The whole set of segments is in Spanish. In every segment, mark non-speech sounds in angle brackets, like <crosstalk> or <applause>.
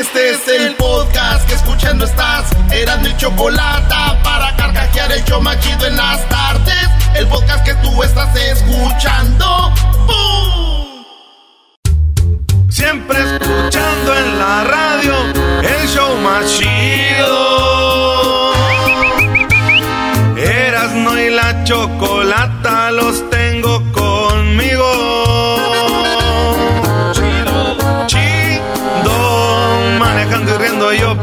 Este es el podcast que escuchando estás. Eran mi chocolate para carcajear el yo machido en las tardes. El podcast que tú estás escuchando. ¡Bum! Siempre escuchando en la radio el show más chido. Erasno y la chocolata los tengo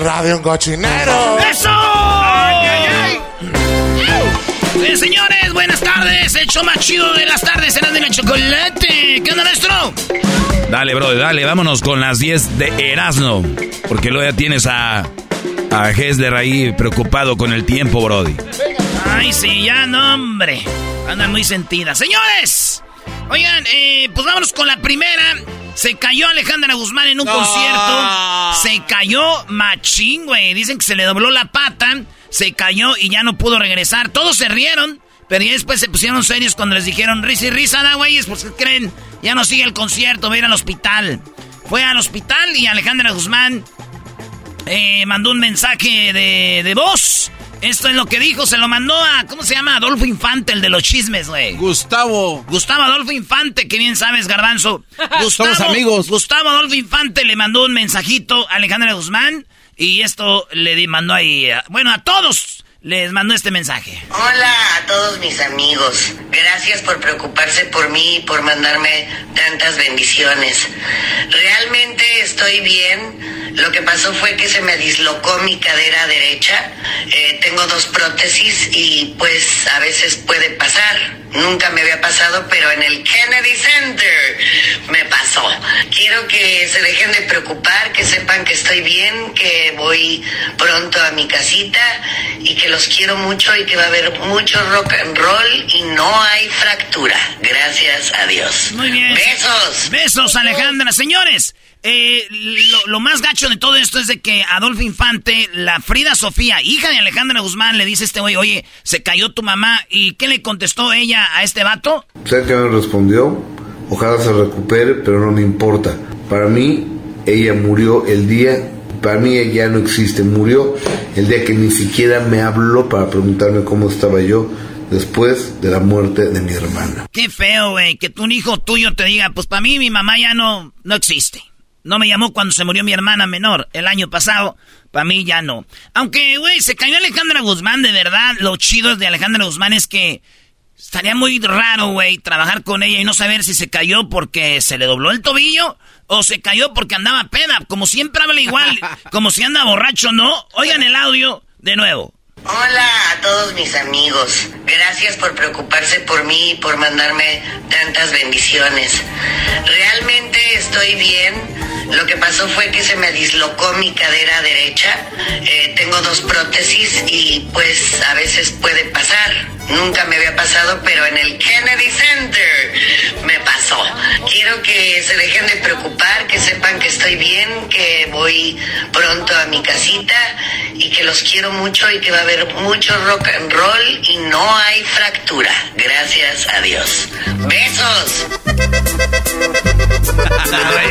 Radio un cochinero. ¡Eso! Eh, señores, buenas tardes. El show más chido de las tardes será de la chocolate. ¿Qué onda, nuestro? Dale, bro, dale, vámonos con las 10 de Erasmo. Porque luego ya tienes a, a Hesler ahí preocupado con el tiempo, Brody. Ay, sí, ya no, hombre. Andan muy sentidas. Señores, oigan, eh, pues vámonos con la primera. Se cayó Alejandra Guzmán en un concierto. Se cayó machín, güey. Dicen que se le dobló la pata. Se cayó y ya no pudo regresar. Todos se rieron. Pero ya después se pusieron serios cuando les dijeron, risa y risa, da, güeyes, pues ¿qué creen? Ya no sigue el concierto, va a ir al hospital. Fue al hospital y Alejandra Guzmán eh, mandó un mensaje de, de voz. Esto es lo que dijo, se lo mandó a, ¿cómo se llama? Adolfo Infante, el de los chismes, güey. Gustavo. Gustavo Adolfo Infante, que bien sabes, Garbanzo. <laughs> Gustavo, Somos amigos. Gustavo Adolfo Infante le mandó un mensajito a Alejandra Guzmán y esto le mandó ahí, bueno, a todos les mandó este mensaje. Hola a todos mis amigos. Gracias por preocuparse por mí y por mandarme tantas bendiciones. Realmente estoy bien. Lo que pasó fue que se me dislocó mi cadera derecha. Eh, tengo dos prótesis y pues a veces puede pasar. Nunca me había pasado, pero en el Kennedy Center me pasó. Quiero que se dejen de preocupar, que sepan que estoy bien, que voy pronto a mi casita y que los quiero mucho y que va a haber mucho rock and roll y no hay fractura. Gracias a Dios. Muy bien. Besos. Besos, Alejandra. Señores, eh, lo, lo más gacho de todo esto es de que Adolfo Infante, la Frida Sofía, hija de Alejandra Guzmán, le dice a este güey, oye, se cayó tu mamá. ¿Y qué le contestó ella a este vato? Sé que me respondió, ojalá se recupere, pero no me importa. Para mí, ella murió el día, para mí ella ya no existe, murió el día que ni siquiera me habló para preguntarme cómo estaba yo después de la muerte de mi hermana. Qué feo, güey, que un hijo tuyo te diga, pues para mí mi mamá ya no, no existe. No me llamó cuando se murió mi hermana menor el año pasado. Para mí ya no. Aunque, güey, se cayó Alejandra Guzmán, de verdad. Lo chido de Alejandra Guzmán es que estaría muy raro, güey, trabajar con ella y no saber si se cayó porque se le dobló el tobillo o se cayó porque andaba peda. Como siempre habla igual, <laughs> como si anda borracho, ¿no? Oigan el audio de nuevo. Hola a todos mis amigos. Gracias por preocuparse por mí y por mandarme tantas bendiciones. Realmente estoy bien. Lo que pasó fue que se me dislocó mi cadera derecha. Eh, tengo dos prótesis y pues a veces puede pasar. Nunca me había pasado, pero en el Kennedy pasó. Quiero que se dejen de preocupar, que sepan que estoy bien, que voy pronto a mi casita y que los quiero mucho y que va a haber mucho rock and roll y no hay fractura. Gracias a Dios. Besos.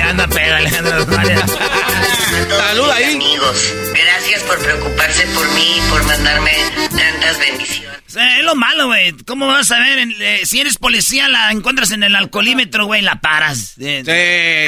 anda, pégale, Salud ahí. Amigos, gracias por preocuparse por mí y por mandarme tantas bendiciones. Es lo malo, güey. ¿Cómo vas a ver? Eh, si eres policía, la encuentras en el alcoholímetro, güey, la paras. sí.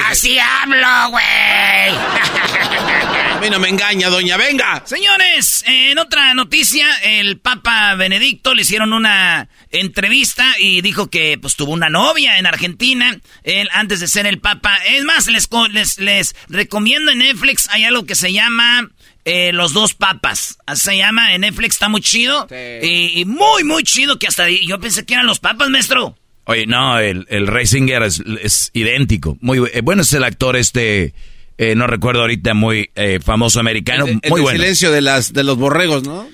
Así hablo, güey. <laughs> A mí no me engaña, doña, venga. Señores, en otra noticia, el Papa Benedicto le hicieron una entrevista y dijo que pues tuvo una novia en Argentina, él antes de ser el Papa. Es más, les, les, les recomiendo en Netflix, hay algo que se llama eh, Los dos papas. Se llama en Netflix, está muy chido. Y, muy, muy chido que hasta yo pensé que eran los papas, maestro. Oye, no, el, el Ray Singer es, idéntico. Muy eh, bueno es el actor este, eh, no recuerdo ahorita, muy famoso americano. muy bueno. El silencio de, las, de los borregos, ¿no?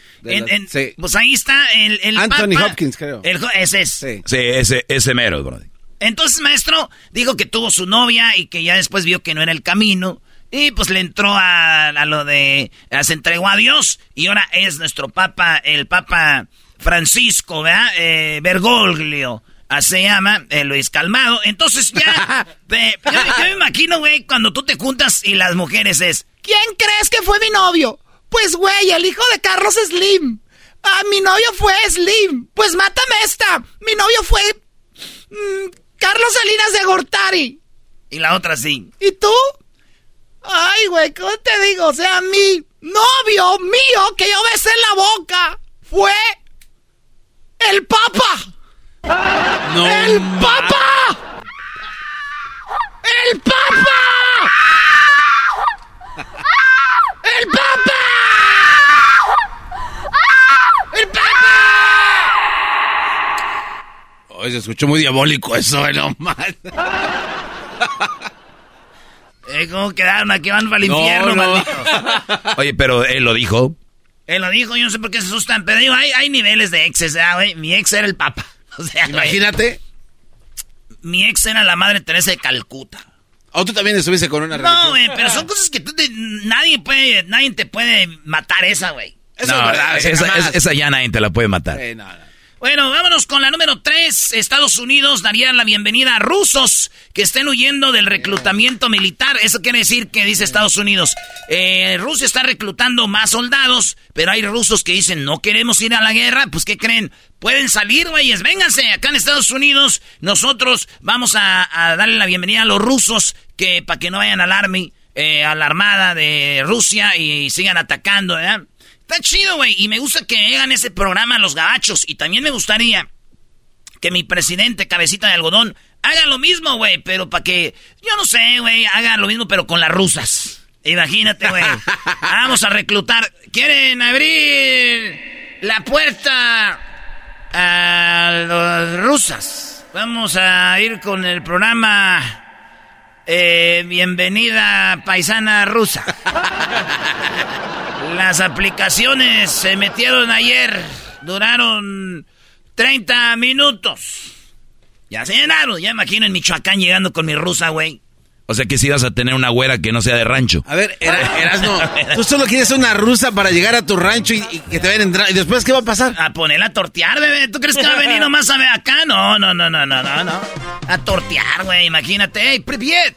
Pues ahí está el, el Anthony Hopkins, creo. ese es. Sí, ese, ese mero, bro. Entonces, maestro, dijo que tuvo su novia y que ya después vio que no era el camino. Y pues le entró a, lo de. Se entregó a Dios. Y ahora es nuestro Papa, el Papa Francisco, ¿verdad? Eh, Bergoglio. Así se llama, eh, Luis Calmado. Entonces ya. <laughs> yo, me imagino, güey, cuando tú te juntas y las mujeres es. ¿Quién crees que fue mi novio? Pues, güey, el hijo de Carlos Slim. Ah, mi novio fue Slim. Pues mátame esta. Mi novio fue. Mm, Carlos Salinas de Gortari. Y la otra sí. ¿Y tú? Ay, güey, ¿cómo te digo? O sea, mi novio mío que yo besé en la boca fue el Papa. No ¡El Papa! ¡El Papa! ¡El Papa! ¡El Papa! Oye, se escuchó muy diabólico eso, no mal. Eh, ¿Cómo quedaron? Aquí van para el infierno, maldito. <laughs> Oye, pero él lo dijo. Él lo dijo, yo no sé por qué se asustan, pero digo, hay, hay niveles de exes, güey? Mi ex era el papa. <laughs> O sea, Imagínate. mi ex era la madre Teresa de Calcuta. ¿O tú también estuviste con una religión? No, güey, pero son cosas que tú nadie puede, nadie te puede matar esa, güey. Eso es verdad. Esa, esa, ya nadie te la puede matar. no, no. Bueno, vámonos con la número 3. Estados Unidos daría la bienvenida a rusos que estén huyendo del reclutamiento militar. Eso quiere decir que dice Estados Unidos, eh, Rusia está reclutando más soldados, pero hay rusos que dicen, no queremos ir a la guerra. Pues, ¿qué creen? Pueden salir, güeyes, vénganse. Acá en Estados Unidos, nosotros vamos a, darle la bienvenida a los rusos que para que no vayan al army, eh, a la armada de Rusia y sigan atacando, ¿verdad? Está chido, güey. Y me gusta que hagan ese programa los gabachos. Y también me gustaría que mi presidente, cabecita de algodón, haga lo mismo, güey. Pero para que, yo no sé, güey, haga lo mismo, pero con las rusas. Imagínate, güey. <laughs> Vamos a reclutar. ¿Quieren abrir la puerta a los rusas? Vamos a ir con el programa eh, Bienvenida Paisana Rusa. <laughs> Las aplicaciones se metieron ayer. Duraron 30 minutos. Ya se llenaron. Ya imagino en Michoacán llegando con mi rusa, güey. O sea que si vas a tener una güera que no sea de rancho. A ver, <laughs> Erasmo, tú solo quieres una rusa para llegar a tu rancho y, que te vayan a entrar. ¿Y después qué va a pasar? A ponerla a tortear, bebé. ¿Tú crees que va a venir <laughs> nomás a ver acá? No, no, no, no, no, no, no. A tortear, güey, imagínate. ¡Ey, priviet!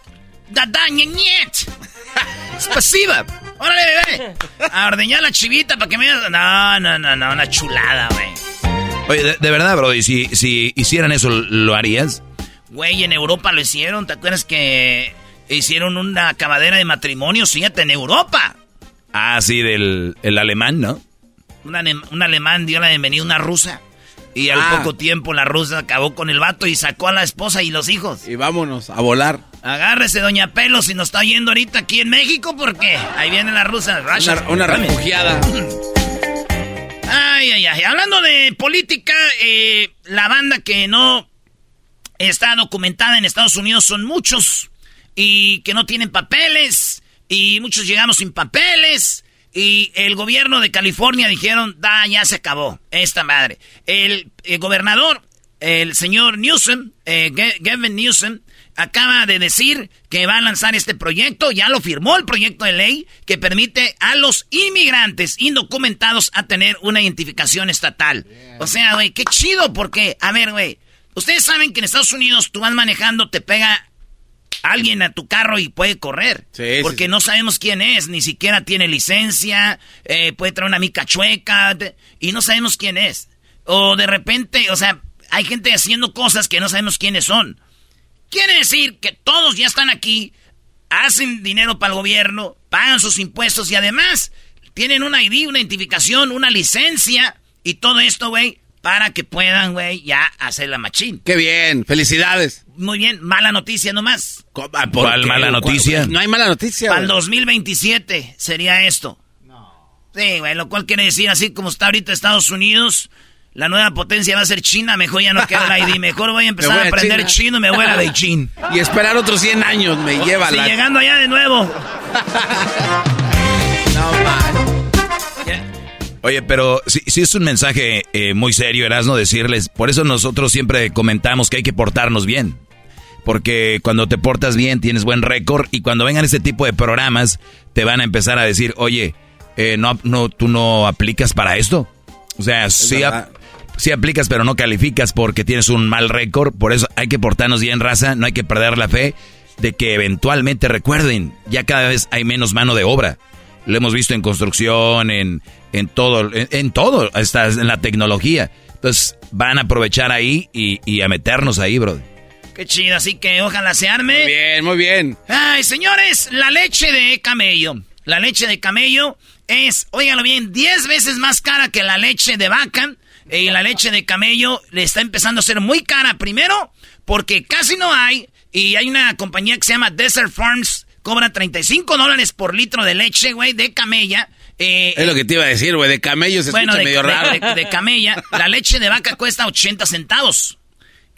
¡Dada, ñeñet! <laughs> ¡Órale, bebé! A ordeñar la chivita para que me... No, no, no, no, una chulada, güey. Oye, de, verdad, bro, ¿y si, si hicieran eso, lo harías? Güey, en Europa lo hicieron. ¿Te acuerdas que hicieron una acabadera de matrimonio? Fíjate, en Europa. Ah, sí, del el alemán, ¿no? un alemán dio la bienvenida a una rusa. Y al ah. poco tiempo la rusa acabó con el vato y sacó a la esposa y los hijos. Y vámonos a volar. Agárrese, doña Pelo, si nos está yendo ahorita aquí en México, porque ahí viene la rusa. Una, refugiada. Ay, ay, ay. Hablando de política, eh, la banda que no está documentada en Estados Unidos son muchos y que no tienen papeles y muchos llegamos sin papeles y el gobierno de California dijeron, da, ya se acabó esta madre. El, gobernador, el señor Newsom, eh, Gavin Newsom, acaba de decir que va a lanzar este proyecto, ya lo firmó el proyecto de ley que permite a los inmigrantes indocumentados a tener una identificación estatal. O sea, güey, qué chido porque, a ver, güey, ustedes saben que en Estados Unidos tú vas manejando, te pega alguien a tu carro y puede correr. Sí, porque sí. no sabemos quién es, ni siquiera tiene licencia, eh, puede traer una mica chueca y no sabemos quién es. O de repente, o sea, hay gente haciendo cosas que no sabemos quiénes son. Quiere decir que todos ya están aquí, hacen dinero para el gobierno, pagan sus impuestos y además tienen una ID, una identificación, una licencia y todo esto, güey, para que puedan, güey, ya hacer la machín. Qué bien, felicidades. Muy bien, mala noticia nomás. ¿Por ¿Cuál qué? mala ¿Cuál- noticia? No hay mala noticia. Para el güey. 2027 sería esto. Sí, güey, lo cual quiere decir, así como está ahorita Estados Unidos, la nueva potencia va a ser China, mejor ya no queda la ID, mejor voy a empezar voy a a aprender China. chino y me voy a Beijing. <laughs> Y esperar otros 100 años me lleva Sí, la... llegando allá de nuevo. <laughs> No, man. Oye, pero sí, sí es un mensaje eh, muy serio, Erasno, decirles. Por eso nosotros siempre comentamos que hay que portarnos bien. Porque cuando te portas bien, tienes buen récord. Y cuando vengan este tipo de programas, te van a empezar a decir, oye, eh, no, no, tú no aplicas para esto. O sea, sí, ap- sí aplicas, pero no calificas porque tienes un mal récord. Por eso hay que portarnos bien, raza. No hay que perder la fe de que eventualmente recuerden, ya cada vez hay menos mano de obra. Lo hemos visto en construcción, en, en todo, en, en todo, hasta en la tecnología. Entonces van a aprovechar ahí y, y a meternos ahí, bro. Qué chido, así que ojalá se arme. Muy bien, muy bien. Ay, señores, la leche de camello. La leche de camello es, óiganlo bien, 10 veces más cara que la leche de vaca. Y la leche de camello le está empezando a ser muy cara. Primero, porque casi no hay. Y hay una compañía que se llama Desert Farms. Cobra 35 dólares por litro de leche, güey, de camella. Eh, Es lo que te iba a decir, güey. De camello se bueno, escucha de, medio de- raro. de- de camella. La leche de vaca cuesta 80 centavos.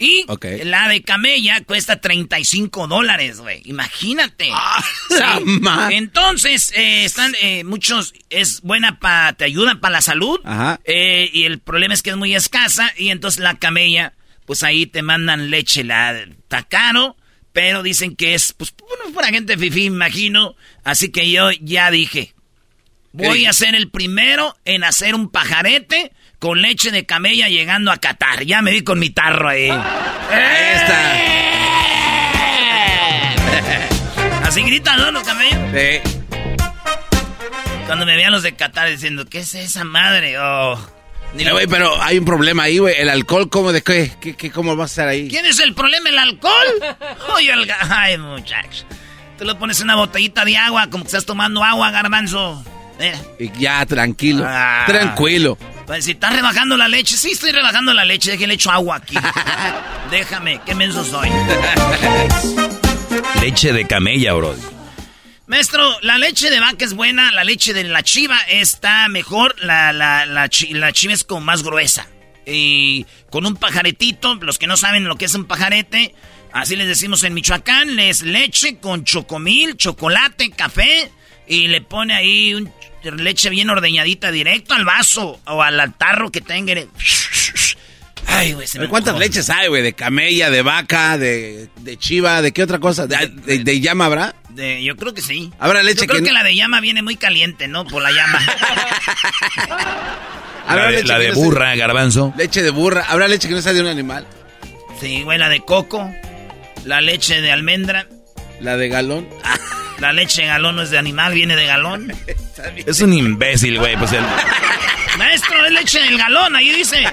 Y Ok. la de camella cuesta 35 dólares, güey. Imagínate. Ah, Sí. Entonces, eh, están eh, muchos, es buena para, te ayuda para la salud. Ajá. Eh, y el problema es que es muy escasa. Y entonces la camella, pues ahí te mandan leche. La, está caro, pero dicen que es, pues, bueno, para gente fifí, imagino. Así que yo ya dije, voy a ser el primero en hacer un pajarete con leche de camella llegando a Qatar. Ya me vi con mi tarro ahí. Ahí está. <laughs> Así gritan, ¿no? Los camellos. Sí. Cuando me vean los de Qatar diciendo, ¿qué es esa madre? Oh. Ni lo- güey, pero hay un problema ahí, güey. El alcohol, ¿cómo de qué? ¿Qué, qué- cómo va a estar ahí? ¿Quién es el problema? ¿El alcohol? Oye, el... Ay, muchacho. Tú le pones una botellita de agua como que estás tomando agua, garbanzo. Mira. Y ya, tranquilo. Ah. Tranquilo. Pues si estás rebajando la leche, sí estoy rebajando la leche, déjale echo agua aquí. <laughs> Déjame, qué menso soy. <laughs> Leche de camella, bro. Maestro, la leche de vaca es buena, la leche de la chiva está mejor, la, la, la, chi- la chiva es como más gruesa. Y con un pajaretito, los que no saben lo que es un pajarete, así les decimos en Michoacán, es leche con chocomil, chocolate, café, y le pone ahí un leche bien ordeñadita directo al vaso o al tarro que tenga. Ay, güey, se me ¿Cuántas leches hay, güey? De camella, de vaca, de, de chiva, ¿de qué otra cosa? ¿De, de- de llama habrá? De- yo creo que sí. Habrá leche yo creo que que, no- la de llama viene muy caliente, ¿no? Por la llama. <laughs> ¿Habrá La de, leche la que de no sea- burra, garbanzo. Leche de burra. ¿Habrá leche que no sea de un animal? Sí, güey, la de coco, la leche de almendra, La de galón. <laughs> la leche de galón no es de animal, viene de galón. <laughs> Es un imbécil, güey. Pues el- Maestro, es leche del galón, ahí dice.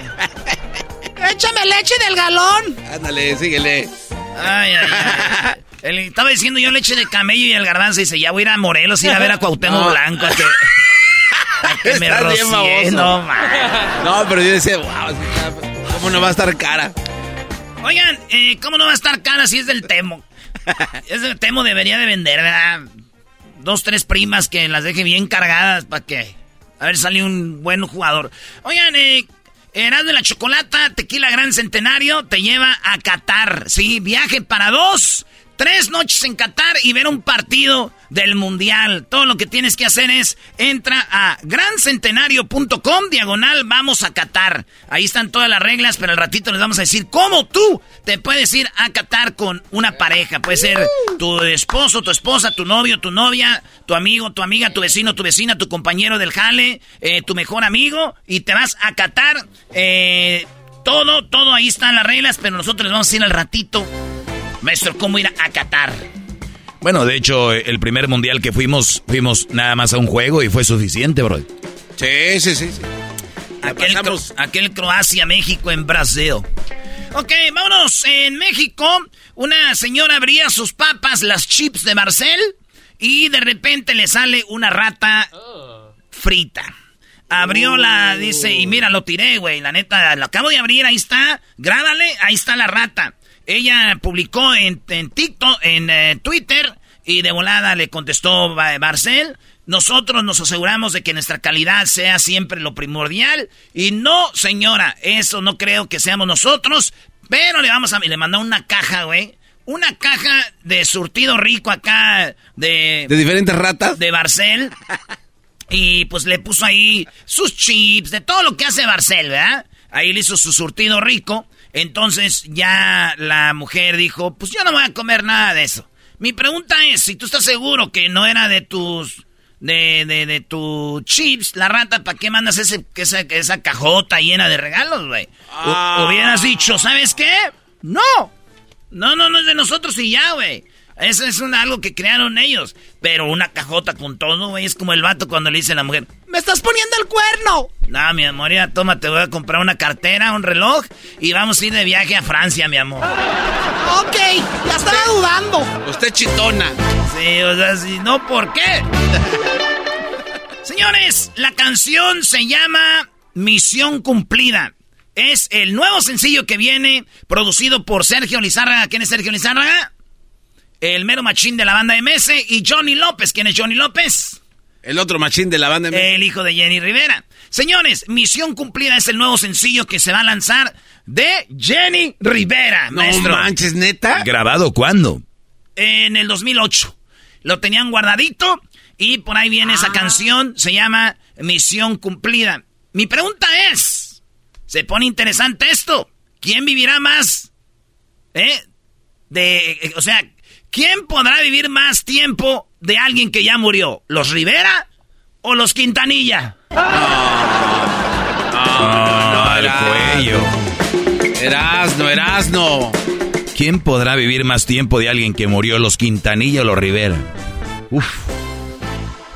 Échame leche del galón. Ándale, síguele. Ay, ay, ay. El- estaba diciendo yo leche de camello y el garbanzo dice, ya voy a ir a Morelos, ir a ver a Cuauhtémoc <laughs> No. Blanco, a que, a que me rocié, no. No, pero yo decía, wow, ¿cómo no va a estar cara? Oigan, eh, ¿cómo no va a estar cara si es del Temo? <laughs> Es del Temo, debería de vender, ¿verdad? Dos, tres primas que las deje bien cargadas para que... A ver, sale un buen jugador. Oigan, eh... De la Chocolata, Tequila Gran Centenario, te lleva a Qatar, ¿sí? Viaje para dos, tres noches en Qatar y ver un partido del Mundial. Todo lo que tienes que hacer es entra a grancentenario.com diagonal vamos a Qatar. Ahí están todas las reglas, pero al ratito les vamos a decir cómo tú te puedes ir a Qatar con una pareja. Puede ser tu esposo, tu esposa, tu novio, tu novia, tu amigo, tu amiga, tu vecino, tu vecina, tu compañero del jale, eh, tu mejor amigo y te vas a Qatar. Eh, todo, todo ahí están las reglas, pero nosotros les vamos a ir al ratito. Maestro, ¿cómo ir a Qatar? Bueno, de hecho, el primer mundial que fuimos, fuimos nada más a un juego y fue suficiente, bro. Sí, sí, sí. Aquel, aquel Croacia-México en Brasil. Ok, vámonos. En México, una señora abría sus papas, las chips de Marcel, y de repente le sale una rata frita. Abrió la, dice, y mira, lo tiré, güey. La neta, lo acabo de abrir, ahí está. Grábale, ahí está la rata. Ella publicó en, en TikTok, en eh, Twitter, y de volada le contestó Marcel. Nosotros nos aseguramos de que nuestra calidad sea siempre lo primordial. Y no, señora, eso no creo que seamos nosotros. Pero le vamos a... Le mandó una caja, güey. Una caja de surtido rico acá de... ¿De diferentes ratas? De Barcel. y pues le puso ahí sus chips, de todo lo que hace Barcel, ¿verdad? Ahí le hizo su surtido rico. Entonces ya la mujer dijo, pues yo no voy a comer nada de eso. Mi pregunta es, si tú estás seguro que no era de tus... De, de, de tus chips, la rata, ¿para qué mandas ese, esa, esa cajota llena de regalos, güey? Ah. Hubieras dicho, ¿sabes qué? No. No, no, no es de nosotros y ya, güey. Eso es algo que crearon ellos. Pero una cajota con todo, güey, es como el vato cuando le dice a la mujer, ¡Me estás poniendo el cuerno! No, mi amor, ya toma, te voy a comprar una cartera, un reloj y vamos a ir de viaje a Francia, mi amor. ok, ya estaba dudando. Usted chitona. Sí, o sea, si no, ¿por qué? Señores, la canción se llama Misión Cumplida. Es el nuevo sencillo que viene, producido por Sergio Lizárraga. ¿Quién es Sergio Lizárraga? El mero machín de la banda MS, y Johnny López. ¿Quién es Johnny López? El otro machín de la banda MS. El hijo de Jenny Rivera. Señores, Misión Cumplida es el nuevo sencillo que se va a lanzar de Jenny Rivera, no manches, neta. ¿Grabado cuándo? En el 2008. Lo tenían guardadito y por ahí viene esa Ah. canción. Se llama Misión Cumplida. Mi pregunta es, se pone interesante esto. ¿Quién vivirá más? ¿Eh? De, eh, o sea, ¿quién podrá vivir más tiempo de alguien que ya murió? ¿Los Rivera o los Quintanilla? Ah, el cuello. Erasno, Erasno. ¿Quién podrá vivir más tiempo de alguien que murió, los Quintanilla o los Rivera? Uf.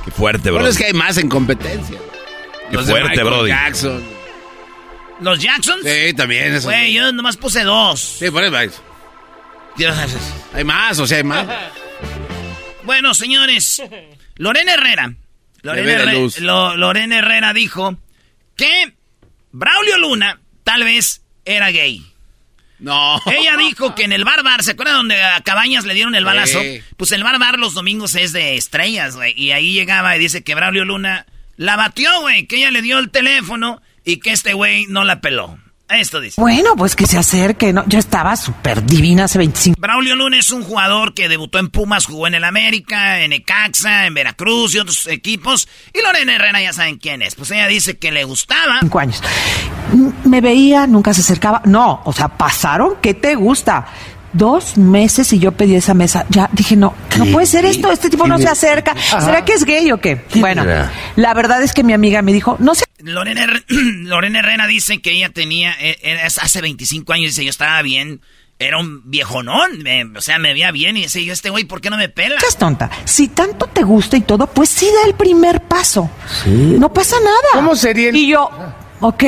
Qué fuerte, bro. Bueno, es que hay más en competencia. Qué Los de fuerte, Michael Brody. Jackson. ¿Los Jacksons? Sí, también. Güey, yo nomás puse dos. Sí, por eso. Hay más, o sea, hay más. Bueno, señores, Lorena Herrera. Lorena, Bebé de Herre- luz. Lo- Lorena Herrera dijo que Braulio Luna tal vez era gay. No. Ella dijo que en el bar bar, ¿se acuerdan donde a Cabañas le dieron el balazo? Sí. Pues el bar bar los domingos es de estrellas, güey. Y ahí llegaba y dice que Braulio Luna la batió, güey, que ella le dio el teléfono y que este güey no la peló. Esto dice. Bueno, pues que se acerque, ¿no? Yo estaba súper divina hace 25 Braulio Luna es un jugador que debutó en Pumas, jugó en el América, en Ecaxa, en Veracruz y otros equipos. Y Lorena Herrera ya saben quién es. Pues ella dice que le gustaba. años. M- Me veía, nunca se acercaba. No, o sea, pasaron, ¿qué te gusta? Dos meses y yo pedí esa mesa. Ya dije, no, no puede ser esto, este tipo no se acerca. ¿Será que es gay o qué? Bueno, la verdad es que mi amiga me dijo, no sé. Lorena, <clears throat> Lorena Herrera dice que ella tenía, era hace 25 años, dice, yo estaba bien, era un viejonón, me- o sea, me veía bien y dice, yo este güey, ¿por qué no me pela? Estás tonta. Si tanto te gusta y todo, pues sí da el primer paso. No pasa nada. ¿Cómo sería el- Y yo, ok,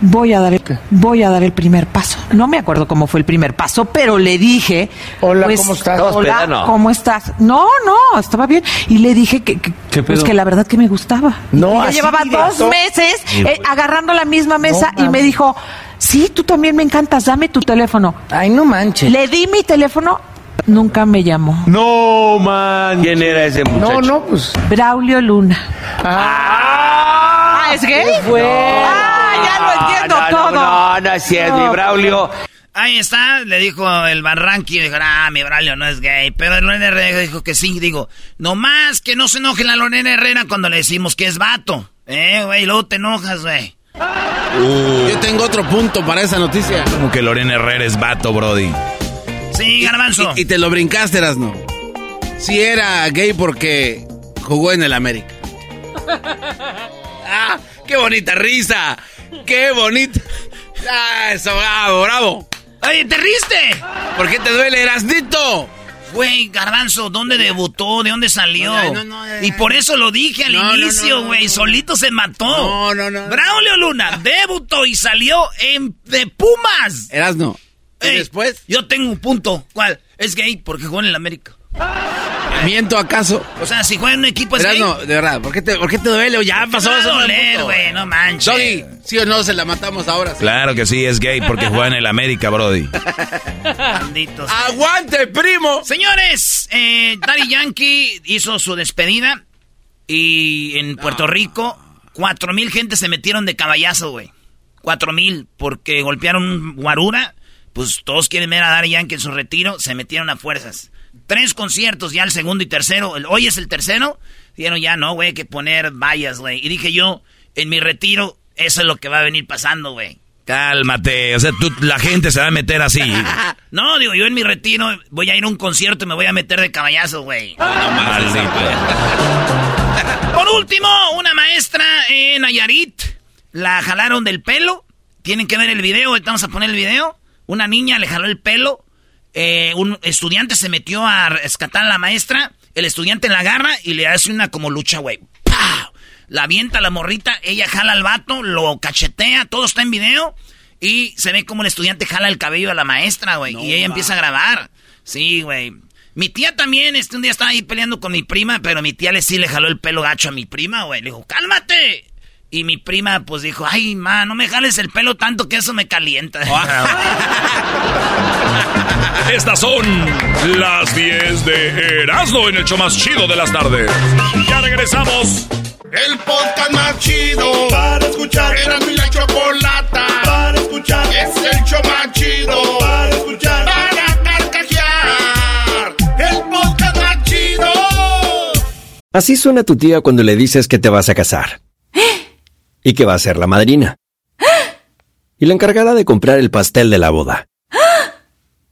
voy a dar el, voy a dar el primer paso. No me acuerdo cómo fue el primer paso, pero le dije, Hola, pues, ¿cómo estás? Hola, no. ¿cómo estás? No, no, estaba bien. Y le dije que, que- ¿Qué pues que la verdad que me gustaba. No, Y ya así llevaba directo. dos meses eh, agarrando la misma mesa y me dijo, sí, tú también me encantas, dame tu teléfono. Ay, no manches. Le di mi teléfono, nunca me llamó. No, man. ¿Quién era ese muchacho? No, no, pues. Braulio Luna. Ah, ¿es gay? fue? Ah, ya lo entiendo no, todo. No, no, no, así es, mi Braulio. Ahí está, le dijo el Barranqui, dijo, ah, mi Braulio no es gay. Pero Lorena Herrera dijo que sí, digo, nomás que no se enoje la Lorena Herrera cuando le decimos que es vato. Eh, güey, luego te enojas, güey. Uh. Yo tengo otro punto para esa noticia. Como que Lorena Herrera es vato, Brody. Sí, garbanzo. Y, te lo brincaste, no. Si era gay porque jugó en el América. <laughs> ¡Ah! ¡Qué bonita risa! ¡Qué bonita! ¡Ah, eso, bravo, bravo! ¡Oye, te riste! ¿Por qué te duele, Erasnito? Güey, Garbanzo, ¿dónde debutó? ¿De dónde salió? y por eso lo dije al inicio, güey. Solito se mató. No, no, no. Braulio Luna <laughs> debutó y salió en de Pumas. Erasno. ¿Y después? Yo tengo un punto. ¿Cuál? Es gay porque jugó en el América. ¿Miento acaso? O sea, si juega en un equipo. No, de verdad, ¿por qué te, por qué te duele? Ya pasó eso. doler, güey, no manches. Doggy, ¿sí o no se la matamos ahora? Claro que sí, es gay porque juega en el América, Brody. Malditos. ¡Aguante, primo! Señores, eh, Daddy Yankee hizo su despedida y en Puerto Rico, cuatro mil gente se metieron de caballazo, güey. Cuatro mil, porque golpearon un guarura. Pues todos quieren ver a Daddy Yankee en su retiro, se metieron a fuerzas tres conciertos, ya el segundo y tercero. hoy es el tercero. Dijeron, ya no, güey, que poner vallas, güey. Y dije yo, en mi retiro, eso es lo que va a venir pasando, güey. Cálmate, o sea, tú, la gente se va a meter así. <laughs> no, digo, yo en mi retiro voy a ir a un concierto y me voy a meter de caballazo, güey. <laughs> Por último, una maestra en Nayarit la jalaron del pelo. Tienen que ver el video, vamos a poner el video. Una niña le jaló el pelo eh, un estudiante se metió a rescatar a la maestra, el estudiante la agarra y le hace una como lucha, güey. La avienta la morrita, ella jala al vato, lo cachetea, todo está en video. Y se ve como el estudiante jala el cabello a la maestra, güey. y ella empieza a grabar. Sí, güey. Mi tía también, este un día estaba ahí peleando con mi prima, pero mi tía le sí le jaló el pelo gacho a mi prima, güey. Le dijo, cálmate. Y mi prima, pues dijo, ay, ma, no me jales el pelo tanto que eso me calienta. <laughs> Estas son las 10 de Erasmo en el show más chido de las tardes. Ya regresamos. El podcast más chido para escuchar. Erasmo y la chocolata para escuchar. Es el show más chido para escuchar. Para carcajear. El podcast más chido. Así suena tu tía cuando le dices que te vas a casar. y que va a ser la madrina. Y la encargada de comprar el pastel de la boda.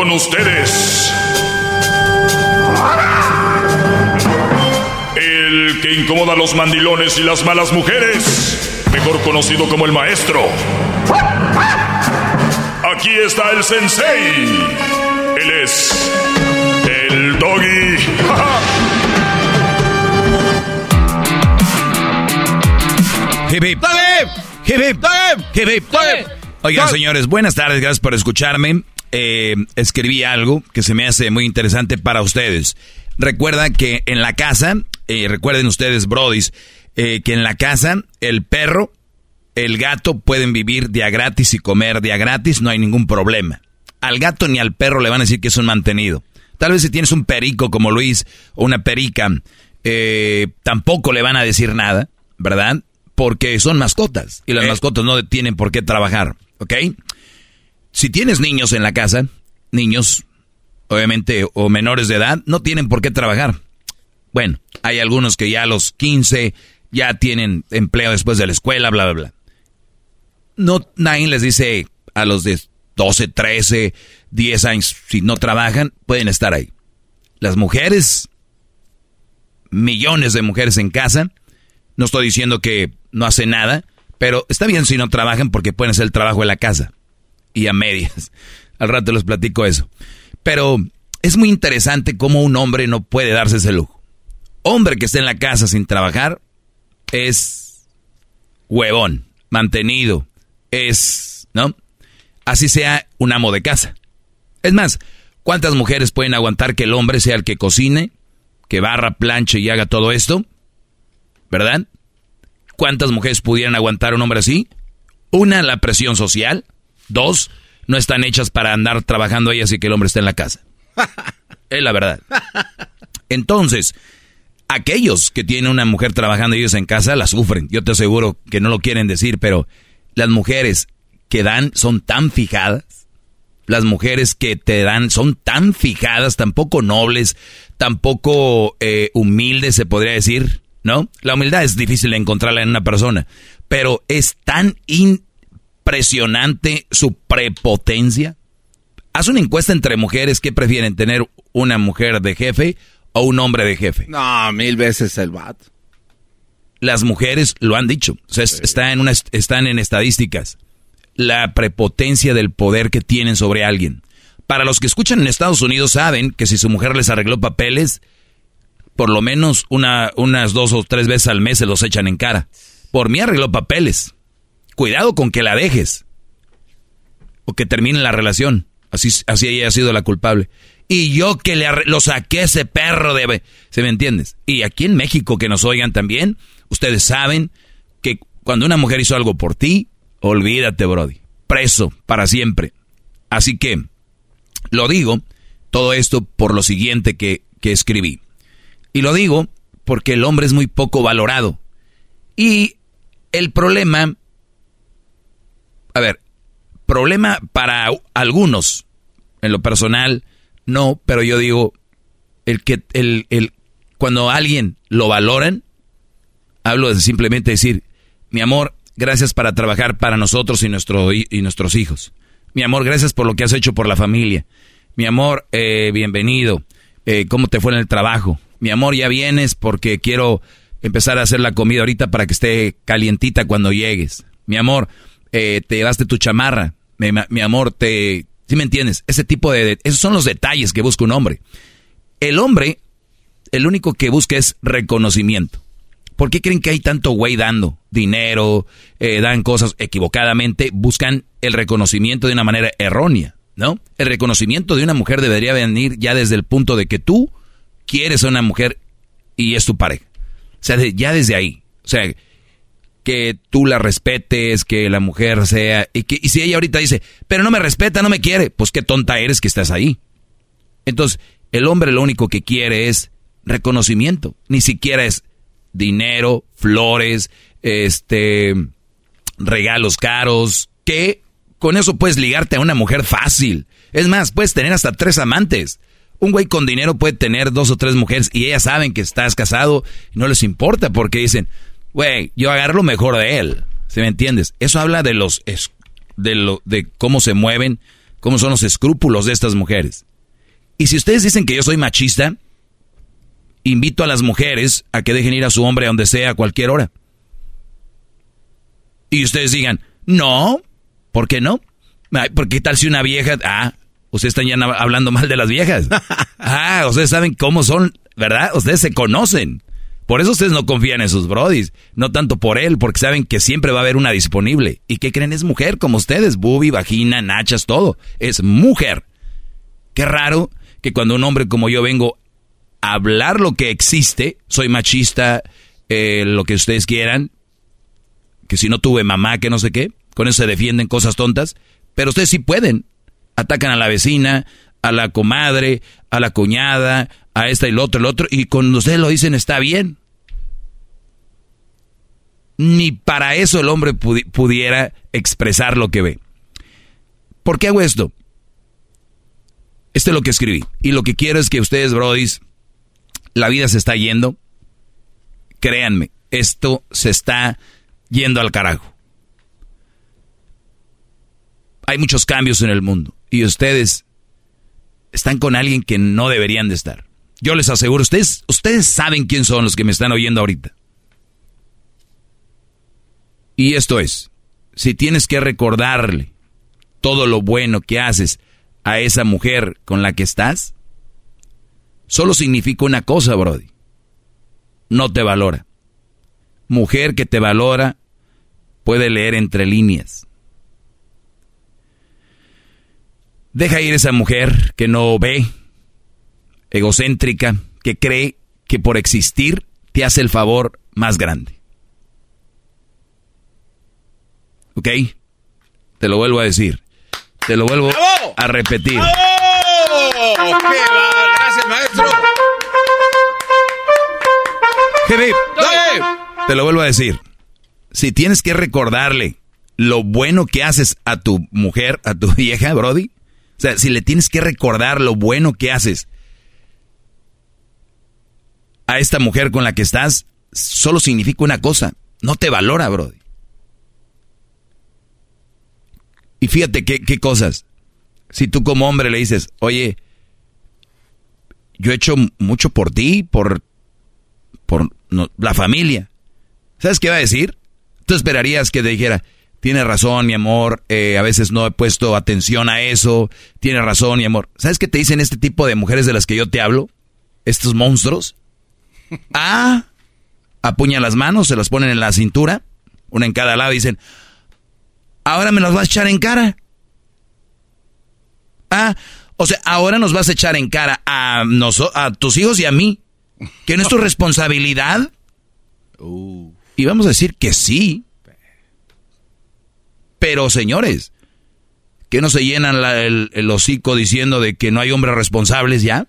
Con ustedes. El que incomoda a los mandilones y las malas mujeres. Mejor conocido como el maestro. Aquí está el sensei. Él es el doggy. Oigan, señores, buenas tardes, gracias por escucharme. Eh, escribí algo que se me hace muy interesante para ustedes. Recuerda que en la casa, eh, recuerden ustedes, brodis, eh, que en la casa el perro, el gato pueden vivir día gratis y comer día gratis, no hay ningún problema. Al gato ni al perro le van a decir que es un mantenido. Tal vez si tienes un perico como Luis o una perica, eh, tampoco le van a decir nada, ¿verdad? Porque son mascotas y las mascotas no tienen por qué trabajar, ¿ok? Si tienes niños en la casa, niños, obviamente, o menores de edad, no tienen por qué trabajar. Bueno, hay algunos que ya a los 15 ya tienen empleo después de la escuela, bla, bla, bla. No, nadie les dice a los de 12, 13, 10 años, si no trabajan, pueden estar ahí. Las mujeres, millones de mujeres en casa, no estoy diciendo que no hacen nada, pero está bien si no trabajan porque pueden hacer el trabajo en la casa y a medias. <laughs> Al rato les platico eso. Pero es muy interesante cómo un hombre no puede darse ese lujo. Hombre que esté en la casa sin trabajar es huevón, mantenido, es, ¿no? Así sea un amo de casa. Es más, ¿cuántas mujeres pueden aguantar que el hombre sea el que cocine, que barra, planche y haga todo esto? ¿Verdad? ¿Cuántas mujeres pudieran aguantar un hombre así? Una, la presión social. Dos, no están hechas para andar trabajando ellas y que el hombre esté en la casa. <laughs> es la verdad. Entonces, aquellos que tienen una mujer trabajando ellos en casa la sufren. Yo te aseguro que no lo quieren decir, pero las mujeres que dan son tan fijadas. Las mujeres que te dan son tan fijadas, tampoco nobles, tampoco eh, humildes, se podría decir, ¿no? La humildad es difícil de encontrarla en una persona, pero es tan impresionante su prepotencia. Haz una encuesta entre mujeres que prefieren tener una mujer de jefe o un hombre de jefe. No, mil veces el bat. Las mujeres lo han dicho. O sea, en una, están en estadísticas. La prepotencia del poder que tienen sobre alguien. Para los que escuchan en Estados Unidos saben que si su mujer les arregló papeles, por lo menos una, unas dos o tres veces al mes se los echan en cara. Por mí arregló papeles. Cuidado con que la dejes. O que termine la relación. Así, así ella ha sido la culpable. Y yo que le lo saqué ese perro de... ¿Se me entiendes? Y aquí en México que nos oigan también, ustedes saben que cuando una mujer hizo algo por ti, olvídate, Brody. Preso para siempre. Así que, lo digo, todo esto por lo siguiente que, que escribí. Y lo digo porque el hombre es muy poco valorado. Y el problema... A ver, problema para algunos, en lo personal, no, pero yo digo, el que, el, el, cuando alguien lo valoran, hablo de simplemente decir, mi amor, gracias para trabajar para nosotros y, nuestro, y nuestros hijos. Mi amor, gracias por lo que has hecho por la familia. Mi amor, eh, bienvenido. Eh, ¿Cómo te fue en el trabajo? Mi amor, ya vienes porque quiero empezar a hacer la comida ahorita para que esté calientita cuando llegues. Mi amor, eh, te llevaste tu chamarra. mi amor, te, ¿Sí me entiendes? Ese tipo de, Esos son los detalles que busca un hombre. El hombre, el único que busca es reconocimiento. ¿Por qué creen que hay tanto güey dando dinero, eh, dan cosas equivocadamente? Buscan el reconocimiento de una manera errónea, ¿no? El reconocimiento de una mujer debería venir ya desde el punto de que tú quieres a una mujer y es tu pareja. O sea, ya desde ahí. O sea, que tú la respetes, que la mujer sea... Y, que, y si ella ahorita dice, pero no me respeta, no me quiere, pues qué tonta eres que estás ahí. Entonces, el hombre lo único que quiere es reconocimiento. Ni siquiera es dinero, flores, este, regalos caros, que con eso puedes ligarte a una mujer fácil. Es más, puedes tener hasta tres amantes. Un güey con dinero puede tener dos o tres mujeres y ellas saben que estás casado y no les importa porque dicen, Güey, yo agarro lo mejor de él. ¿Se me entiendes? Eso habla de los de lo de cómo se mueven, cómo son los escrúpulos de estas mujeres. Y si ustedes dicen que yo soy machista, invito a las mujeres a que dejen ir a su hombre a donde sea a cualquier hora. Y ustedes digan, no, ¿por qué no? Porque qué tal si una vieja, ah, ustedes están ya hablando mal de las viejas. <laughs> Ah, ustedes saben cómo son, ¿verdad? Ustedes se conocen. Por eso ustedes no confían en sus brodis, no tanto por él, porque saben que siempre va a haber una disponible. ¿Y qué creen? Es mujer, como ustedes, bubi, vagina, nachas, todo. Es mujer. Qué raro que cuando un hombre como yo vengo a hablar lo que existe, soy machista, eh, lo que ustedes quieran, que si no tuve mamá, que no sé qué, con eso se defienden cosas tontas, pero ustedes sí pueden. Atacan a la vecina, a la comadre, a la cuñada, a esta y lo otro, el otro, y cuando ustedes lo dicen está bien. Ni para eso el hombre pudiera expresar lo que ve. ¿Por qué hago esto? Esto es lo que escribí. Y lo que quiero es que ustedes, brodis, la vida se está yendo. Créanme, esto se está yendo al carajo. Hay muchos cambios en el mundo. Y ustedes están con alguien que no deberían de estar. Yo les aseguro, ustedes, ustedes saben quién son los que me están oyendo ahorita. Y esto es, si tienes que recordarle todo lo bueno que haces a esa mujer con la que estás, solo significa una cosa, Brody. No te valora. Mujer que te valora puede leer entre líneas. Deja ir esa mujer que no ve, egocéntrica, que cree que por existir te hace el favor más grande. ¿Ok? Te lo vuelvo a decir. Te lo vuelvo a repetir. Gracias, maestro. Te lo vuelvo a decir. Si tienes que recordarle lo bueno que haces a tu mujer, a tu <laughs> vieja, Brody, o sea, si le tienes que recordar lo bueno que haces a esta mujer con la que estás, solo significa una cosa, no te valora, Brody. Y fíjate qué, qué cosas. Si tú como hombre le dices, oye, yo he hecho mucho por ti, por, por la familia. ¿Sabes qué va a decir? Tú esperarías que te dijera, tiene razón, mi amor. Eh, a veces no he puesto atención a eso. Tiene razón, mi amor. ¿Sabes qué te dicen este tipo de mujeres de las que yo te hablo? Estos monstruos. <laughs> Ah, apuñan las manos, se las ponen en la cintura, una en cada lado y dicen, ahora me las vas a echar en cara. Ah, o sea, ahora nos vas a echar en cara a, a tus hijos y a mí. ¿Que no es tu <laughs> responsabilidad? Uh. Y vamos a decir que sí. Pero señores, ¿que no se llenan el, hocico diciendo de que no hay hombres responsables ya?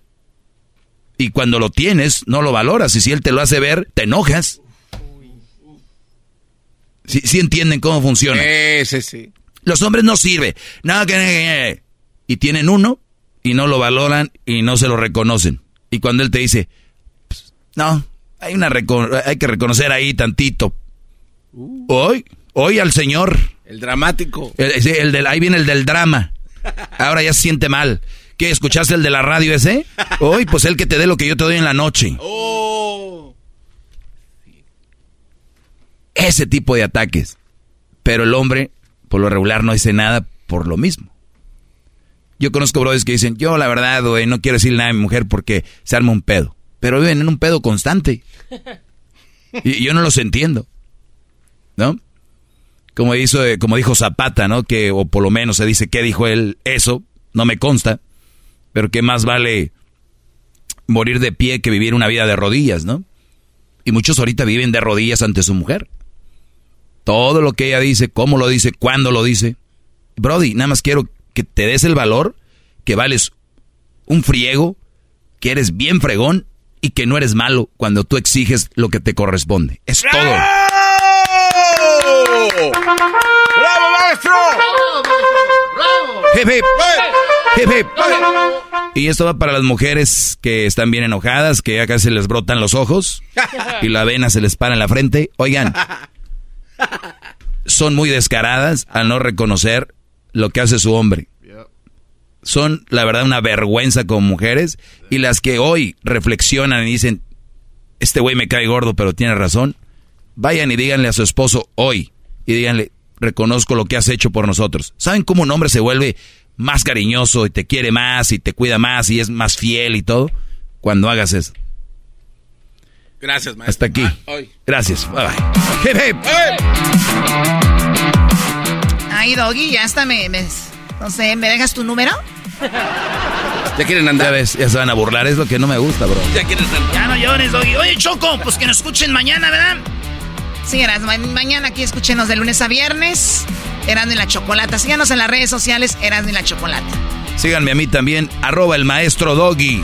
Y cuando lo tienes, no lo valoras. Y si él te lo hace ver, te enojas. Sí, entienden cómo funciona. Sí, sí, Los hombres no sirven. Nada que... Y tienen uno y no lo valoran y no se lo reconocen. Y cuando él te dice, no, hay, una hay que reconocer ahí tantito. Uh. Hoy, hoy al Señor. El dramático. El, del, ahí viene el del drama. Ahora ya se siente mal. ¿Qué? ¿Escuchaste el de la radio ese? Hoy, pues el que te dé lo que yo te doy en la noche. Oh. Ese tipo de ataques. Pero el hombre, por lo regular, no dice nada por lo mismo. Yo conozco brothers que dicen, yo la verdad, güey, no quiero decir nada a mi mujer porque se arma un pedo. Pero viven en un pedo constante. <laughs> Y yo no los entiendo. ¿No? como, hizo, eh, como dijo Zapata, ¿no? Que, o por lo menos se dice que dijo él eso, no me consta, pero que más vale morir de pie que vivir una vida de rodillas, ¿no? Y muchos ahorita viven de rodillas ante su mujer. Todo lo que ella dice, cómo lo dice, cuándo lo dice. Brody, nada más quiero que te des el valor, que vales un friego, que eres bien fregón y que no eres malo cuando tú exiges lo que te corresponde. Es todo. ¡Bravo, maestro! Y esto va para las mujeres que están bien enojadas, que acá se les brotan los ojos <laughs> y la vena se les para en la frente. Oigan, son muy descaradas al no reconocer lo que hace su hombre. Son, la verdad, una vergüenza como mujeres y las que hoy reflexionan y dicen, este güey me cae gordo, pero tiene razón. Vayan y díganle a su esposo hoy, y díganle, reconozco lo que has hecho por nosotros. ¿Saben cómo un hombre se vuelve más cariñoso y te quiere más y te cuida más y es más fiel y todo? Cuando hagas eso. Gracias, maestro. Hasta aquí. Ah, Gracias. Bye bye. Ay, Doggy, ya está. Me, no sé, ¿me dejas tu número? Ya quieren andar. Ya, ya se van a burlar, es lo que no me gusta, bro. Ya quieren andar. Ya no llores, Doggy. Oye, Choco, pues que nos escuchen mañana, ¿verdad? Sí, mañana aquí escúchenos de lunes a viernes. Erasmo y la Chocolata. Síganos en las redes sociales, Erasmo y la Chocolata. Síganme a mí también, arroba el maestro Doggy.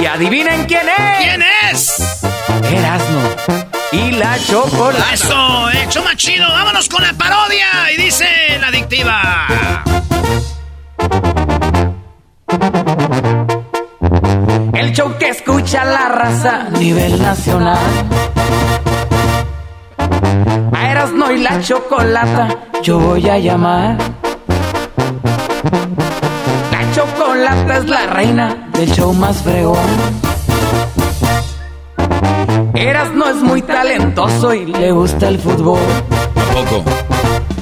Y adivinen quién es. ¿Quién es? Erasmo. Y la chocolate. Eso, hecho más chido. Vámonos con la parodia. Y dice la adictiva. El show que escucha la raza a nivel nacional. A Erasmo y la chocolata yo voy a llamar. La chocolata es la reina del show más fregón. Erasmo es muy talentoso y le gusta el fútbol. Tampoco.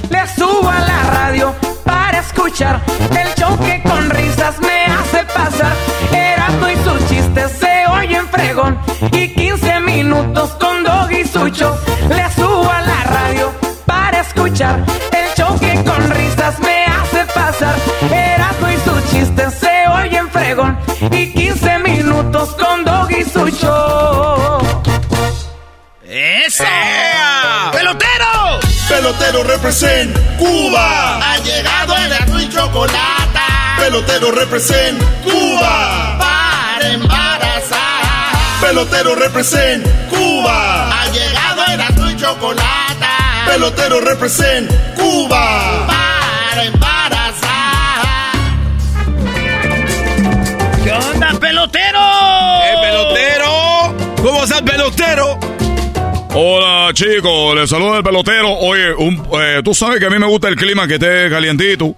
Le subo a la radio para escuchar el show que con risas me hace pasar. Erasmo y sus chistes se oyen fregón. Y 15 minutos con Dog y su show. Le subo a la radio para escuchar el show que con risas me hace pasar. Erasmo Y 15 minutos con Dog y su show. ¡Eso! ¡Pelotero! Pelotero represent Cuba. Ha llegado el y chocolate. Pelotero represent Cuba. Para embarazar. Pelotero represent Cuba. Ha llegado el y chocolate. Pelotero represent Cuba. Para embarazar. Pelotero? ¡Eh, pelotero! ¿Cómo estás, pelotero? Hola chicos, les saluda el pelotero. Oye, un- eh, tú sabes que a mí me gusta el clima que esté calientito.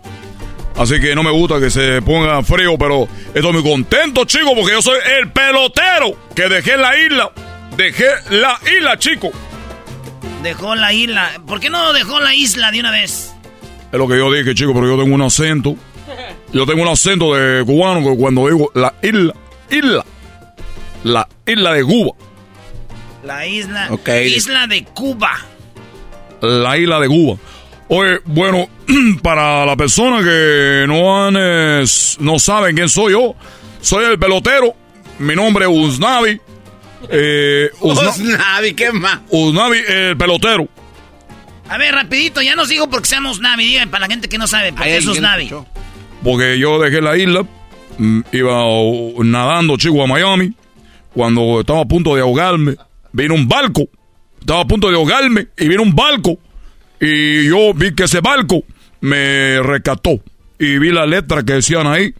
Así que no me gusta que se ponga frío, pero estoy muy contento, chicos, porque yo soy el pelotero que dejé la isla. Dejé la isla, chico. Dejó la isla. ¿Por qué no dejó la isla de una vez? Es lo que yo dije, chicos, pero yo tengo un acento. Yo tengo un acento de cubano que cuando digo la isla, isla, la isla de Cuba, La isla. Ok. Isla de Cuba. la isla de Cuba. Oye, bueno, <clears throat> para la persona que no han, eh, no saben quién soy yo, soy el pelotero. Mi nombre es Uznavi. Eh, Uzna- Uznavi, ¿qué más? Uznavi, el pelotero. A ver, rapidito, ya nos digo por qué seamos Navi. Digan para la gente que no sabe por qué Ay, sos ¿quién Navi. escuchó? Porque yo dejé la isla, iba uh, nadando, chico, a Miami. Cuando estaba a punto de ahogarme, vino un barco. Estaba a punto de ahogarme y vino un barco. Y yo vi que ese barco me rescató. Y vi la letra que decían ahí.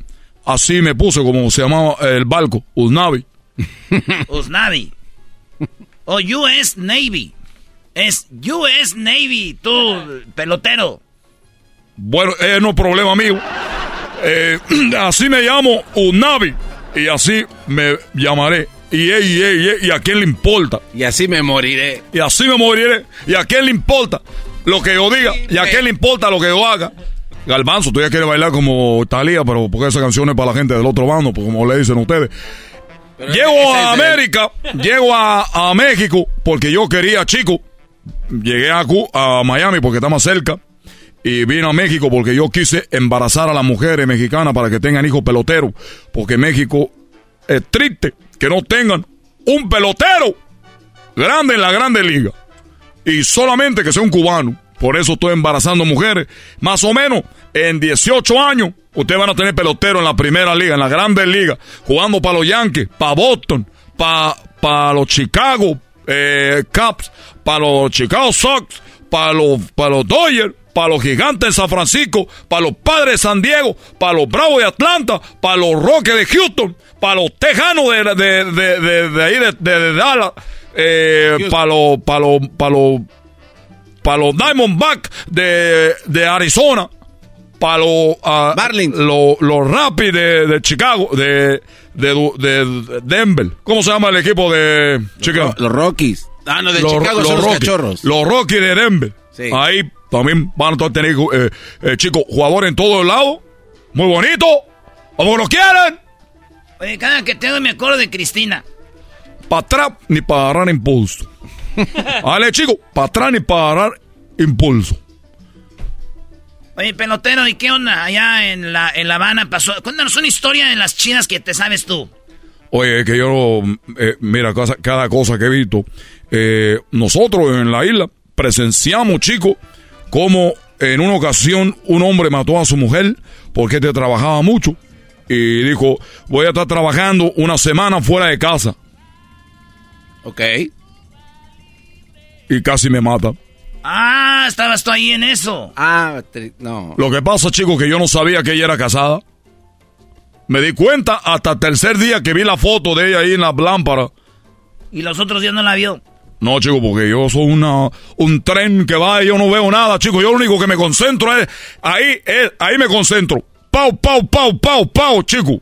Así me puse como se llamaba el barco, Uznavi. Usnavi. <laughs> O US Navy. Es US Navy, tú, pelotero. Bueno, eh, no problema mío. Eh, <clears throat> así me llamo Uznavi. Y así me llamaré. Y, y, y, y a quién le importa. Y así me moriré. Y así me moriré. ¿Y a quién le importa lo que yo diga? ¿Y a quién le importa lo que yo haga? Galvanzo, tú ya quieres bailar como Talía, pero porque esa canción es para la gente del otro bando, pues como le dicen ustedes. Llego a América, <laughs> llego a, a México, porque yo quería, chico. Llegué a, a Miami porque está más cerca. Y vine a México porque yo quise embarazar a las mujeres mexicanas para que tengan hijos peloteros. Porque México es triste que no tengan un pelotero grande en la grande liga. Y solamente que sea un cubano. Por eso estoy embarazando mujeres. Más o menos en 18 años, ustedes van a tener pelotero en la primera liga, en la grande liga, jugando para los Yankees, para Boston, para los Chicago eh, Cubs, para los Chicago Sox, para los, para los Dodgers, para los Gigantes de San Francisco, para los Padres de San Diego, para los Bravos de Atlanta, para los Rockets de Houston, para los Tejanos de, de, de, de, ahí de, Dallas, eh, para los, para los, para los, para los Diamondbacks de, de Arizona, para los, uh, los, los Rapids de, de Chicago, de, de, de, Denver. ¿Cómo se llama el equipo de Chicago? Los, Rockies. Ah, no, de los, Chicago son los cachorros. Los Rockies de Denver. Ahí también van a tener eh, eh, chicos, jugadores en todos lados. Muy bonito. Como lo quieran. Oye, cada que tengo me acuerdo de Cristina. Para atrás ni para agarrar impulso. <laughs> Vale, chicos, para atrás ni para agarrar impulso. Oye, pelotero, ¿y qué onda? Allá en La, en la Habana pasó. Cuéntanos una historia de las chinas que te sabes tú. Oye, que yo, eh, mira, cada, cosa que he visto. Eh, nosotros en la isla presenciamos, chicos, como en una ocasión un hombre mató a su mujer porque te trabajaba mucho. Y dijo, voy a estar trabajando una semana fuera de casa. Ok. Y casi me mata. Ah, estabas tú ahí en eso. Ah, no. Lo que pasa, chicos, que yo no sabía que ella era casada. Me di cuenta hasta el tercer día que vi la foto de ella ahí en la lámpara. ¿Y los otros días no la vio? No, chicos, porque yo soy una, un tren que va y yo no veo nada, chicos. Yo lo único que me concentro es ahí, ahí me concentro. Pau, pau, pau, pau, pau, chicos.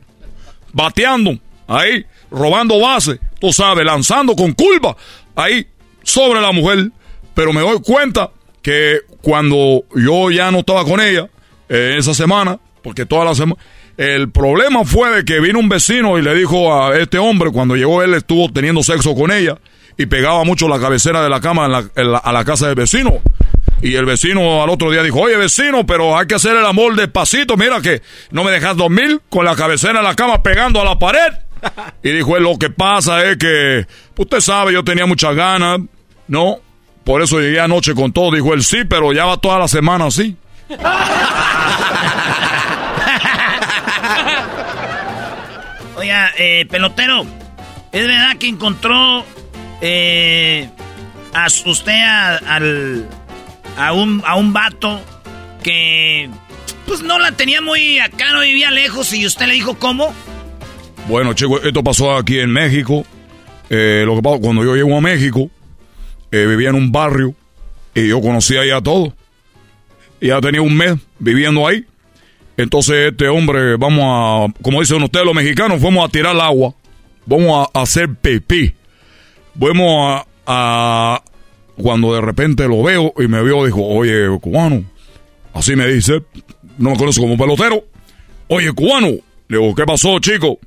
Bateando, ahí, robando base, tú sabes, lanzando con curva, ahí, sobre la mujer pero me doy cuenta que cuando yo ya no estaba con ella, eh, esa semana, porque toda la semana, el problema fue de que vino un vecino y le dijo a este hombre, cuando llegó él estuvo teniendo sexo con ella y pegaba mucho la cabecera de la cama a la casa del vecino. Y el vecino al otro día dijo, oye vecino, pero hay que hacer el amor despacito, mira que no me dejas dormir con la cabecera de la cama pegando a la pared. <laughs> Y dijo él, lo que pasa es que, usted sabe, yo tenía muchas ganas, ¿no? Por eso llegué anoche con todo. Dijo él, sí, pero ya va toda la semana así. <laughs> Oiga, eh, pelotero, ¿es verdad que encontró eh, a usted al, a, un, a un vato que pues no la tenía muy acá, no vivía lejos y usted le dijo cómo? Bueno, chico, esto pasó aquí en México. Eh, lo que pasó cuando yo llego a México, eh, vivía en un barrio y yo conocía ya todo. Ya tenía un mes viviendo ahí. Entonces este hombre, vamos a, como dicen ustedes los mexicanos, fuimos a tirar el agua. Vamos a, hacer pipí. Vamos a, Cuando de repente lo veo y me vio, dijo, oye, cubano. Así me dice, no me conoce como pelotero. Oye, cubano. Le digo, ¿qué pasó, chico?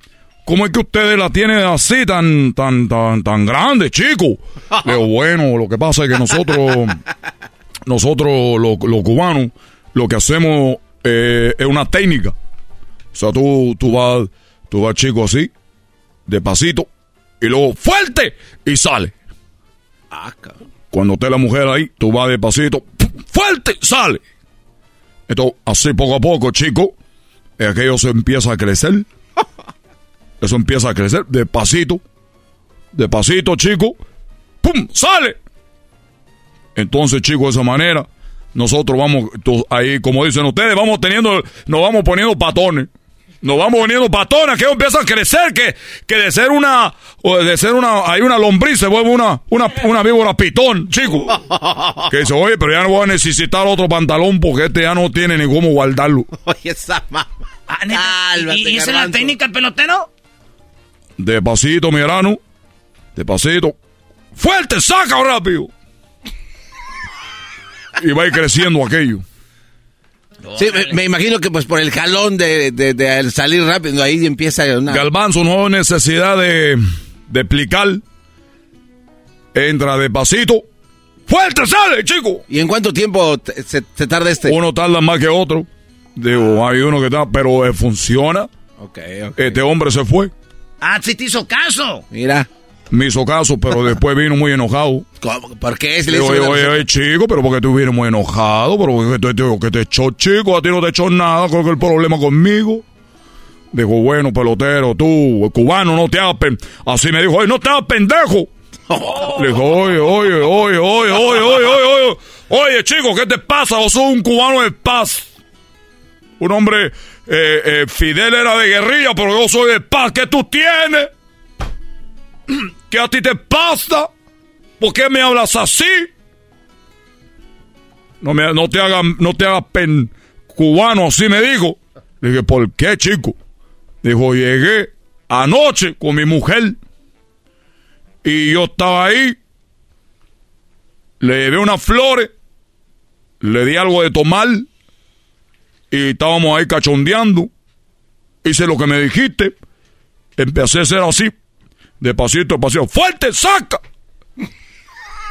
¿Cómo es que ustedes la tienen así tan, tan, tan, tan grande, chico? Pero bueno, lo que pasa es que nosotros, nosotros los, cubanos, lo que hacemos eh, es una técnica. O sea, tú, tú vas, tú vas chico así, despacito, y luego fuerte, y sale. Ah, Cuando esté la mujer ahí, tú vas despacito, fuerte, sale. Entonces, así poco a poco, chico, aquello se empieza a crecer. <laughs> Eso empieza a crecer despacito. Despacito, chico. ¡Pum! ¡Sale! Entonces, chico, de esa manera, nosotros vamos, ahí, como dicen ustedes, vamos teniendo, nos vamos poniendo patones. Nos vamos poniendo patones, que empieza a crecer, que, que de ser una, de ser una, hay una lombriz se vuelve una, una, una víbora pitón, chico. Que dice, oye, pero ya no voy a necesitar otro pantalón porque este ya no tiene ni cómo guardarlo. <laughs> Oye, esa mamá. Ah, ¿Y, ¿Y esa es la técnica, pelotero? Despacito, mi hermano. Despacito. ¡Fuerte! ¡Saca rápido! y va a ir creciendo aquello. Sí, me, imagino que pues por el jalón de, de, salir rápido, ahí empieza una... Galvanzo, no hay necesidad de, de explicar. Entra despacito. ¡Fuerte, sale, chico! ¿Y en cuánto tiempo se, tarda este? Uno tarda más que otro. Digo, hay uno que está, pero eh, funciona. Ok, Este hombre se fue. Ah, sí te hizo caso. Mira. Me hizo caso, pero <laughs> después vino muy enojado. ¿Cómo? ¿Por qué? Se Le digo, oye, oye, chico, pero porque tú vienes muy enojado, pero porque te, te, que te echó chico, a ti no te echó nada, creo que el problema conmigo. Dijo, bueno, pelotero, tú, el cubano, no te hagas. Así me dijo, oye, no te hagas pendejo. <laughs> Le dijo, oye, oye, oye, oye, oye, oye, oye, oye, oye, chico, ¿qué te pasa? Vos sos un cubano de paz. Un hombre, eh, eh, Fidel era de guerrilla, pero yo soy de paz. ¿Qué tú tienes? <clears throat> ¿Qué a ti te pasa? ¿Por qué me hablas así? No, me, no te hagas no pen cubano, así me dijo. Le dije, ¿por qué, chico? Dijo, llegué anoche con mi mujer y yo estaba ahí. Le llevé unas flores, le di algo de tomar y estábamos ahí cachondeando. Hice lo que me dijiste. Empecé a ser así, de pasito a pasito. ¡Fuerte, saca!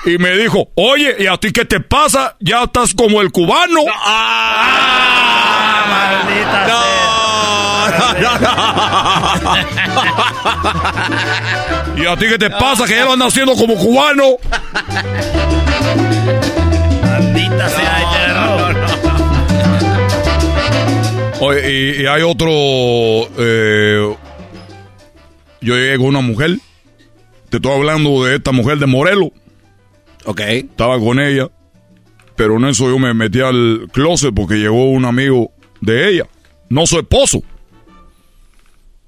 Y me dijo, oye, ¿y a ti qué te pasa? Ya estás como el cubano. <laughs> ¿Y a ti qué te pasa? Que ya lo andas haciendo como cubano. Maldita sea, Oye, y, y hay otro. eh, yo llegué con una mujer. Te estoy hablando de esta mujer de Morelos. Ok. Estaba con ella. Pero en eso yo me metí al closet porque llegó un amigo de ella. No su esposo.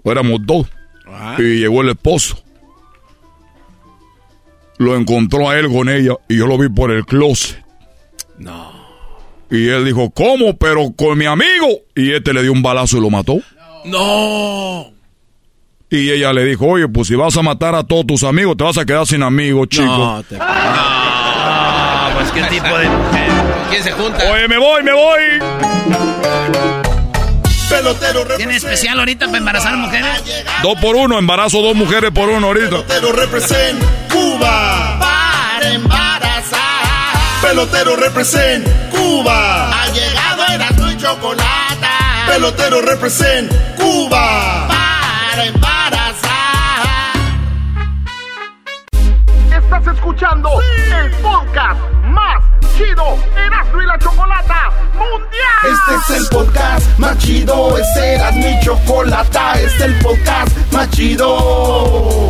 Éramos dos. Y llegó el esposo. Lo encontró a él con ella y yo lo vi por el closet. No. Y él dijo, ¿cómo? Pero con mi amigo. Y este le dio un balazo y lo mató. No. Y ella le dijo, oye, pues si vas a matar a todos tus amigos, te vas a quedar sin amigos, chico. No, te- Ah, pues qué tipo de mujer. ¿Con quién se junta? Oye, me voy, me voy. Pelotero ¿Tiene especial ahorita para embarazar mujeres? Dos por uno, embarazo dos mujeres por uno ahorita. Pelotero represent Cuba. Para embarazar. Pelotero represent Cuba. Ha llegado Erasmo y Chocolate. Pelotero represent Cuba. Escuchando el podcast más chido Erasmo y la Chocolata Mundial. Este es el podcast más chido. Este era mi chocolata. Este es el podcast más chido.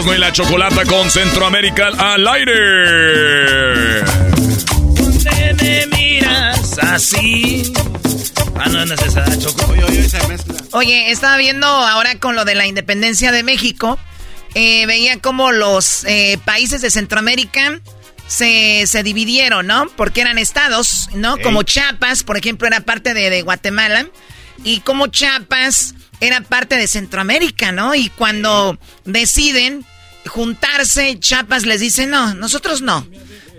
Erasmo y la chocolata con Centroamérica al aire. Te me miras así. Ah, no es Choco. Oye, estaba viendo ahora con lo de la independencia de México. eh, veía cómo los eh, países de Centroamérica se, se dividieron, ¿no? Porque eran estados, ¿no? Como Chiapas, por ejemplo, era parte de, de Guatemala. Y como Chiapas era parte de Centroamérica, ¿no? Y cuando deciden juntarse, Chiapas les dice, no, nosotros no.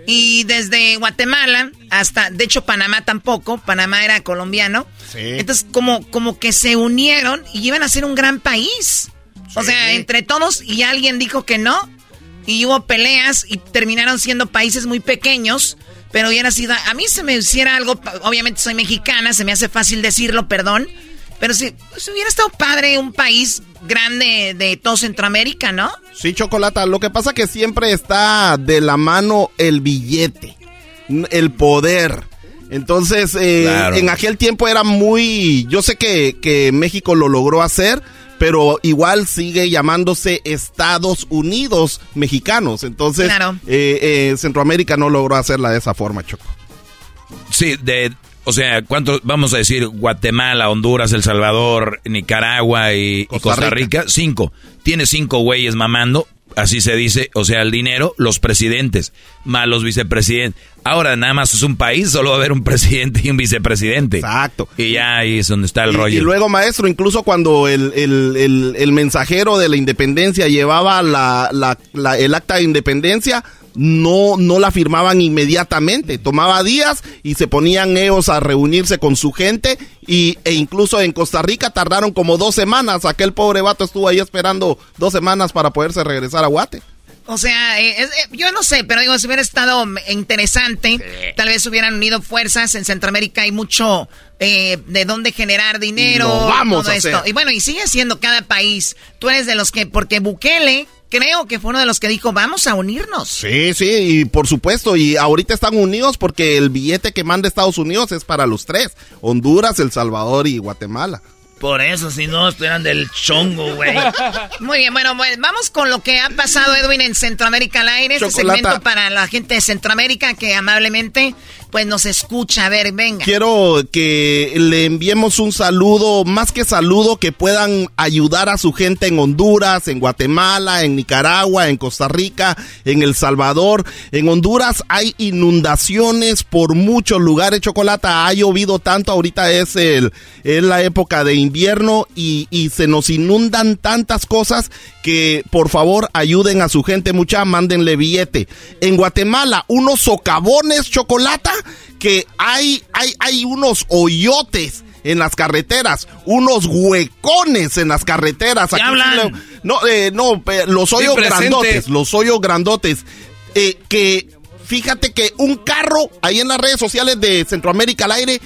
Y desde Guatemala hasta, de hecho, Panamá tampoco, Panamá era colombiano. Entonces, como, como que se unieron y iban a ser un gran país. O sea, entre todos y alguien dijo que no. Y hubo peleas y terminaron siendo países muy pequeños. pero hubiera sido, a mí se me hiciera algo, obviamente soy mexicana, se me hace fácil decirlo, perdón, pero si pues, hubiera estado padre un país grande de todo Centroamérica, ¿no? Sí, Chocolata, lo que pasa que siempre está de la mano el billete, el poder. Entonces, eh, en aquel tiempo era muy, yo sé que, que México lo logró hacer, pero igual sigue llamándose Estados Unidos mexicanos. Entonces, eh, eh, Centroamérica no logró hacerla de esa forma, Choco. Sí, de, o sea, ¿cuántos, vamos a decir, Guatemala, Honduras, El Salvador, Nicaragua y Costa, Rica. Cinco. Tiene cinco güeyes mamando, así se dice, o sea, el dinero, los presidentes, más los vicepresidentes. Ahora nada más es un país, solo va a haber un <laughs> presidente y un vicepresidente. Exacto. Y ya ahí es donde está el y, rollo. Y luego, maestro, incluso cuando el, el, el, mensajero de la independencia llevaba la, la, el acta de independencia, no, no la firmaban inmediatamente. Tomaba días y se ponían ellos a reunirse con su gente y, e incluso en Costa Rica tardaron como dos semanas. Aquel pobre vato estuvo ahí esperando dos semamas para poderse regresar a Guate. O sea, eh, eh, yo no sé, pero digo, si hubiera estado interesante, tal vez hubieran unido fuerzas. En Centroamérica hay mucho eh, de dónde generar dinero. vamos todo esto. Y bueno, y sigue siendo cada país. Tú eres de los que, porque Bukele creo que fue uno de los que dijo, vamos a unirnos. Sí, sí, y por supuesto, y ahorita están unidos porque el billete que manda Estados Unidos es para los tres, Honduras, El Salvador y Guatemala. Por eso, si no, estuvieran del chongo, güey. <laughs> Muy bien, bueno, vamos con lo que ha pasado, Edwin, en Centroamérica al aire. Este segmento para la gente de Centroamérica que amablemente pues nos escucha. A ver, venga. Quiero que le enviemos un saludo, más que saludo, que puedan ayudar a su gente en Honduras, en Guatemala, en Nicaragua, en Costa Rica, en El Salvador. En Honduras hay inundaciones por muchos lugares. Chocolata, ha llovido tanto, ahorita es, el, es la época de invierno y, y se nos inundan tantas cosas que por favor ayuden a su gente mucha, mándenle billete. En Guatemala, unos socavones chocolata que hay, hay, hay unos hoyotes en las carreteras, unos huecones en las carreteras. Aquí no, eh, no, los hoyos grandotes, los hoyos grandotes. Eh, que fíjate que un carro, ahí en las redes sociales de Centroamérica al aire,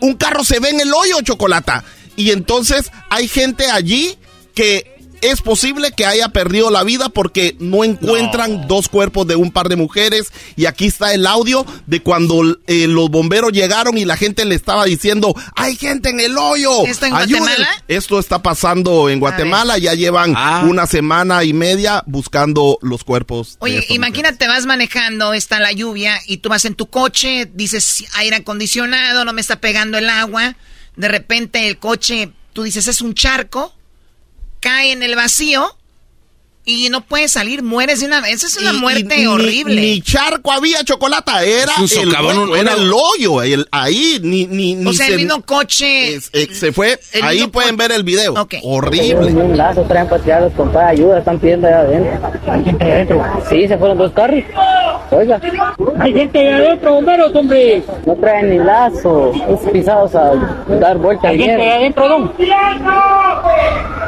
un carro se ve en el hoyo, chocolata. Y entonces hay gente allí que es posible que haya perdido la vida porque no encuentran dos cuerpos de un par de mujeres. Y aquí está el audio de cuando eh, los bomberos llegaron y la gente le estaba diciendo, hay gente en el hoyo. ¿Esto en Guatemala? Esto está pasando en Guatemala. Ya llevan ah. una semana y media buscando los cuerpos. Oye, imagínate, vas manejando, está la lluvia y tú vas en tu coche, dices aire acondicionado, no me está pegando el agua. De repente el coche, tú dices, es un charco cae en el vacío y no puede salir, mueres de una vez. es una muerte horrible. Ni, charco había chocolate, era, el, era el hoyo, ahí, ni, ni, O sea, el mismo coche. Eh, se fue, ahí pueden ver el video. Horrible. Un lazo, traen pateados ayuda, están pidiendo allá adentro. ¿Hay gente adentro? Sí, se fueron dos carros. Oiga. Hay gente allá adentro, bomberos, hombre. No traen ni lazo, es pisados a dar vuelta. Hay gente allá adentro, don.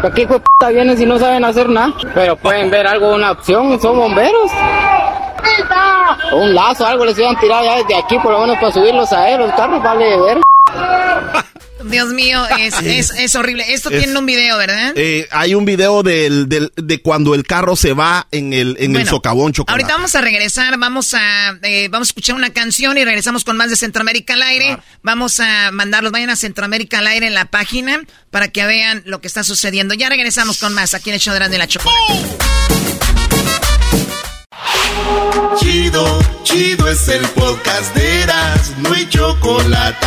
Aquí, pues, vienen si no saben hacer nada. Pero pueden ver algo, una opción, son bomberos. Un lazo, algo les iban a tirar ya desde aquí, por lo menos para subirlos a él, los carros, vale ver. <laughs> Dios mío, es, es, horrible. Esto tiene un video, ¿verdad? Eh, hay un video del, del, de cuando el carro se va en el, en el socavón chocolate. Ahorita vamos a regresar, vamos a, eh, vamos a escuchar una canción y regresamos con más de Centroamérica al aire. Ah. Vamos a mandarlos, vayan a Centroamérica al aire en la página para que vean lo que está sucediendo. Ya regresamos con más aquí en el show de la Chocolate. Chido, chido es el podcast de Eras, no hay chocolate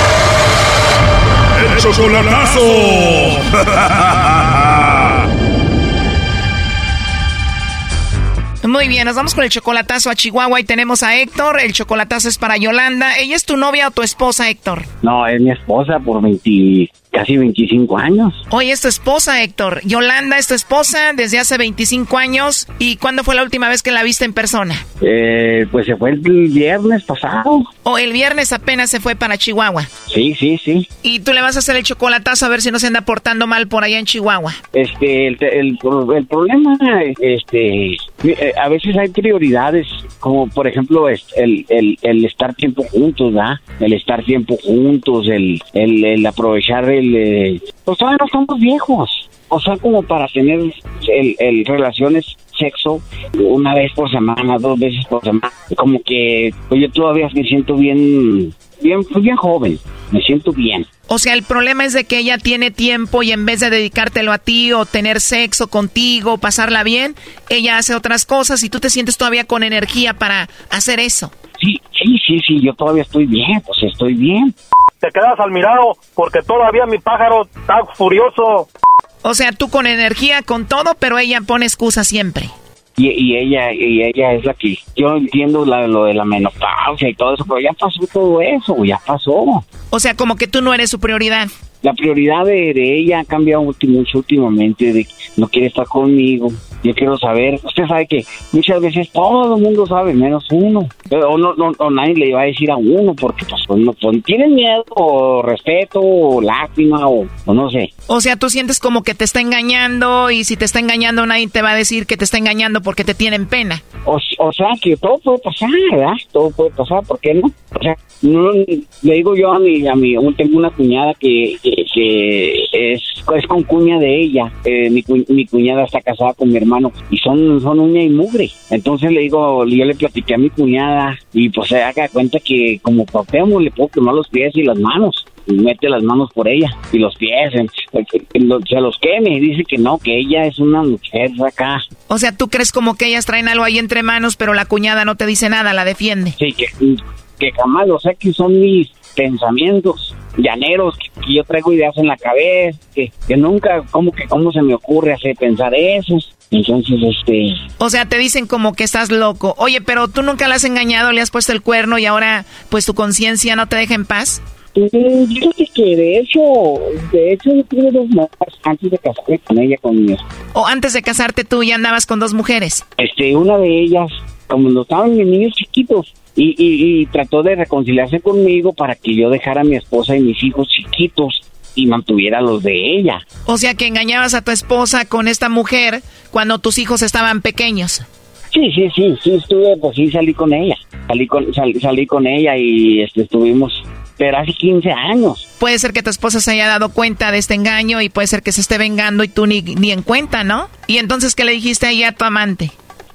chocolatazo. Muy bien, nos vamos con el chocolatazo a Chihuahua y tenemos a Héctor. El chocolatazo es para Yolanda. ¿Ella es tu novia o tu esposa, Héctor? No, es mi esposa por 20, casi 25 años. Oye, es tu esposa, Héctor. Yolanda es tu esposa desde hace 25 años. ¿Y cuándo fue la última vez que la viste en persona? Eh, pues se fue el viernes pasado. O el viernes apenas se fue para Chihuahua. Sí, sí, sí. Y tú le vas a hacer el chocolatazo a ver si no se anda portando mal por allá en Chihuahua. Este, el, el, el problema, este, eh, a veces hay prioridades, como por ejemplo el, el, el estar tiempo juntos, ¿verdad? El estar tiempo juntos, el, el, el aprovechar el... Eh, pues todavía no estamos viejos. O sea, como para tener el, el relaciones sexo una vez por semana, dos veces por semana. Como que pues yo todavía me siento bien, bien, pues bien joven. Me siento bien. O sea, el problema es de que ella tiene tiempo y en vez de dedicártelo a ti o tener sexo contigo, pasarla bien, ella hace otras cosas y tú te sientes todavía con energía para hacer eso. Sí, sí, sí, sí, yo todavía estoy bien, pues estoy bien. Te quedas al mirado porque todavía mi pájaro está furioso. O sea, tú con energía, con todo, pero ella pone excusa siempre. Y, y, ella y ella es la que yo entiendo la, lo de la menopausia y todo eso, pero ya pasó todo eso, ya pasó. O sea, como que tú no eres su prioridad. La prioridad de, de ella ha cambiado mucho últimamente, de que no quiere estar conmigo, yo quiero saber, usted sabe que muchas veces todo el mundo sabe, menos uno. O, no, no, o nadie le va a decir a uno porque pues, pues no, pues, tienen miedo o respeto o lástima o, no sé. O sea, tú sientes como que te está engañando y si te está engañando nadie te va a decir que te está engañando porque te tienen pena. O, o sea, que todo puede pasar, ¿verdad? Todo puede pasar, ¿por qué no? O sea, no, le digo yo a mi, a mi, tengo una cuñada que, que, es, es con cuña de ella. Eh, mi, mi cuñada está casada con mi hermano y son, son uña y mugre. Entonces le digo, yo le platiqué a mi cuñada y pues se haga cuenta que como papemos le puedo quemar los pies y las manos. Y mete las manos por ella y los pies, se los queme. Y dice que no, que ella es una mujer acá. O sea, tú crees como que ellas traen algo ahí entre manos, pero la cuñada no te dice nada, la defiende. Sí, que, que jamás, o sea, que son mis pensamientos llaneros que, yo traigo ideas en la cabeza que, que nunca como que cómo se me ocurre hacer pensar eso entonces, este... O sea, te dicen como que estás loco. Oye, pero tú nunca la has engañado, le has puesto el cuerno y ahora, pues, tu conciencia no te deja en paz. Yo creo que de hecho, de hecho yo tuve dos mujeres antes de casarme con ella, con O antes de casarte tú ya andabas con dos mujeres. Este, una de ellas, como no estaban mis niños chiquitos, y, y, y trató de reconciliarse conmigo para que yo dejara a mi esposa y mis hijos chiquitos y mantuviera los de ella. O sea que engañabas a tu esposa con esta mujer cuando tus hijos estaban pequeños. Sí, sí, sí, sí estuve, pues sí salí con ella, salí con, salí con ella y este, estuvimos, pero hace 15 años. Puede ser que tu esposa se haya dado cuenta de este engaño y puede ser que se esté vengando y tú ni, ni en cuenta, ¿no? Y entonces, ¿qué le dijiste ahí a tu amante?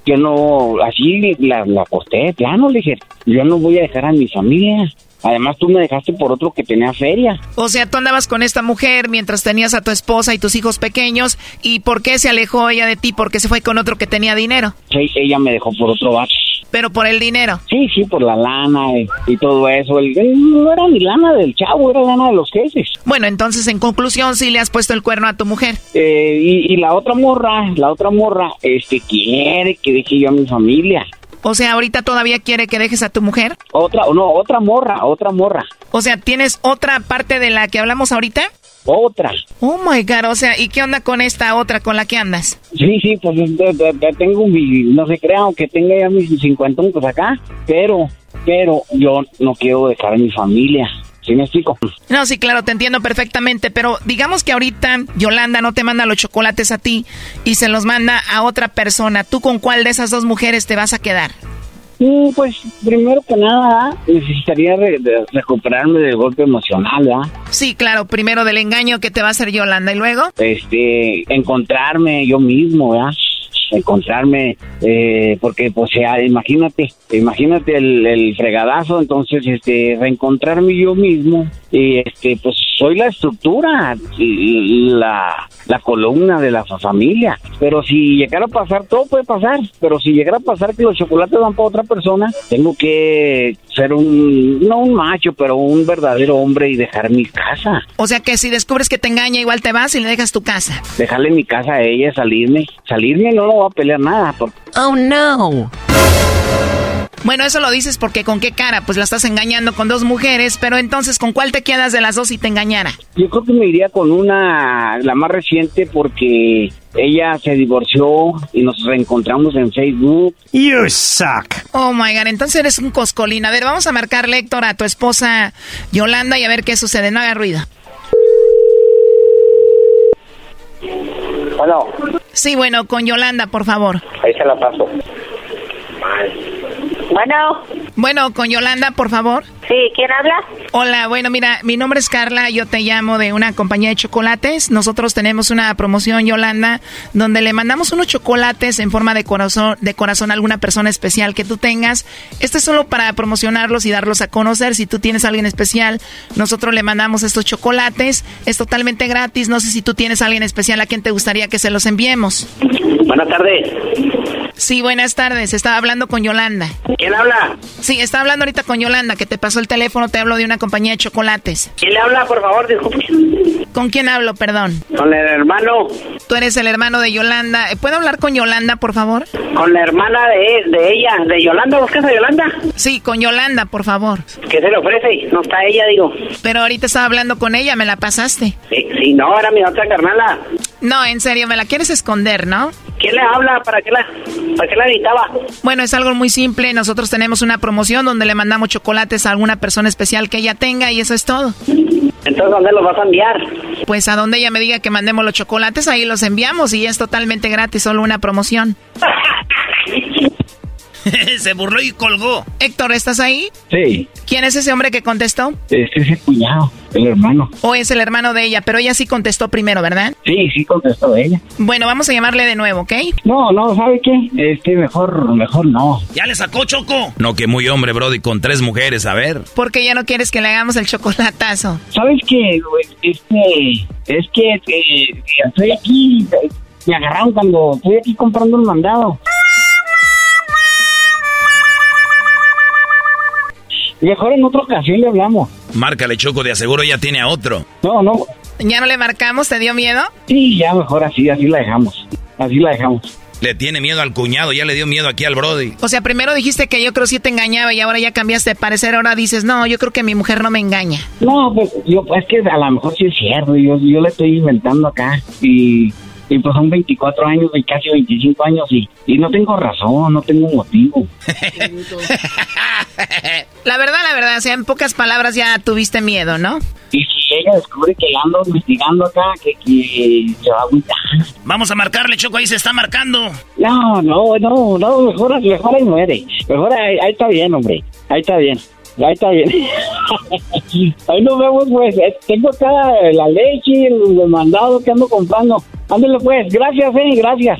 Yo no, así la, la posté, plano, le dije, yo no voy a dejar a mi familia. Además, tú me dejaste por otro que tenía feria. O sea, tú andabas con esta mujer mientras tenías a tu esposa y tus hijos pequeños. ¿Y por qué se alejó ella de ti? ¿Porque se fue con otro que tenía dinero? Sí, ella me dejó por otro vato. ¿Pero por el dinero? Sí, sí, por la lana y, todo eso. El, no era ni lana del chavo, era lana de los jefes. Bueno, entonces, en conclusión, sí le has puesto el cuerno a tu mujer. Eh, y, y la otra morra, la otra morra, este, quiere que deje yo a mi familia. O sea, ahorita todavía quiere que dejes a tu mujer. Otra, no, otra morra, otra morra. O sea, ¿tienes otra parte de la que hablamos ahorita? Otra. Oh my god, o sea, ¿y qué onda con esta otra con la que andas? Sí, sí, pues tengo un, no se crea, aunque tenga ya mis 50 pues acá, pero, pero yo no quiero dejar a mi familia. ¿Sí me explico? No, sí, claro, te entiendo perfectamente, pero digamos que ahorita Yolanda no te manda los chocolates a ti y se los manda a otra persona. ¿Tú con cuál de esas dos mujeres te vas a quedar? Mm, pues primero que nada necesitaría recuperarme del golpe emocional, ¿verdad? Sí, claro, primero del engaño que te va a hacer Yolanda y luego. Este, encontrarme yo mismo, ¿verdad? Encontrarme, eh, porque pues sea, imagínate, imagínate el, el, fregadazo, entonces este, reencontrarme yo mismo, y este, pues soy la estructura, la, la columna de la familia, pero si llegara a pasar, todo puede pasar, pero si llegara a pasar que los chocolates van para otra persona, tengo que ser un, no un macho, pero un verdadero hombre y dejar mi casa. O sea que si descubres que te engaña, igual te vas y le dejas tu casa. Dejarle mi casa a ella, salirme, salirme, no voy a pelear nada. Porque... Oh, no. Bueno, eso lo dices porque con qué cara, pues la estás engañando con dos mujeres, pero entonces, ¿con cuál te quedas de las dos si te engañara? Yo creo que me iría con una, la más reciente, porque ella se divorció y nos reencontramos en Facebook. You suck. Oh my god, entonces eres un coscolín. A ver, vamos a marcarle, Héctor, a tu esposa Yolanda y a ver qué sucede. No haga ruido. Bueno, Sí, bueno, con Yolanda, por favor. ahí se la paso. Bueno, Bueno, con Yolanda, por favor. sí, ¿quién habla? Hola, bueno, mira, mi nombre es Carla, yo te llamo de una compañía de chocolates. Nosotros tenemos una promoción, Yolanda, donde le mandamos unos chocolates en forma de corazón, de corazón a alguna persona especial que tú tengas. Este es solo para promocionarlos y darlos a conocer. Si tú tienes a alguien especial, nosotros le mandamos estos chocolates. Es totalmente gratis. No sé si tú tienes a alguien especial a quien te gustaría que se los enviemos. Buenas tardes. Sí, buenas tardes. Estaba hablando con Yolanda. ¿Quién habla? Sí, estaba hablando ahorita con Yolanda, que te pasó el teléfono. Te hablo de una compañía de chocolates. ¿Quién le habla, por favor? Disculpe. ¿Con quién hablo, perdón? Con el hermano, Tú eres el hermano de Yolanda. ¿Puedo hablar con Yolanda, por favor? con la hermana de, de ella, de Yolanda. ¿Buscas a Yolanda? Sí, con Yolanda, por favor. ¿Qué se le ofrece? No está ella, digo. Pero ahorita estaba hablando con ella, me la pasaste. Sí, sí, no, era mi otra carnala. No, en serio, me la quieres esconder, ¿no? ¿Quién le habla? ¿Para qué la, para qué la necesitaba? Bueno, es algo muy simple. Nosotros tenemos una promoción donde le mandamos chocolates a alguna persona especial que ella tenga y eso es todo. Entonces, ¿dónde los vas a enviar? Pues a donde ella me diga que mandemos los chocolates, ahí los enviamos y es totalmente gratis, solo una promoción. <laughs> Se burló y colgó. Héctor, ¿estás ahí? Sí, ¿Quién es ese hombre que contestó? es ese cuñado, el hermano. ¿O es el hermano de ella? Pero ella sí contestó primero, ¿verdad? Sí, sí contestó ella. Bueno, vamos a llamarle de nuevo, ¿ok? No, no, ¿sabe qué? Este, mejor, mejor no. ¿Ya le sacó Choco? No, que muy hombre, Brody, con tres mujeres, a ver. Porque ya no quieres que le hagamos el chocolatazo. ¿Sabes qué? güey? Este, es que eh, estoy aquí, eh, me agarraron cuando estoy aquí comprando el mandado. Mejor en otra ocasión le hablamos. Márcale, Choco, de aseguro ya tiene a otro. No, no. ¿Ya no le marcamos? ¿Te dio miedo? Sí, ya mejor así, así la dejamos. Así la dejamos. Le tiene miedo al cuñado, ya le dio miedo aquí al Brody. O sea, primero dijiste que yo creo sí te engañaba y ahora ya cambiaste de parecer. Ahora dices, no, yo creo que mi mujer no me engaña. No, pues yo, es que a lo mejor sí es cierto, yo, yo le estoy inventando acá y, y pues son 24 años y casi 25 años y, y no tengo razón, no tengo motivo. <laughs> La verdad, la verdad, o sea, en pocas palabras ya tuviste miedo, ¿no? Y si ella descubre que la ando investigando acá, que, que se va a agüitar. Vamos a marcarle, Choco, ahí se está marcando. No, no, no, no, mejor, mejor ahí muere. Mejor ahí, ahí está bien, hombre. Ahí está bien. Ahí está bien. <laughs> ahí nos vemos, pues. Eh, Tengo acá la leche, el, el mandado que ando comprando. Ándale, pues. Gracias, eh, gracias.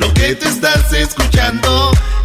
Lo que te estás escuchando,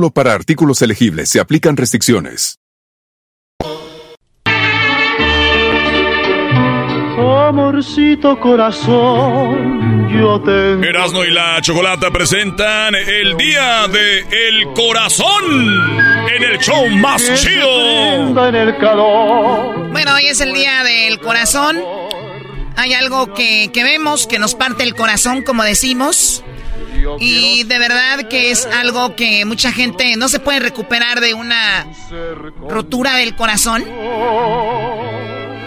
Solo para artículos elegibles se aplican restricciones. Amorcito corazón, yo tengo. Erasno y la Chocolata presentan el día de El Corazón en el show más chido. En el calor. Bueno, hoy es el día del corazón. Hay algo que, que vemos que nos parte el corazón, como decimos. Y de verdad que es algo que mucha gente no se puede recuperar de una rotura del corazón.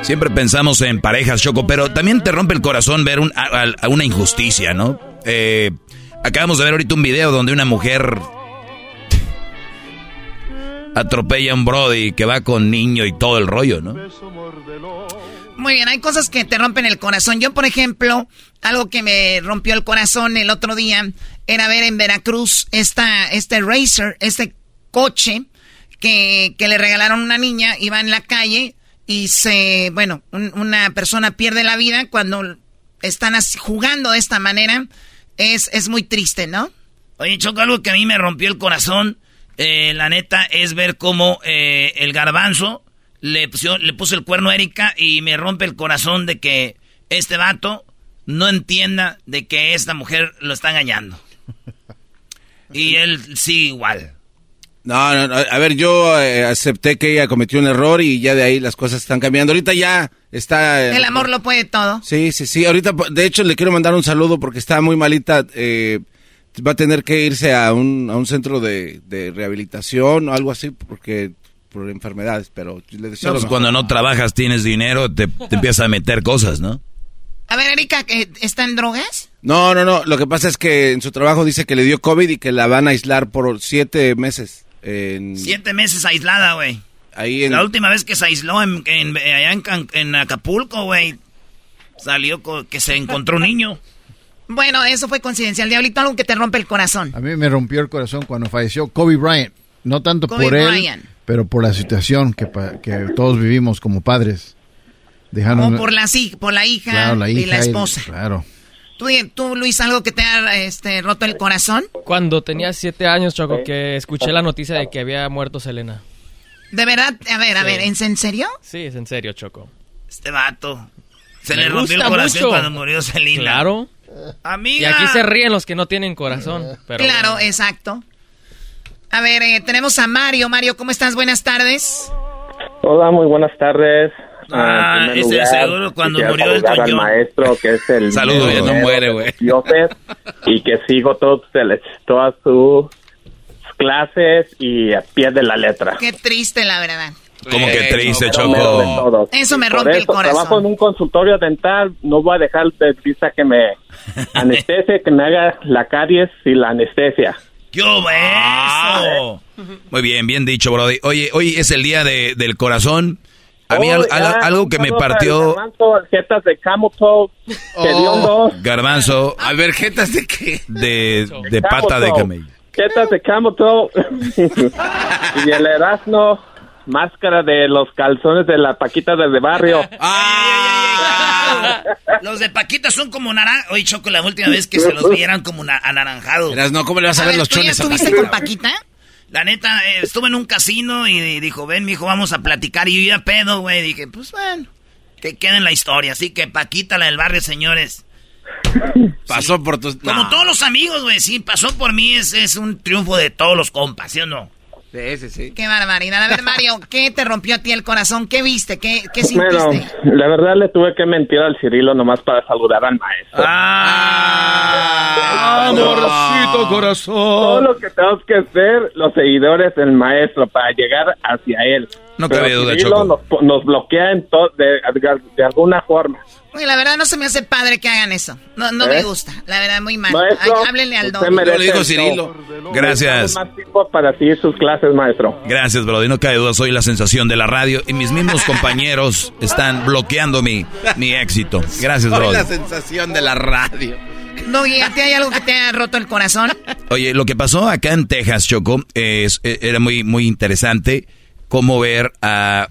Siempre pensamos en parejas, Choco, pero también te rompe el corazón ver un- a, a- a una injusticia, ¿no? Eh, Acabamos de ver ahorita un video donde una mujer atropella a un Brody que va con niño y todo el rollo, ¿no? Muy bien, hay cosas que te rompen el corazón. Yo, por ejemplo, algo que me rompió el corazón el otro día era ver en Veracruz esta, este racer, este coche que, que le regalaron a una niña, iba en la calle y se, bueno, una persona pierde la vida cuando están jugando de esta manera. Es, es muy triste, ¿no? Oye, Choco, algo que a mí me rompió el corazón, eh, la neta, es ver cómo eh, el garbanzo le, le puso el cuerno a Erika y me rompe el corazón de que este vato no entienda de que esta mujer lo está engañando. <laughs> Y él sí igual. No, no, a ver, yo eh, acepté que ella cometió un error y ya de ahí las cosas están cambiando. Ahorita ya está... El amor lo puede todo. Sí, sí, sí. Ahorita, de hecho, le quiero mandar un saludo porque está muy malita. Eh, va a tener que irse a un, a un centro de, rehabilitación o algo así porque por enfermedades, pero le pues cuando no trabajas, tienes dinero, te, te empiezas a meter cosas, ¿no? A ver, Erika, ¿está en drogas? No, no, no. Lo que pasa es que en su trabajo dice que le dio COVID y que la van a aislar por siete meses. Siete meses aislada, güey. Ahí La última vez que se aisló en, allá en, Acapulco, güey, salió que se encontró un niño. Bueno, eso fue coincidencial. Diablito, algo que te rompe el corazón. A mí me rompió el corazón cuando falleció Kobe Bryant. No tanto por él, pero por la situación que, que todos vivimos como padres. Dejando... por la, por la hija, y la esposa. claro. ¿Tú, ¿Tú, Luis, algo que te ha este, roto el corazón? Cuando tenía siete años, Choco, que escuché la noticia de que había muerto Selena. ¿De verdad? A ver, a ver, ¿en serio? Sí, es en serio, Choco. Este vato. Se le rompió el corazón cuando murió Selena. Claro. Amiga. Y aquí se ríen los que no tienen corazón. claro, exacto. A ver, eh, tenemos a Mario. Mario, ¿cómo estás? Buenas tardes. Hola, muy buenas tardes. Ah, ah ese seguro cuando murió el al maestro que es el <laughs> Saludo, ya no muere, güey. y que sigo todos todas sus clases y a pie de la letra. Qué triste, la verdad. Como que triste, Choco. Eso me rompe el corazón. Trabajo en un consultorio dental, no voy a dejar de vista que me <laughs> anestesie, que me haga la caries y la anestesia. ¡Qué eso! Muy bien, bien dicho, Brody. Oye, hoy es el día de, del corazón. A mí algo que me partió... Garbanzo, jetas de camel oh. Garbanzo. A ver, jetas de qué? De, de pata de camello. Jetas de camel <laughs> y el Erasmo, máscara de los calzones de la Paquita desde barrio. ¡Ah! Los de Paquita son como naranja. Oye, Choco, la última vez que se los vieran como anaranjados. No, ¿cómo le vas a, ver, los chones a estuviste con Paquita? La neta, eh, estuve en un casino y dijo, ven, mijo, vamos a platicar. Y yo ya pedo, güey. Dije, pues bueno, que quede en la historia. Así que Paquita, la del barrio, señores. Pasó por tus... Como todos los amigos, güey, sí, pasó por mí. Es, es un triunfo de todos los compas, ¿sí o no? Sí, sí, sí. Qué barbaridad. A ver, Mario, <laughs> ¿qué te rompió a ti el corazón? ¿Qué viste? ¿Qué, qué sintiste? Bueno, la verdad le tuve que mentir al Cirilo nomás para saludar al maestro. ¡Ah! Amorcito corazón. Todo lo que tenemos que hacer los seguidores del maestro para llegar hacia él. No cabe duda, Cirilo nos, nos, bloquea en de, de alguna forma la verdad no se me hace padre que hagan eso. No, no me ¿Eh? gusta. La verdad, muy mal. háblenle al don. Lo dijo Cirilo. Gracias. Más tiempo para seguir sus clases, maestro. Gracias, brother. No cae duda, soy la sensación de la radio y mis mismos <laughs> compañeros están bloqueando mi, mi éxito. Gracias, brother. Soy la sensación de la radio. No, ¿y a ti hay algo que te ha roto el corazón? Oye, lo que pasó acá en Texas, Choco, es, e, era muy, muy interesante cómo ver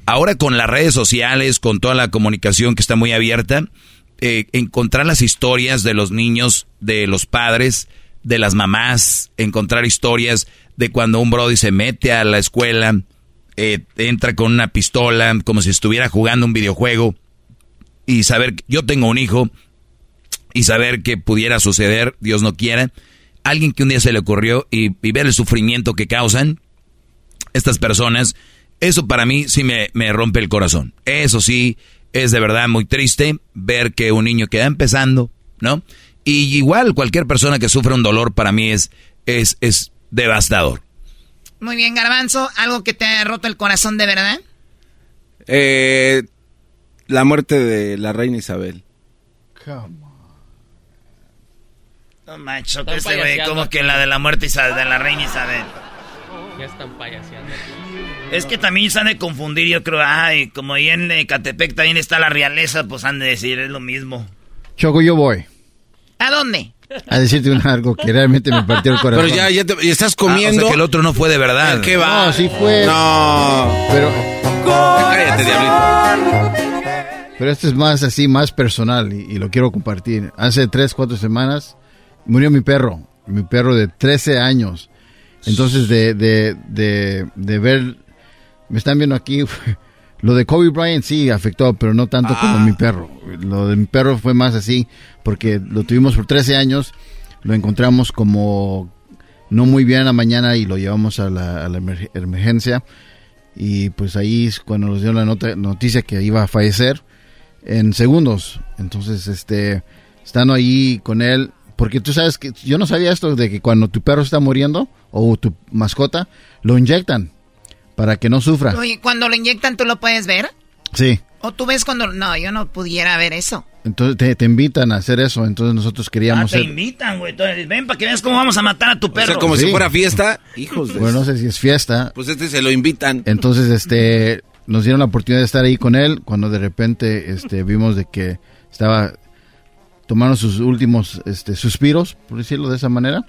ahora con las redes sociales, con toda la comunicación que está muy abierta, eh, encontrar las historias de los niños, de los padres, de las mamás, encontrar historias de cuando un brody se mete a la escuela, eh, entra con una pistola, como si estuviera jugando un videojuego, y saber, yo tengo un hijo, y saber que pudiera suceder, Dios no quiera, alguien que un día se le ocurrió y ver el sufrimiento que causan estas personas, eso para mí sí me, rompe el corazón. Eso sí es de verdad muy triste ver que un niño queda empezando, ¿no? Y igual cualquier persona que sufre un dolor para mí es, es, es devastador. Muy bien, Garbanzo, ¿algo que te ha roto el corazón de verdad? Eh, la muerte de la reina Isabel. No macho, que ese güey, como que la de la muerte Isabel, de la reina Isabel. Ya están payaseando. Es que también se han de confundir, yo creo, ay, como ahí en Catepec también está la realeza, pues han de decir, es lo mismo. Choco, yo voy. ¿A dónde? A decirte un algo que realmente me partió el corazón. Pero ya, ya, te, ya estás comiendo. Ah, o sea que el otro no fue de verdad. ¿Qué va? No, sí fue. No. Pero, Cállate, diablito. pero esto es más así, más personal y, y lo quiero compartir. Hace tres, cuatro semanas murió mi perro, mi perro de 13 años. Entonces, de, de, de, de ver, me están viendo aquí, <laughs> lo de Kobe Bryant sí afectó, pero no tanto como mi perro. Lo de mi perro fue más así, porque lo tuvimos por 13 años, lo encontramos como no muy bien en la mañana y lo llevamos a la, a la emer- emergencia. Y pues ahí es cuando nos dio la nota- noticia que iba a fallecer en segundos. Entonces, este, estando ahí con él, porque tú sabes que yo no sabía esto de que cuando tu perro está muriendo o tu mascota, lo inyectan para que no sufra. Oye, cuando lo inyectan, ¿tú lo puedes ver? Sí. ¿O tú ves cuando...? No, yo no pudiera ver eso. Entonces te, te invitan a hacer eso. Entonces nosotros Ah, queríamos te ser. invitan, güey. Entonces, ven para que veas cómo vamos a matar a tu perro. como Sí. si fuera fiesta. Hijos de... Bueno, no sé si es fiesta. Pues este se lo invitan. Entonces, este, nos dieron la oportunidad de estar ahí con él cuando de repente, este, vimos de que estaba tomando sus últimos, este, suspiros, por decirlo de esa manera.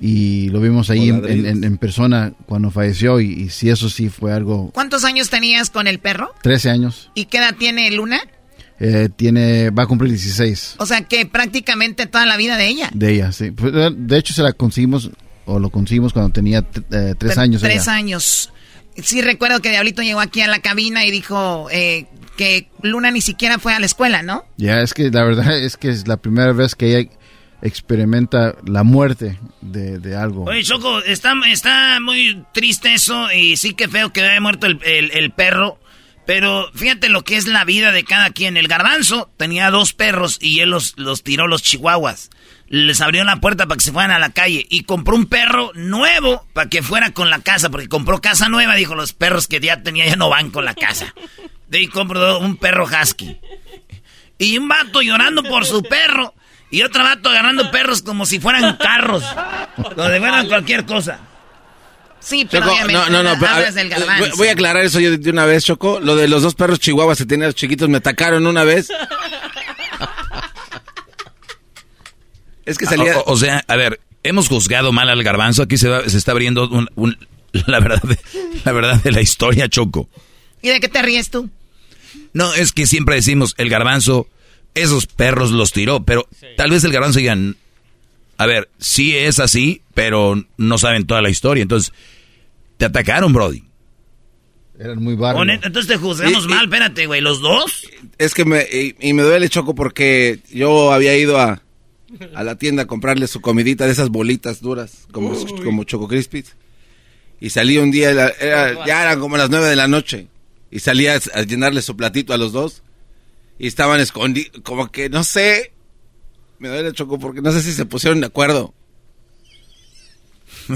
Y lo vimos ahí en, en- en- en persona cuando falleció y, y sí, eso sí fue algo. ¿Cuántos años tenías con el perro? 13 años. ¿Y qué edad tiene Luna? Eh, tiene, va a cumplir 16 O sea, que prácticamente toda la vida de ella. de ella, sí. Pues, De hecho, se la conseguimos, o lo conseguimos cuando tenía eh, tres Tre- años. Tres ella. años. Sí, recuerdo que Diablito llegó aquí a la cabina y dijo eh, que Luna ni siquiera fue a la escuela, ¿no? Ya, es que la verdad es que es la primera vez que ella experimenta la muerte de, de algo. Oye, Choco, está, está muy triste eso y sí que feo que haya muerto el, el- perro. Pero fíjate lo que es la vida de cada quien. El garbanzo tenía dos perros y él los, los tiró los chihuahuas. Les abrió la puerta para que se fueran a la calle y compró un perro nuevo para que fuera con la casa, porque compró casa nueva. Dijo, los perros que ya tenía ya no van con la casa. De ahí compró un perro husky. Y un vato llorando por su perro. Y otro vato agarrando perros como si fueran <laughs> carros. Donde fueran cualquier cosa. Sí, pero Choco, obviamente no, no, no, pero, a hablas ver, del garbanzo. voy- a aclarar eso yo de una vez, Choco. Lo de los dos perros chihuahuas que tenían los chiquitos me atacaron una vez. <laughs> Es que salía... Ah, O, o sea, a ver, hemos juzgado mal al garbanzo. Aquí se, va- se está abriendo un- un- <laughs> la, verdad de, la verdad de la historia, Choco. ¿Y de qué te ríes tú? No, es que siempre decimos, el garbanzo, esos perros los tiró, pero tal vez el garbanzo digan, a ver, sí es así, pero no saben toda la historia. Entonces, te atacaron, Brody. Eran muy bárbaros. neta, entonces te juzgamos Y- y- mal, espérate, güey. ¿Los dos? Es que me... Y, y me duele, Choco, porque yo había ido a, a la tienda a comprarle su comidita de esas bolitas duras, como, como Choco Crispies. Y salí un día, era- era- ya eran como las nueve de la noche. Y salí a, a llenarle su platito a los dos. Y estaban escondidos, como que no sé. Me duele, Choco, porque no sé si se pusieron de acuerdo. <laughs>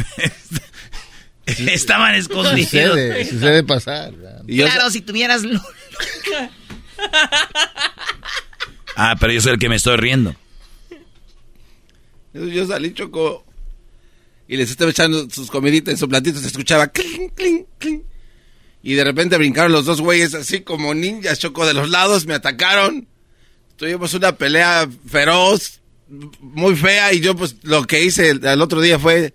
Estaban escondidos. Sucede, sucede pasar. Y yo, Claro, si tuvieras... Ah, pero yo soy el que me estoy riendo. yo salí, Choco. Y les estaba echando sus comiditas en su platito. Se escuchaba clink, clink, clink. Y de repente brincaron los dos güeyes así como ninjas, Choco, de los lados. Me atacaron. Tuvimos una pelea feroz, muy fea. Y yo, pues, lo que hice el, otro día fue...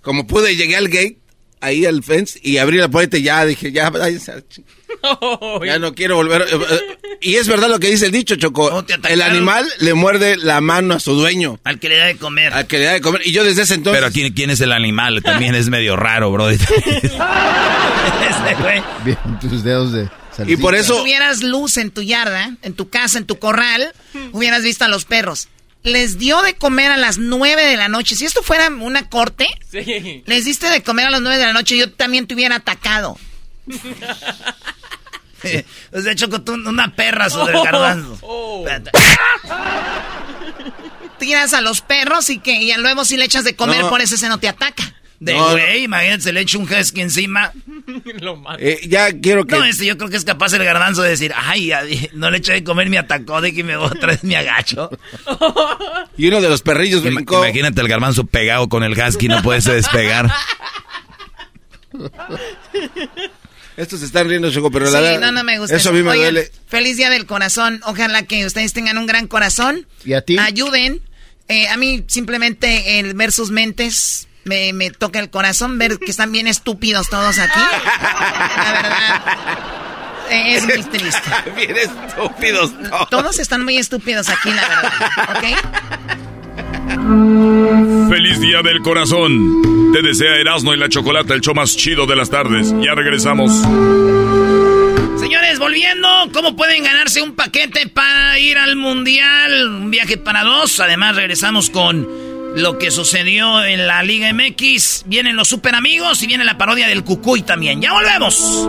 Como pude, llegué al gate, ahí al fence, y abrí la puerta y ya dije, ya, váyanse <laughs> ya no quiero volver. eh, eh, Y es verdad lo que dice el dicho, Choco. El animal le muerde la mano a su dueño. Al que le da de comer. Al que le da de comer. Y yo desde ese entonces. Pero aquí, ¿quién es el animal? También es medio raro, <laughs> <laughs> güey. Bien, tus dedos de Y por Si eso. tuvieras luz en tu yarda, en tu casa, en tu corral, hubieras visto a los perros. Les dio de comer a las nueve de la noche. Si esto fuera una corte, Sí. les diste de comer a las nueve de la noche, yo también te hubiera atacado. <laughs> O sea, Choco, tú una perra sobre el garbanzo. Oh. <laughs> Tiras a los perros y que y luego si le echas de comer, No. por eso ese no te ataca. De No, güey, imagínate, se le echa un husky encima. <laughs> Lo mata. Eh, ya quiero que... No, este yo creo que es capaz el garbanzo de decir, ay, ya, no le eché de comer, me atacó, de que me otra vez me agacho. Y uno de los perrillos Ima- brincó. Imagínate el garbanzo pegado con el husky, no puede se despegar. Estos se están riendo, Choco, pero Sí, la verdad... no, no me gusta. Eso a mí me Oigan, duele. Feliz Día del Corazón. Ojalá que ustedes tengan un gran corazón. ¿Y a ti? Ayuden. Eh, a mí simplemente el ver sus mentes me, me toca el corazón, ver que están bien estúpidos todos aquí. La verdad. eh, es muy triste. <laughs> Bien estúpidos todos. Todos están muy estúpidos aquí, la verdad. ¿Ok? Feliz Día del Corazón. Te desea Erasmo y la Chocolata, el show más chido de las tardes. Ya regresamos. Señores, volviendo, ¿cómo pueden ganarse un paquete para ir al mundial? Un viaje para dos. Además, regresamos con lo que sucedió en la Liga MX. Vienen los super amigos y viene la parodia del Cucuy también. ¡Ya volvemos!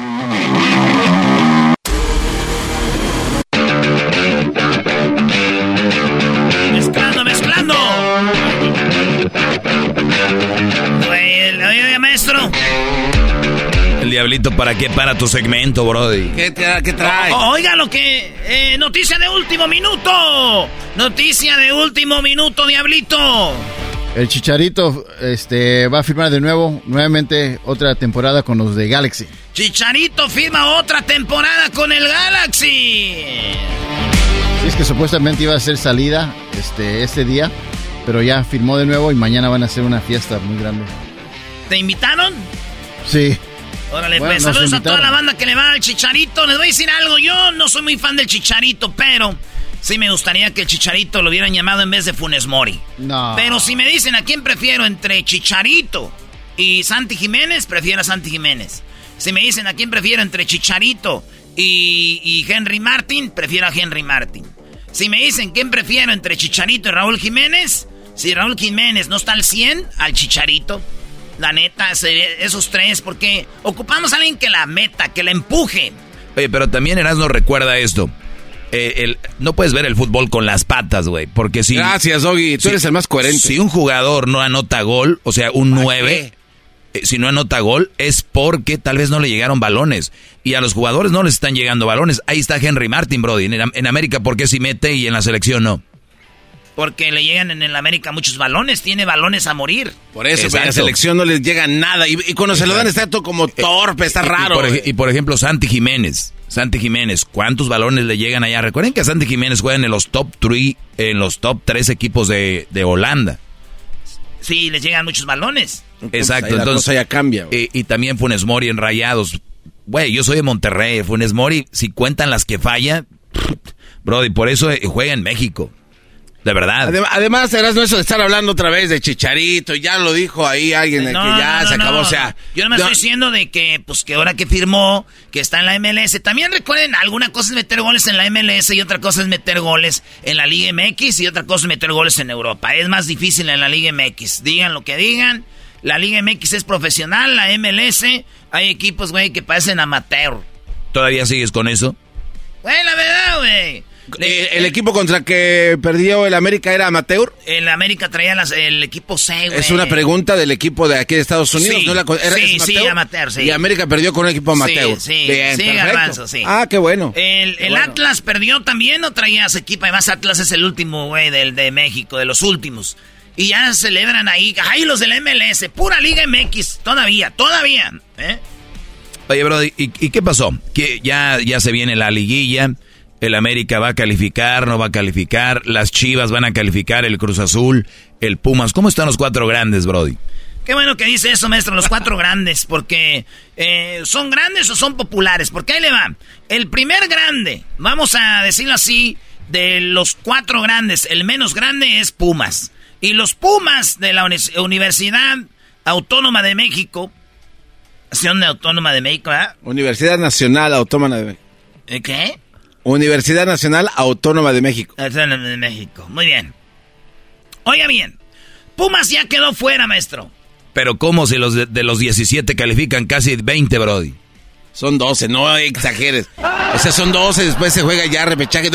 Diablito, ¿para qué para tu segmento, Brody? ¿Qué, tra- qué trae? O- oiga lo que... eh, noticia de último minuto. Noticia de último minuto, diablito. El Chicharito este, va a firmar de nuevo, nuevamente otra temporada con los de Galaxy. Chicharito firma otra temporada con el Galaxy. Sí, es que supuestamente iba a ser salida este, este día, pero ya firmó de nuevo y mañana van a hacer una fiesta muy grande. ¿Te invitaron? Sí. Órale, Bueno, pues nos saludos a toda la banda que le va al Chicharito. Les voy a decir algo, yo no soy muy fan del Chicharito, pero sí me gustaría que el Chicharito lo hubieran llamado en vez de Funes Mori. No. Pero si me dicen a quién prefiero entre Chicharito y Santi Jiménez, prefiero a Santi Jiménez. Si me dicen a quién prefiero entre Chicharito y, y Henry Martin, prefiero a Henry Martin. Si me dicen quién prefiero entre Chicharito y Raúl Jiménez, si Raúl Jiménez no está al 100, al Chicharito. La neta, se- esos tres, porque ocupamos a alguien que la meta, que la empuje. Oye, pero también Erasmo recuerda esto. Eh, el- no puedes ver el fútbol con las patas, güey. Porque si. Gracias, Doggy. Tú eres el más coherente. Si un jugador no anota gol, o sea, un 9, eh, si no anota gol, es porque tal vez no le llegaron balones. Y a los jugadores no les están llegando balones. Ahí está Henry Martin, Brody. En, en América, ¿por qué si mete y en la selección no? Porque le llegan en el América muchos balones, tiene balones a morir. Por eso, pero a la Exacto. selección no les llega nada. Y, y cuando se lo dan está todo como torpe, está Y- y raro. por, y por ejemplo, Santi Jiménez. Santi Jiménez, ¿cuántos balones le llegan allá? Recuerden que Santi Jiménez juega en los top 3, en los top 3 equipos de, de Holanda. Sí, les llegan muchos balones. Exacto, la entonces. cosa ya cambia, Y, y también Funes Mori en Rayados. Güey, yo soy de Monterrey. Funes Mori, si cuentan las que falla, Brody, por eso eh, juega en México. De verdad. Adem- además, no eso de estar hablando otra vez de Chicharito, ya lo dijo ahí alguien de No, que ya no, se acabó, no. o sea... Yo no me no- estoy diciendo de que, pues, que ahora que firmó, que está en la MLS. También recuerden, alguna cosa es meter goles en la MLS y otra cosa es meter goles en la Liga MX y otra cosa es meter goles en Europa. Es más difícil en la Liga MX. Digan lo que digan. La Liga MX es profesional, la MLS, hay equipos, güey, que parecen amateur. ¿Todavía sigues con eso? Güey, la verdad, güey. Eh, ¿El equipo contra que perdió el América era amateur? El América traía las- el equipo C, güey. Es una pregunta del equipo de aquí de Estados Unidos, Sí, ¿no? La era- sí, es sí, amateur, sí. Y América perdió con un equipo amateur. Sí, sí, Bien, sí, perfecto. Garbanzo, sí. Ah, qué bueno. El, el Atlas perdió también, no traía su equipo. Además, Atlas es el último, güey, del de México, de los últimos. Y ya celebran ahí. Ay, los de la MLS, pura Liga MX, todavía, todavía. ¿eh? Oye, Brody, ¿y, y qué pasó? Que ya, ya se viene la liguilla. El América va a calificar, no va a calificar. Las Chivas van a calificar, el Cruz Azul, el Pumas. ¿Cómo están los cuatro grandes, Brody? Qué bueno que dice eso, maestro, los cuatro <laughs> grandes, porque eh, son grandes o son populares, porque ahí le va. El primer grande, vamos a decirlo así, de los cuatro grandes, el menos grande es Pumas. Y los Pumas de la Uni- Universidad Autónoma de México Universidad Autónoma de México, ¿ah? Universidad Nacional Autónoma de México. ¿Eh, ¿Qué? Universidad Nacional Autónoma de México. Autónoma de México. Muy bien. Oiga bien. Pumas ya quedó fuera, maestro. Pero ¿cómo si los de, de los 17 califican casi 20, Brody? Son 12, no exageres. O sea, son 12, después se juega ya repechaje.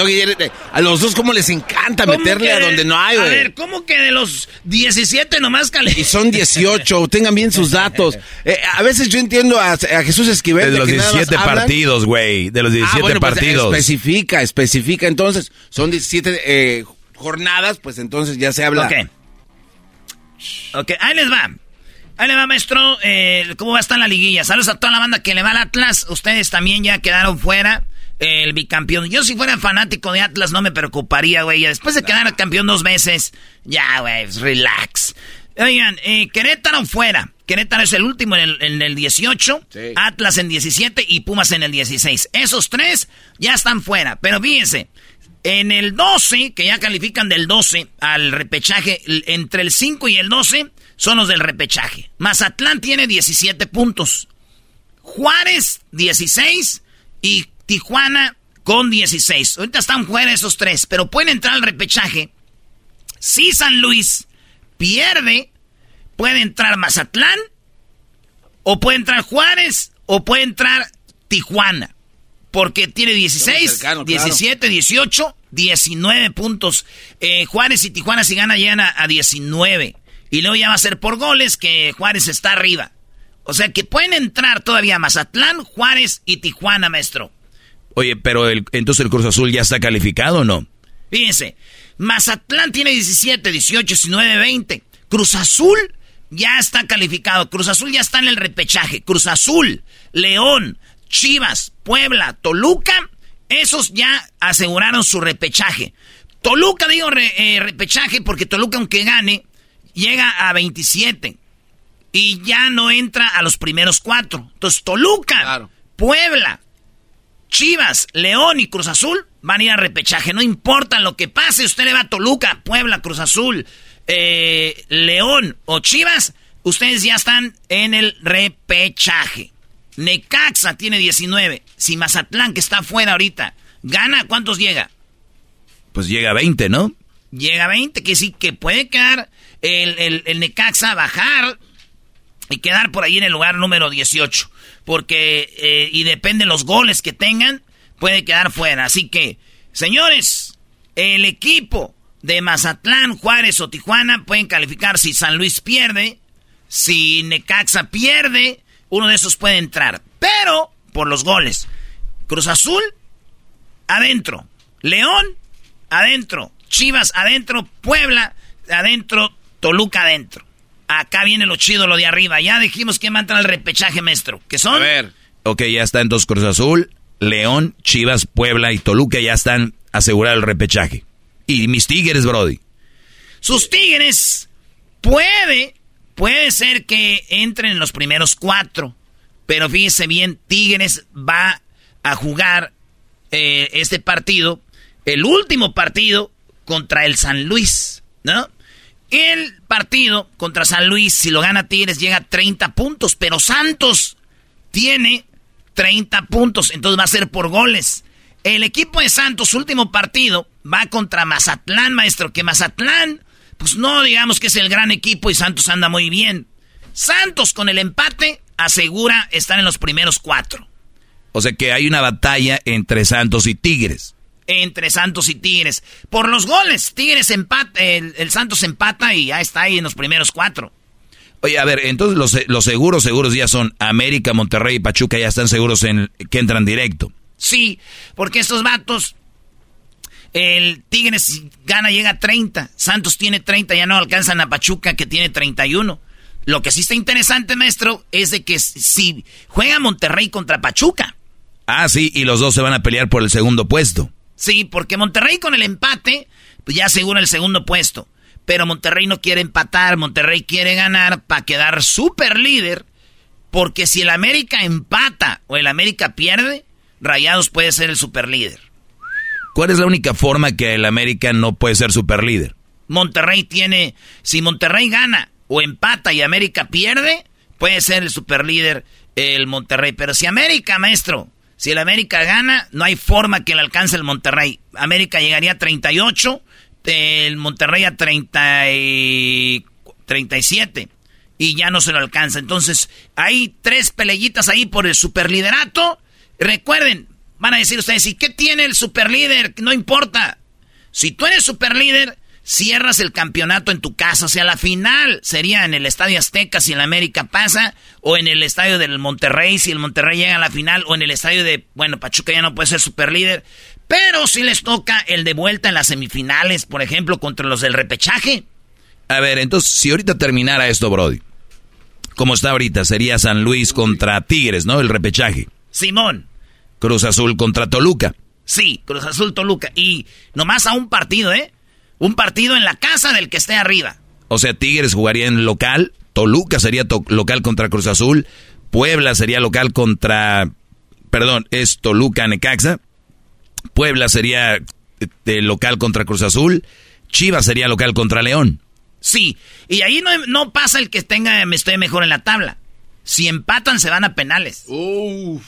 A los dos, ¿cómo les encanta ¿Cómo meterle a de- donde no hay, A güey? ver, ¿cómo que de los 17 nomás Y califican? son 18, <laughs> tengan bien sus datos. <laughs> Eh, a veces yo entiendo a, a Jesús Esquivel. De los que nada más 17 hablan. partidos, güey. De los 17 Ah, bueno, pues, partidos. especifica, especifica. Entonces, son 17 eh, jornadas, pues entonces ya se habla. Ok. Ok, ahí les va. Ahí les va, maestro. eh, ¿Cómo va a estar la liguilla? Saludos a toda la banda que le va al Atlas. Ustedes también ya quedaron fuera. eh, El bicampeón. Yo si fuera fanático de Atlas no me preocuparía, güey. Después de quedar campeón dos veces, ya, güey, pues, relax. Oigan, eh, Querétaro fuera. Querétaro es el último en el, en el 18, Atlas en 17 y Pumas en el 16. Esos tres ya están fuera. Pero fíjense, en el 12, que ya califican del 12 al repechaje, entre el 5 y el 12 son los del repechaje. Mazatlán tiene 17 puntos. Juárez 16 y Tijuana con 16. Ahorita están fuera esos tres, pero pueden entrar al repechaje. Si San Luis pierde, puede entrar Mazatlán, o puede entrar Juárez, o puede entrar Tijuana. Porque tiene 16, cercano, claro. 17, 18, 19 puntos. Eh, Juárez y Tijuana si gana llegan a, a 19. Y luego ya va a ser por goles que Juárez está arriba. O sea que pueden entrar todavía Mazatlán, Juárez y Tijuana, maestro. Oye, pero el- entonces el Cruz Azul ya está calificado o no? Fíjense, Mazatlán tiene 17, 18, 19, 20. Cruz Azul ya está calificado. Cruz Azul ya está en el repechaje. Cruz Azul, León, Chivas, Puebla, Toluca, esos ya aseguraron su repechaje. Toluca, digo re- eh, repechaje porque Toluca, aunque gane, llega a 27 y ya no entra a los primeros cuatro. Entonces, Toluca, Puebla, Chivas, León y Cruz Azul van a ir a repechaje. No importa lo que pase, usted le va a Toluca, Puebla, Cruz Azul, eh, León o Chivas, ustedes ya están en el repechaje. Necaxa tiene 19. Si Mazatlán, que está afuera ahorita, gana, ¿cuántos llega? Pues llega a 20, ¿no? Llega a 20, que sí, que puede quedar el, el, el Necaxa bajar y quedar por ahí en el lugar número 18. Porque, eh, y depende de los goles que tengan, puede quedar fuera. Así que, señores, el equipo de Mazatlán, Juárez o Tijuana pueden calificar si San Luis pierde, si Necaxa pierde, uno de esos puede entrar. Pero, por los goles. Cruz Azul, adentro. León, adentro. Chivas, adentro. Puebla, adentro. Toluca, adentro. Acá viene lo chido, lo de arriba. Ya dijimos que matan al repechaje, maestro. ¿Qué son? A ver. Ok, ya está entonces Cruz Azul, León, Chivas, Puebla y Toluca ya están asegurados el repechaje. Y mis Tigres, Brody. Sus Tigres puede, puede ser que entren en los primeros cuatro. Pero fíjese bien, Tigres va a jugar eh, este partido, el último partido contra el San Luis, ¿no? El partido contra San Luis, si lo gana Tigres, llega a 30 puntos, pero Santos tiene 30 puntos, entonces va a ser por goles. El equipo de Santos, último partido, va contra Mazatlán, maestro, que Mazatlán, pues no digamos que es el gran equipo y Santos anda muy bien. Santos con el empate asegura estar en los primeros cuatro. O sea que hay una batalla entre Santos y Tigres. Entre Santos y Tigres. Por los goles, Tigres empata, el, el Santos empata y ya está ahí en los primeros cuatro. Oye, a ver, entonces los, los seguros, seguros ya son América, Monterrey y Pachuca ya están seguros en que entran directo. Sí, porque estos vatos, el Tigres gana llega a 30, Santos tiene 30, ya no alcanzan a Pachuca que tiene 31. Lo que sí está interesante, maestro, es de que si juega Monterrey contra Pachuca, Ah, sí, y los dos se van a pelear por el segundo puesto. Sí, porque Monterrey con el empate, pues ya asegura el segundo puesto. Pero Monterrey no quiere empatar, Monterrey quiere ganar para quedar super líder, porque si el América empata o el América pierde, Rayados puede ser el super líder. ¿Cuál es la única forma que el América no puede ser superlíder? Monterrey tiene, si Monterrey gana o empata y América pierde, puede ser el superlíder el Monterrey. Pero si América, maestro, si el América gana, no hay forma que le alcance el Monterrey. América llegaría a 38, el Monterrey a 30 y 37 y ya no se lo alcanza. Entonces, hay tres peleyitas ahí por el superliderato. Recuerden, van a decir ustedes, ¿y qué tiene el superlíder? No importa. Si tú eres superlíder, cierras el campeonato en tu casa. O sea, la final sería en el Estadio Azteca si el América pasa, o en el Estadio del Monterrey si el Monterrey llega a la final, o en el Estadio de, bueno, Pachuca ya no puede ser superlíder. Pero si les toca el de vuelta en las semifinales, por ejemplo, contra los del repechaje. A ver, entonces, si ahorita terminara esto, Brody, como está ahorita, sería San Luis contra Tigres, ¿no? El repechaje. Simón. Cruz Azul contra Toluca. Sí, Cruz Azul Toluca. Y nomás a un partido, ¿eh? Un partido en la casa del que esté arriba. O sea, Tigres jugaría en local, Toluca sería local contra Cruz Azul, Puebla sería local contra... Perdón, es Toluca Necaxa. Puebla sería de local contra Cruz Azul. Chivas sería local contra León. Sí, y ahí no, no pasa el que tenga, me estoy mejor en la tabla. Si empatan, se van a penales. O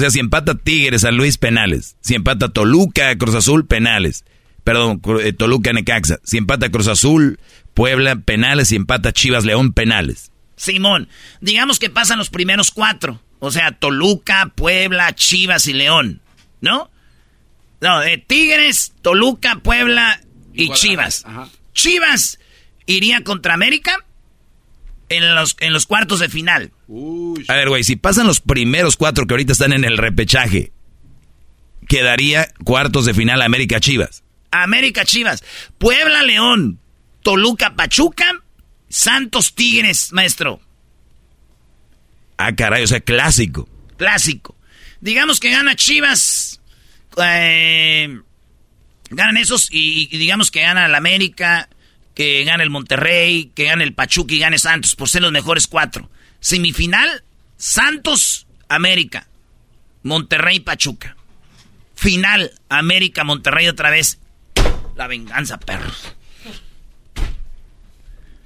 sea, si empata Tigres, San Luis, penales. Si empata Toluca, Cruz Azul, penales. Perdón, eh, Toluca, Necaxa. Si empata Cruz Azul, Puebla, penales. Si empata Chivas, León, penales. Simón, digamos que pasan los primeros cuatro. O sea, Toluca, Puebla, Chivas y León. ¿No? No, de Tigres, Toluca, Puebla y, Chivas. Chivas iría contra América en los, en los cuartos de final. A ver, güey, si pasan los primeros cuatro que ahorita están en el repechaje, quedaría cuartos de final América Chivas. América Chivas, Puebla León, Toluca Pachuca, Santos Tigres, maestro. Ah, caray, o sea, clásico. Clásico. Digamos que gana Chivas. Eh, ganan esos y, y digamos que gana el América que gane el Monterrey, que gane el Pachuca y gane Santos, por ser los mejores cuatro. Semifinal, Santos, América. Monterrey, Pachuca. Final, América, Monterrey otra vez. La venganza, perros.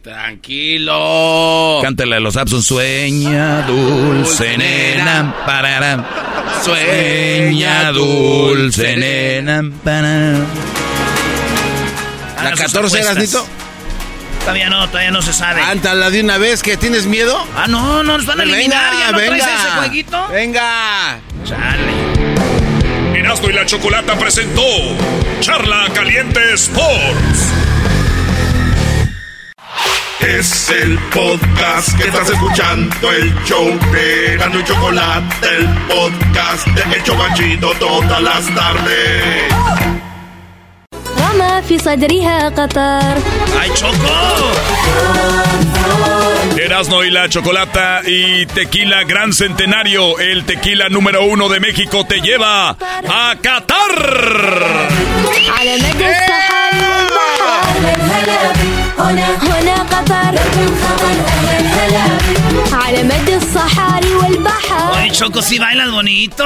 Tranquilo. Cántale a los Abson. Sueña dulce nena. Parará. Sueña dulce nena. Parará. ¿La 14 eras, Nito? Todavía no, todavía no se sabe. Cántala de una vez, que tienes miedo. Ah, no, no nos van a eliminar. Venga, ¿Ya no venga. traes ese jueguito? Venga. Chale. Erasmo y la Chocolata presentó Charla Caliente Sports. Es el podcast que estás escuchando, el show de Gano y Chocolate, el podcast de Hecho Machito todas las tardes. رمى في صدرها قطر ¡Ay, Choco! Erasmo y la Chocolata y Tequila Gran Centenario, el tequila número uno de México, te lleva a Qatar. على مدى الصحاري والبحر هنا هنا قطر على مدى الصحاري والبحر Oye, Choco, sí bailas bonito,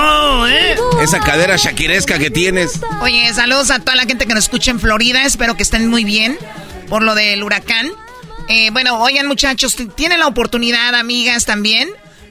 ¿eh? Esa cadera shakiresca que tienes. Oye, saludos a toda la gente que nos escucha en Florida. Espero que estén muy bien por lo del huracán. Eh, bueno, oigan muchachos, tienen la oportunidad, amigas también,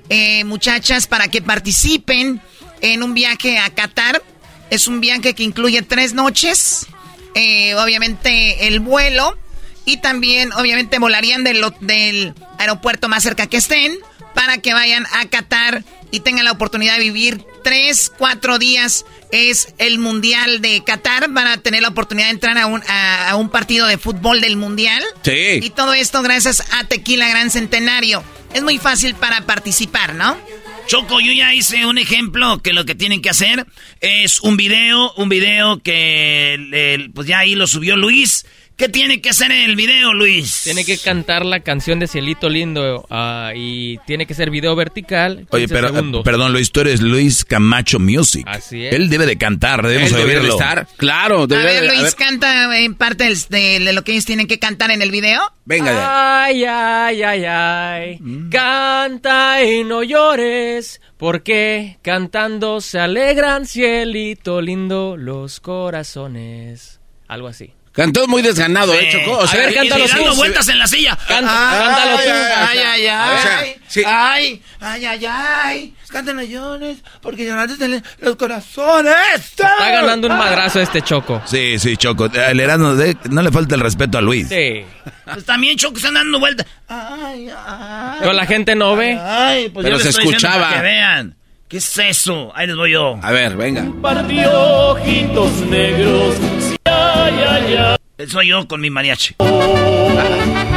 eh, muchachas, para que participen en un viaje a Qatar. Es un viaje que incluye tres noches, eh, obviamente el vuelo y también obviamente volarían del, del aeropuerto más cerca que estén para que vayan a Qatar y tengan la oportunidad de vivir tres, cuatro días. Es el Mundial de Qatar. Van a tener la oportunidad de entrar a un, a, a un partido de fútbol del Mundial. Sí. Y todo esto gracias a Tequila Gran Centenario. Es muy fácil para participar, ¿no? Choco, yo ya hice un ejemplo que lo que tienen que hacer es un video, un video que el- pues ya ahí lo subió Luis. ¿Qué tiene que hacer en el video, Luis? Tiene que cantar la canción de Cielito Lindo ah, y tiene que ser video vertical. 15 Oye, pero, segundos. perdón, Luis, tú eres Luis Camacho Music. Así es. Él debe de cantar, debemos Él debería de oírlo. estar. Claro, A debería ver, de- a Luis, ver. canta en parte de, de lo que ellos tienen que cantar en el video. Venga, de- Ay, ay, ay, ay. Canta y no llores. Porque cantando se alegran, cielito lindo, los corazones. Algo así. Cantó muy desganado, ¿eh, Choco? a ver, cántalo y, dando vueltas en la silla. Canta, cántalo tú. Ay, ay, ay. O sea, sí. Ay, ay, ay, ay. Canten llores porque lloraste los corazones. Está ganando un madrazo este Choco. Sí, sí, Choco. El Erasmo, de- no le falta el respeto a Luis. Sí. Pues también Choco están dando vueltas. Ay, ay. Pero la gente no ve. Ay, pues Pero yo se estoy escuchaba. para que vean. ¿Qué es eso? Ahí les voy yo. A ver, venga. Par de ojitos negros. Sí, ay, ay, ay. Soy yo con mi mariachi. <laughs>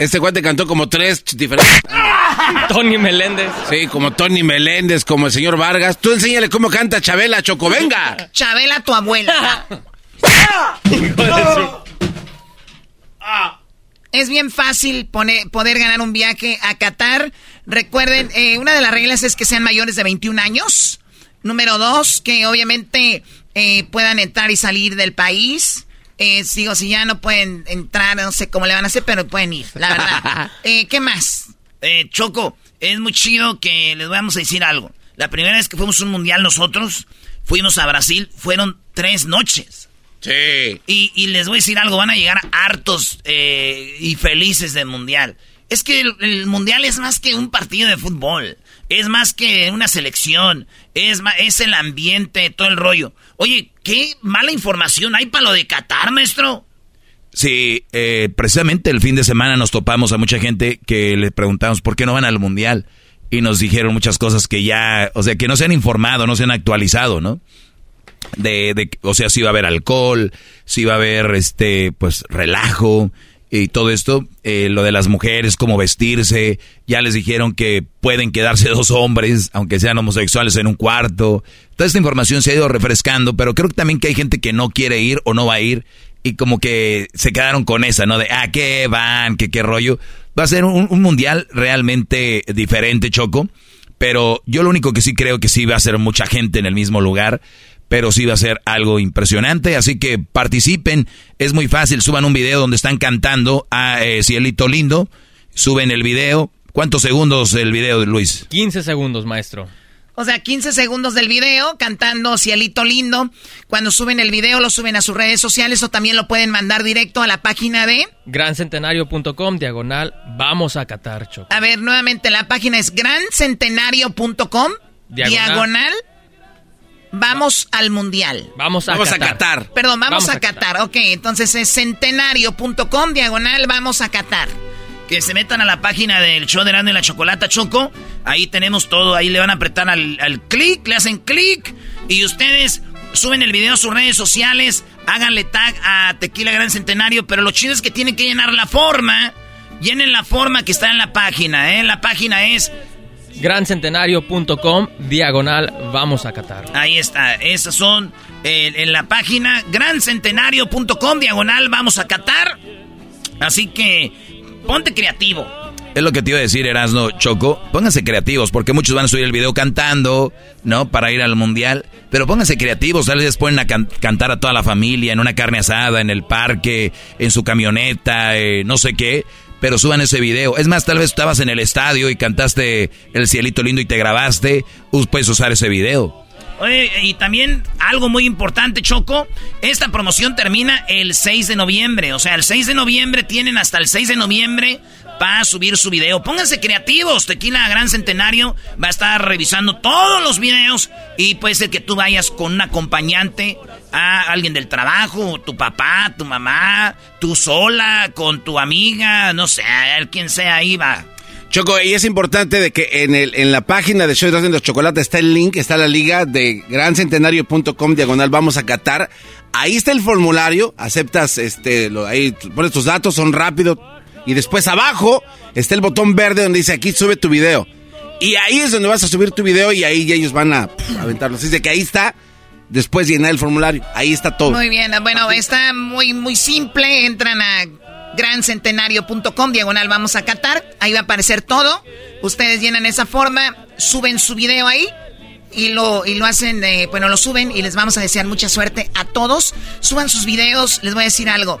Este cuate cantó como tres diferentes. Tony Meléndez. Sí, como Tony Meléndez, como el señor Vargas. Tú enséñale cómo canta Chabela, Choco, venga. Chabela, tu abuela. <laughs> Es bien fácil pone- poder ganar un viaje a Qatar. Recuerden, eh, una de las reglas es que sean mayores de 21 años. Número dos, que obviamente eh, puedan entrar y salir del país. Eh, sigo, si ya no pueden entrar, no sé cómo le van a hacer, pero pueden ir, la verdad. <laughs> Eh, ¿Qué más? Eh, Choco, es muy chido que les vamos a decir algo. La primera vez que fuimos a un mundial nosotros, fuimos a Brasil, fueron tres noches. Sí. Y, y les voy a decir algo, van a llegar hartos eh, y felices del mundial. Es que el, el mundial es más que un partido de fútbol, es más que una selección, es, ma- es el ambiente, todo el rollo. Oye, qué mala información hay para lo de Qatar, maestro. Sí, eh, precisamente el fin de semana nos topamos a mucha gente que le preguntamos por qué no van al mundial y nos dijeron muchas cosas que ya, o sea, que no se han informado, no se han actualizado, ¿no? De, de, o sea, si va a haber alcohol, si va a haber, este, pues, relajo y todo esto, eh, lo de las mujeres, cómo vestirse, ya les dijeron que pueden quedarse <laughs> dos hombres, aunque sean homosexuales en un cuarto. Toda esta información se ha ido refrescando, pero creo que también que hay gente que no quiere ir o no va a ir y como que se quedaron con esa, ¿no? De, ah, ¿qué van? ¿Qué, qué rollo? Va a ser un, un mundial realmente diferente, Choco. Pero yo lo único que sí creo que sí va a ser mucha gente en el mismo lugar. Pero sí va a ser algo impresionante. Así que participen. Es muy fácil. Suban un video donde están cantando a eh, Cielito Lindo. Suben el video. ¿Cuántos segundos el video, Luis? 15 segundos, maestro. O sea, 15 segundos del video cantando Cielito Lindo. Cuando suben el video, lo suben a sus redes sociales o también lo pueden mandar directo a la página de... Grancentenario.com, diagonal, vamos a Qatar, Choco. A ver, nuevamente la página es grancentenario.com, Diagonal. diagonal. Vamos al mundial. Vamos a Vamos a Qatar. Qatar. Perdón, vamos, Vamos a, a Qatar. Ok, entonces es centenario.com, diagonal, vamos a Qatar. Que se metan a la página del show de y la Chocolata Choco. Ahí tenemos todo. Ahí le van a apretar al, al clic, le hacen clic. Y ustedes suben el video a sus redes sociales. Háganle tag a Tequila Gran Centenario. Pero lo chido es que tienen que llenar la forma. Llenen la forma que está en la página, ¿eh? La página es. Grancentenario.com, diagonal, vamos a Qatar. Ahí está. Esas son eh, en la página grancentenario.com, diagonal, vamos a Qatar. Así que ponte creativo. Es lo que te iba a decir, Erasno Choco. Pónganse creativos, porque muchos van a subir el video cantando, ¿no? Para ir al mundial. Pero pónganse creativos, tal vez ponen a can- cantar a toda la familia en una carne asada, en el parque, en su camioneta, eh, no sé qué. Pero suban ese video. Es más, tal vez estabas en el estadio y cantaste El Cielito Lindo y te grabaste. Puedes usar ese video. Oye, y también algo muy importante, Choco. Esta promoción termina el 6 de noviembre. O sea, el 6 de noviembre tienen hasta el 6 de noviembre para subir su video. Pónganse creativos. Tequila Gran Centenario va a estar revisando todos los videos. Y puede ser que tú vayas con un acompañante a alguien del trabajo, tu papá, tu mamá, tú sola, con tu amiga, no sé, quien sea ahí va. Choco, y es importante de que en, el, en la página de Show de los Chocolate está el link, está la liga de grancentenario.com diagonal vamos a Qatar. Ahí está el formulario, aceptas, este, lo, ahí pones tus datos, son rápidos. Y después abajo está el botón verde donde dice aquí sube tu video. Y ahí es donde vas a subir tu video y ahí ellos van a pff, aventarlo. Así de que ahí está después llenar el formulario. Ahí está todo. Muy bien, bueno, está muy, muy simple. Entran a grancentenario.com, diagonal, vamos a Qatar. Ahí va a aparecer todo. Ustedes llenan esa forma, suben su video ahí y lo, y lo hacen, eh, bueno, lo suben y les vamos a desear mucha suerte a todos. Suban sus videos, les voy a decir algo.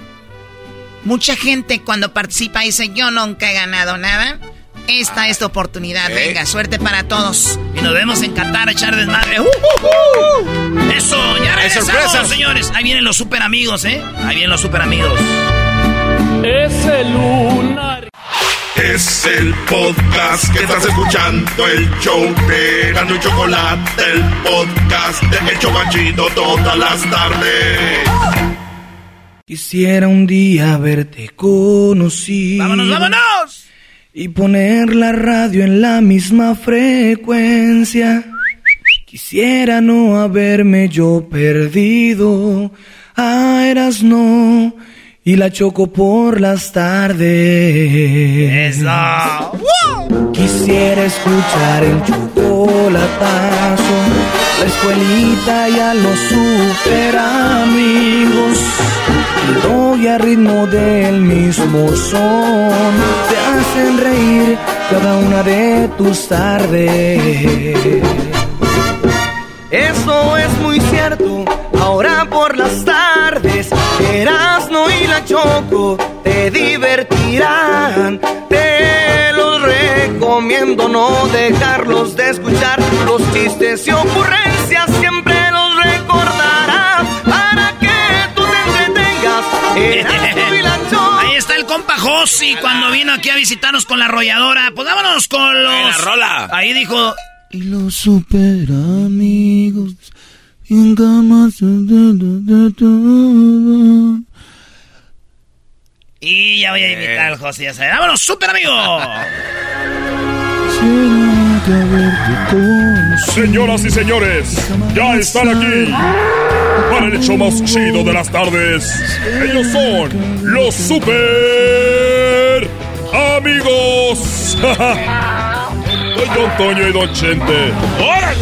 Mucha gente cuando participa dice, yo nunca he ganado nada. Esta es tu oportunidad. Venga, suerte para todos. Y nos vemos en Qatar a echar desmadre. ¡Uh, uh, uh! Eso, ya regresamos, señores. Ahí vienen los super amigos, ¿eh? Ahí vienen los super amigos. Es el lunar. Es el podcast que estás escuchando, el show de Gano y Chocolate, el podcast de Hecho Machito todas las tardes. Quisiera un día haberte conocido. ¡Vámonos, vámonos! Y poner la radio en la misma frecuencia. Quisiera no haberme yo perdido. Ah, eras no. Y la choco por las tardes. ¡Eso! Quisiera escuchar el chocolatazo, la escuelita y a los super amigos. Doy a ritmo del mismo son, te hacen reír cada una de tus tardes. Eso es muy cierto, ahora por las tardes, Erasmo y la Choco te divertirán. Te los recomiendo no dejarlos de escuchar, los chistes y ocurrencias Ahí está el compa Josi cuando vino aquí a visitarnos con la arrolladora. Pues vámonos con los. la rola. Ahí dijo. Y los super amigos y en camas de todo. Y ya voy a invitar al Josi. Ya saben. ¡Vámonos, super amigo! Señoras y señores, ya están aquí para el hecho más chido de las tardes. Ellos son los super amigos. <laughs> Soy Don Toño y Don Chente. ¡Ay,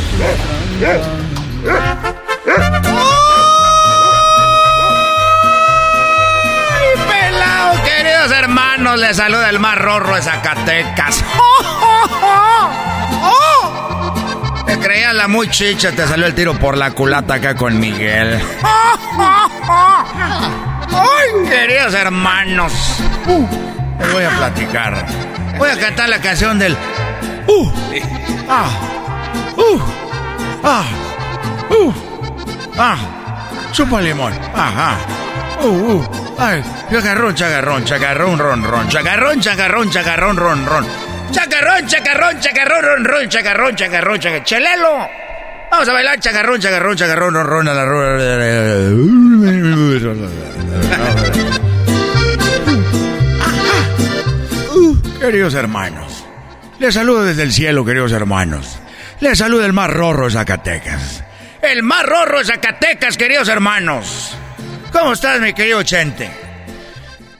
pelado! Queridos hermanos, les saluda el más rorro de Zacatecas. <laughs> Te creías la muy chicha, te salió el tiro por la culata acá con Miguel. ¡Ay, queridos hermanos! Les voy a platicar. Voy a cantar la canción del... ¡Uh! ¡Ah! ¡Uh! ¡Ah! ¡Uh! ¡Ah! ¡Chupa limón! ¡Ajá! ¡Uh! ¡Uh! ¡Ay! Chacarrón, chacarrón, chacarrón, ron, ron. Chacarrón, chacarrón, chacarrón, ron, ron. Chacarrón, chacarrón, chacarrón, ron, ron. Chacarrón, chacarrón, chacarrón. ¡Chelelo! Vamos a bailar chacarrón, chacarrón, chacarrón, ron, ron a la Queridos hermanos, les saludo desde el cielo, queridos hermanos. Les saluda el más rorro de Zacatecas. El más rorro de Zacatecas, queridos hermanos. ¿Cómo estás, mi querido Chente?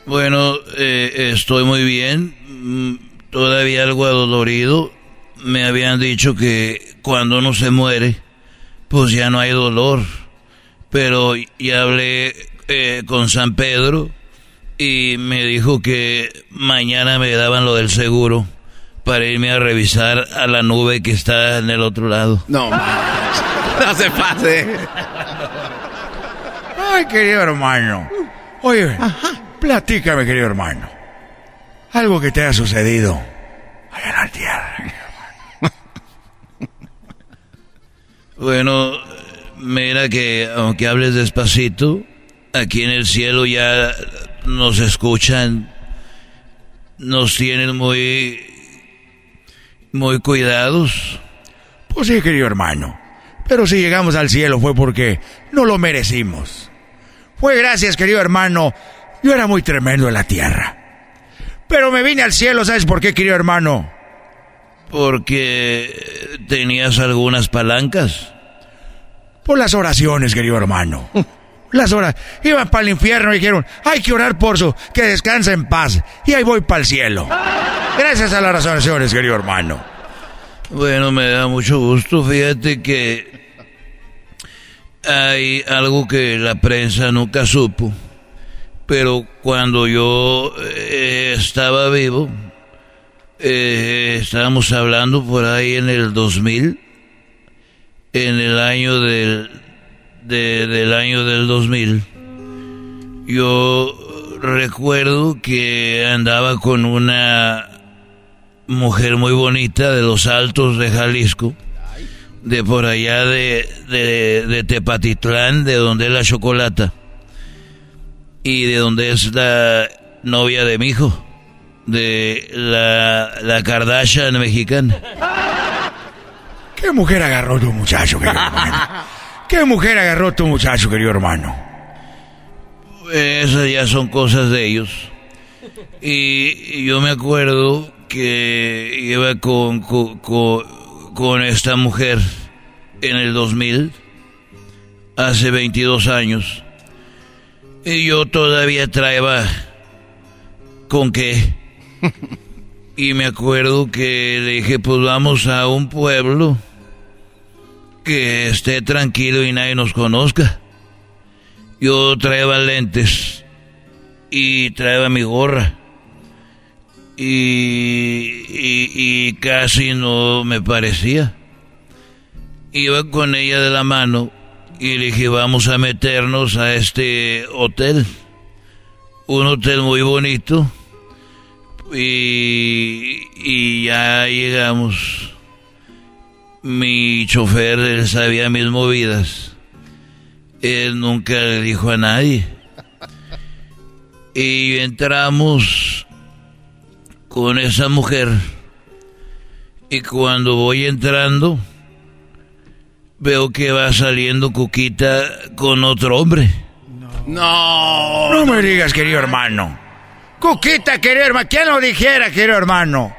Bueno, eh, estoy muy bien. Todavía algo adolorido. Me habían dicho que cuando uno se muere, pues ya no hay dolor. Pero ya hablé eh, con San Pedro y me dijo que mañana me daban lo del seguro para irme a revisar a la nube que está en el otro lado. No, <laughs> no se pase. Ay, querido hermano. Oye, platícame, querido hermano. Algo que te haya sucedido allá en la tierra. <laughs> Bueno, mira que aunque hables despacito, aquí en el cielo ya nos escuchan, nos tienen muy, muy cuidados. Pues sí, querido hermano. Pero si llegamos al cielo fue porque no lo merecimos. Fue gracias, querido hermano. Yo era muy tremendo en la tierra. Pero me vine al cielo, ¿sabes por qué, querido hermano? Porque tenías algunas palancas. Por las oraciones, querido hermano. <laughs> Las horas. Iban para el infierno y dijeron, hay que orar por su, que descanse en paz. Y ahí voy para el cielo. Gracias a las oraciones, querido hermano. Bueno, me da mucho gusto. Fíjate que hay algo que la prensa nunca supo, pero cuando yo eh, estaba vivo, eh, estábamos hablando por ahí en el 2000, en el año del, de- del año del 2000, yo recuerdo que andaba con una mujer muy bonita de los altos de Jalisco, de por allá de, de, de Tepatitlán, de donde es la chocolata, y de donde es la novia de mi hijo, de la, la Kardashian mexicana. ¿Qué mujer agarró tu muchacho, querido hermano? ¿Qué mujer agarró tu muchacho, querido hermano? Esas ya son cosas de ellos. Y yo me acuerdo que iba con, con, con- con esta mujer en el 2000, hace 22 años. Y yo todavía traía con qué. <laughs> Y me acuerdo que le dije, pues vamos a un pueblo que esté tranquilo y nadie nos conozca. Yo traía lentes y traía mi gorra. Y, y, y casi no me parecía. Iba con ella de la mano y le dije, vamos a meternos a este hotel. Un hotel muy bonito. Y, y ya llegamos. Mi chofer, él sabía mis movidas. Él nunca le dijo a nadie. Y entramos con esa mujer. Y cuando voy entrando, veo que va saliendo Cuquita con otro hombre. No. No me digas, querido hermano. Cuquita, querido hermano. ¿Quién lo dijera, querido hermano?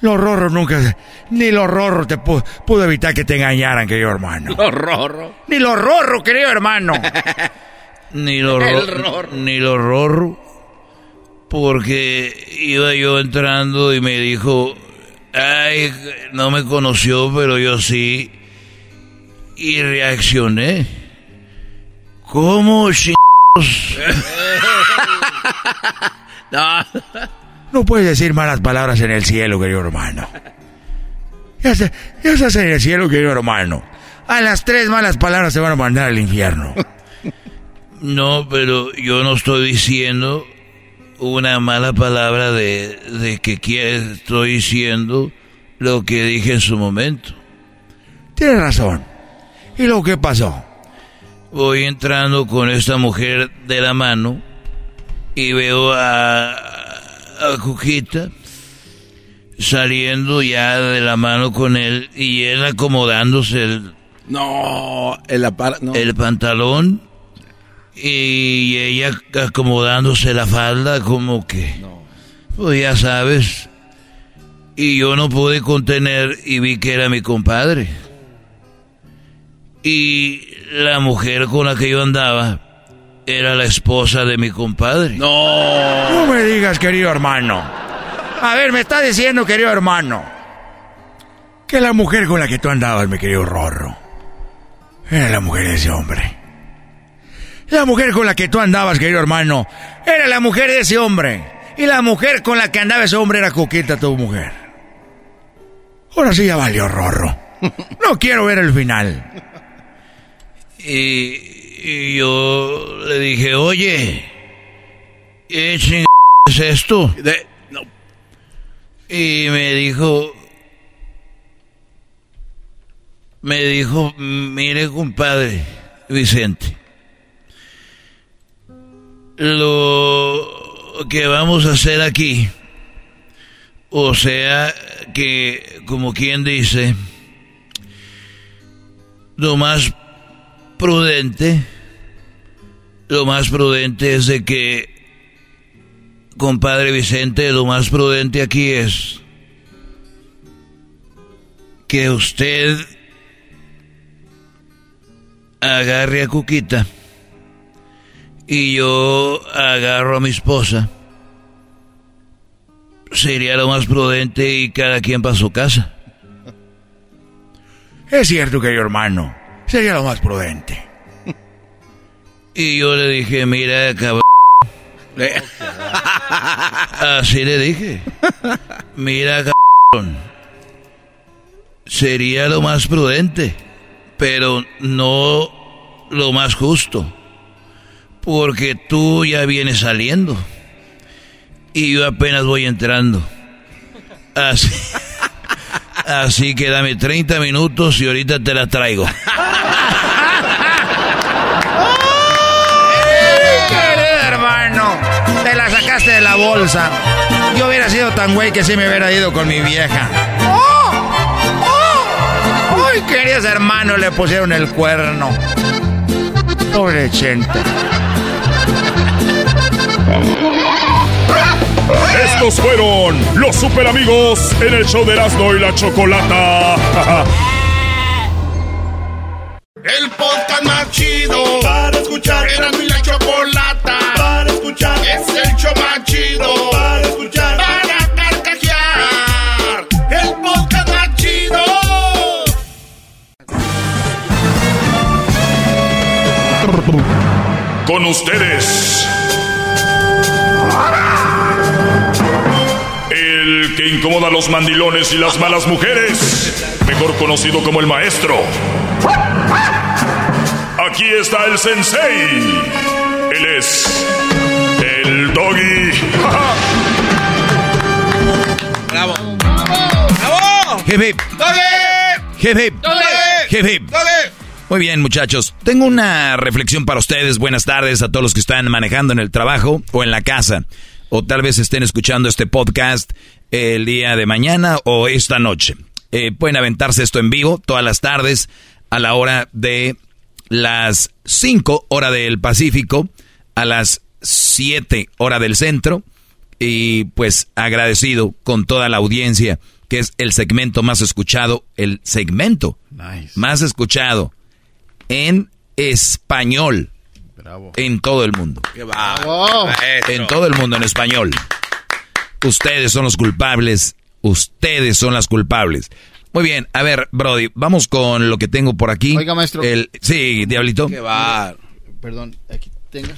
Los rorros nunca... Ni los rorros te pu- pudo evitar que te engañaran, querido hermano. Los rorros. Ni los rorros, querido hermano. <laughs> Ni lo, El ro- rorro. ni lo rorro. Porque iba yo entrando y me dijo, ay, no me conoció, pero yo sí. Y reaccioné. ¿Cómo ch... <laughs> No. No puedes decir malas palabras en el cielo, querido hermano. Ya, está- ya estás en el cielo, querido hermano. A las tres malas palabras se van a mandar al infierno. No, pero yo no estoy diciendo una mala palabra de, de que quiere, estoy diciendo lo que dije en su momento. Tienes razón. ¿Y lo que pasó? Voy entrando con esta mujer de la mano y veo a, a Cuquita saliendo ya de la mano con él y él acomodándose el, No, el, no. el pantalón y ella acomodándose la falda como que pues ya sabes y yo no pude contener y vi que era mi compadre y la mujer con la que yo andaba era la esposa de mi compadre No. No me digas, querido hermano. A ver, me está diciendo, querido hermano, que la mujer con la que tú andabas, mi querido Rorro, era la mujer de ese hombre. La mujer con la que tú andabas, querido hermano, era la mujer de ese hombre. Y la mujer con la que andaba ese hombre era coqueta tu mujer. Ahora sí ya valió, Rorro. No quiero ver el final. Y, y yo le dije oye ¿qué ching es esto? Y me dijo, me dijo, mire compadre Vicente, lo que vamos a hacer aquí, o sea que, como quien dice, lo más prudente, lo más prudente es de que, compadre Vicente, lo más prudente aquí es que usted agarre a Cuquita y yo agarro a mi esposa. Sería lo más prudente y cada quien para su casa. Es cierto, querido hermano. Sería lo más prudente. Y yo le dije, mira, cabrón. <laughs> Así le dije. Mira, cabrón. Sería lo más prudente, pero no lo más justo. Porque tú ya vienes saliendo. Y yo apenas voy entrando. Así, así que dame 30 minutos y ahorita te la traigo. Querido <laughs> hermano, te la sacaste de la bolsa. Yo hubiera sido tan güey que sí me hubiera ido con mi vieja. ¡Oh! ¡Oh! ¡Ay, queridos hermanos, le pusieron el cuerno! Pobre gente. Estos fueron los super amigos en el show de Erasmo y la Chocolata. <laughs> El podcast más chido para escuchar. Era mi la chocolata para escuchar. Es el show más chido para escuchar. Para carcajear. El podcast más chido. Con ustedes. El que incomoda a los mandilones y las malas mujeres. Mejor conocido como el maestro. Aquí está el sensei. Él es el doggy. ¡Bravo! ¡Bravo! Hip hip. Hip hip. Hip hip. Muy bien, muchachos. Tengo una reflexión para ustedes. Buenas tardes a todos los que están manejando en el trabajo o en la casa. O tal vez estén escuchando este podcast el día de mañana o esta noche. Eh, pueden aventarse esto en vivo todas las tardes a la hora de las 5 hora del Pacífico, a las 7 hora del centro. Y pues agradecido con toda la audiencia, que es el segmento más escuchado, el segmento más escuchado en español en todo el mundo. ¡Qué va! En todo el mundo en español. Ustedes son los culpables. Ustedes son las culpables. Muy bien, a ver, Brody, vamos con lo que tengo por aquí. Oiga, maestro. El, sí, Diablito. ¡Qué va! Perdón, aquí tengo.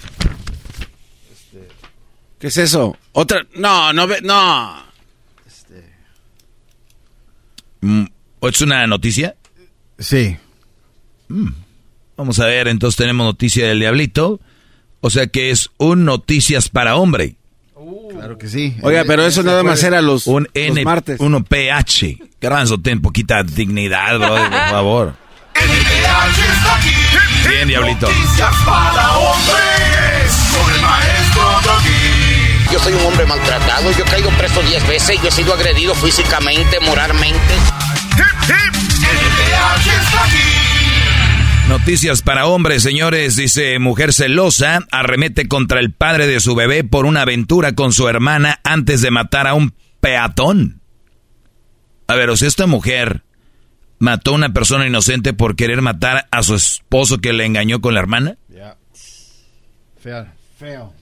¿Qué es eso? Otra. No, no ve. No. Mm, ¿Es una noticia? Sí. Mm, Vamos a ver, entonces tenemos noticia del Diablito. O sea que es un noticias para hombre. Claro que sí. Oiga, pero eso nada más era los, Un los N, martes. uno PH. Garbanzo, ten poquita dignidad, brother, por favor. Bien, Diablito. Noticias para hombres. Con el maestro Doggy. Yo soy un hombre maltratado, yo he caído preso 10 veces, yo he sido agredido físicamente, moralmente. Noticias para hombres, señores. Dice, mujer celosa arremete contra el padre de su bebé por una aventura con su hermana antes de matar a un peatón. A ver, o sea, esta mujer mató a una persona inocente por querer matar a su esposo que le engañó con la hermana. Feo. Feo.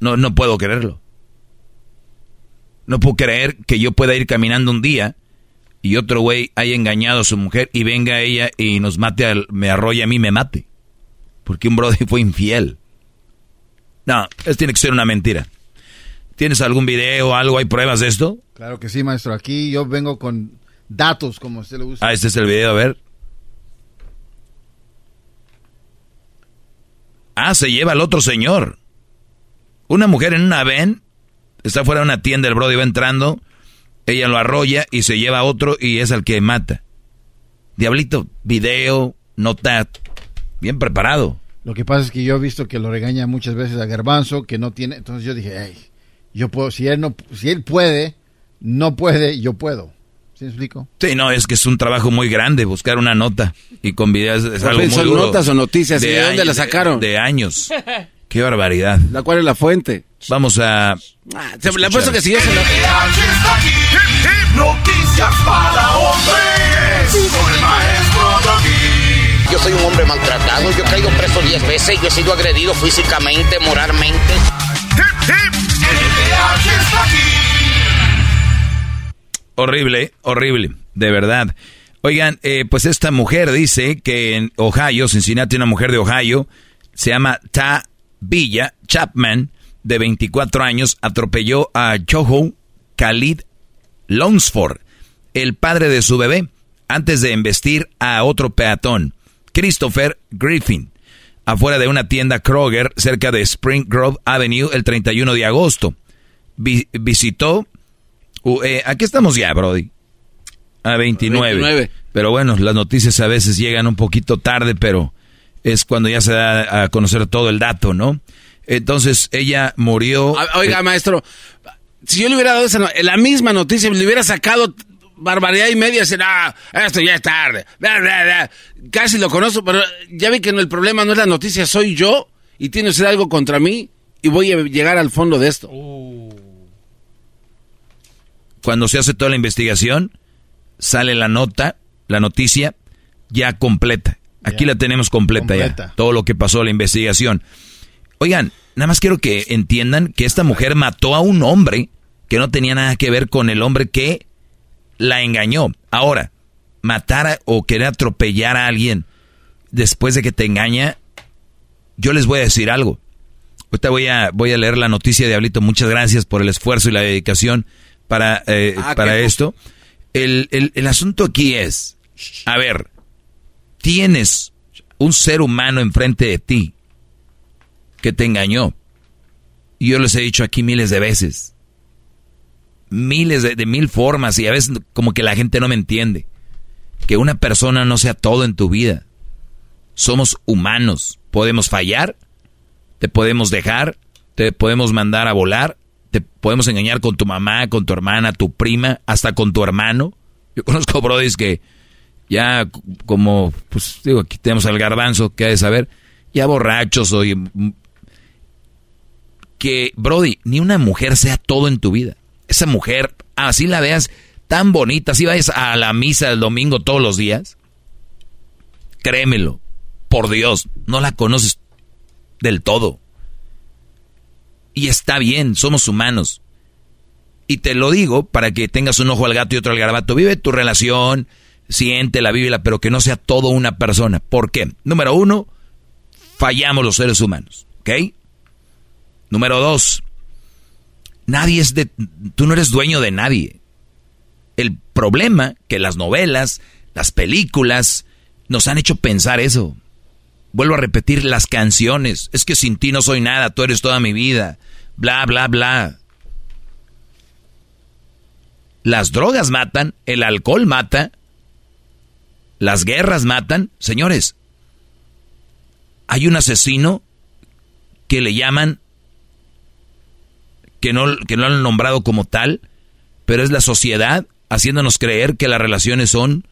No, no puedo creerlo. No puedo creer que yo pueda ir caminando un día y otro güey haya engañado a su mujer y venga ella y nos mate, al- me arrolle a mí me mate. Porque un brother fue infiel. No, esto tiene que ser una mentira. ¿Tienes algún video o algo? ¿Hay pruebas de esto? Claro que sí, maestro. Aquí yo vengo con datos, como a usted le gusta. Ah, este es el video, a ver. Ah, se lleva al otro señor. Una mujer en una ven, está fuera de una tienda, el brody va entrando, ella lo arrolla y se lleva a otro y es al que mata. Diablito, video, nota, bien preparado. Lo que pasa es que yo he visto que lo regaña muchas veces a Garbanzo, que no tiene. Entonces yo dije, hey, yo puedo, si él no, si él puede, no puede, yo puedo. ¿Sí me explico? Sí, no, es que es un trabajo muy grande buscar una nota y con videos es algo muy ¿Son duro. notas o noticias? ¿Y de dónde la sacaron? De, de años. <laughs> Qué barbaridad. ¿La cuál es la fuente? Vamos a... Se le apuesto que si yo se. Noticias para hombres. Con el maestro Doggy. Yo soy un hombre maltratado, yo he caído preso 10 veces, yo he sido agredido físicamente, moralmente. Horrible, horrible, de verdad. Oigan, eh, pues esta mujer dice que en Ohio, Cincinnati, una mujer de Ohio, se llama Ta Villa Chapman, de 24 años, atropelló a Joho Khalid Longsford, el padre de su bebé, antes de embestir a otro peatón, Christopher Griffin, afuera de una tienda Kroger cerca de Spring Grove Avenue el 31 de agosto. visitó... Uh, eh, aquí estamos ya, Brody. A 29. 29. Pero bueno, las noticias a veces llegan un poquito tarde, pero es cuando ya se da a conocer todo el dato, ¿no? Entonces ella murió. Oiga, eh, maestro, si yo le hubiera dado esa, la misma noticia, le hubiera sacado barbaridad y media, será, ah, esto ya es tarde. Casi lo conozco, pero ya vi que no, el problema no es la noticia, soy yo y tiene usted algo contra mí y voy a llegar al fondo de esto. Cuando se hace toda la investigación, sale la nota, la noticia ya completa. Aquí la tenemos completa, ya. Todo lo que pasó, la investigación. Oigan, nada más quiero que entiendan que esta mujer mató a un hombre que no tenía nada que ver con el hombre que la engañó. Ahora, matar o querer atropellar a alguien después de que te engaña, yo les voy a decir algo. Ahorita voy a, voy a leer la noticia de Diablito. Muchas gracias por el esfuerzo y la dedicación para, eh, ah, para esto. El, el, el asunto aquí es, a ver, tienes un ser humano enfrente de ti que te engañó. Y yo les he dicho aquí miles de veces. Miles de, mil formas y a veces como que la gente no me entiende. Que una persona no sea todo en tu vida. Somos humanos. Podemos fallar, te podemos dejar, te podemos mandar a volar, te podemos engañar con tu mamá, con tu hermana, tu prima, hasta con tu hermano. Yo conozco brodis que ya como, pues digo, aquí tenemos al garbanzo, que ha de saber, ya borrachos o que, Brody, ni una mujer sea todo en tu vida. Esa mujer, así la veas tan bonita, así vayas a la misa el domingo todos los días, créemelo, por Dios, no la conoces del todo. Y está bien, somos humanos. Y te lo digo para que tengas un ojo al gato y otro al garabato. Vive tu relación, siente la Biblia, pero que no sea todo una persona. ¿Por qué? Número uno, fallamos los seres humanos. ¿Ok? Número dos, nadie es de... Tú no eres dueño de nadie. El problema que las novelas, las películas, nos han hecho pensar eso. Vuelvo a repetir las canciones. Es que sin ti no soy nada, tú eres toda mi vida. Bla, bla, bla. Las drogas matan, el alcohol mata, las guerras matan. Señores, hay un asesino que le llaman que no, que no han nombrado como tal, pero es la sociedad haciéndonos creer que las relaciones son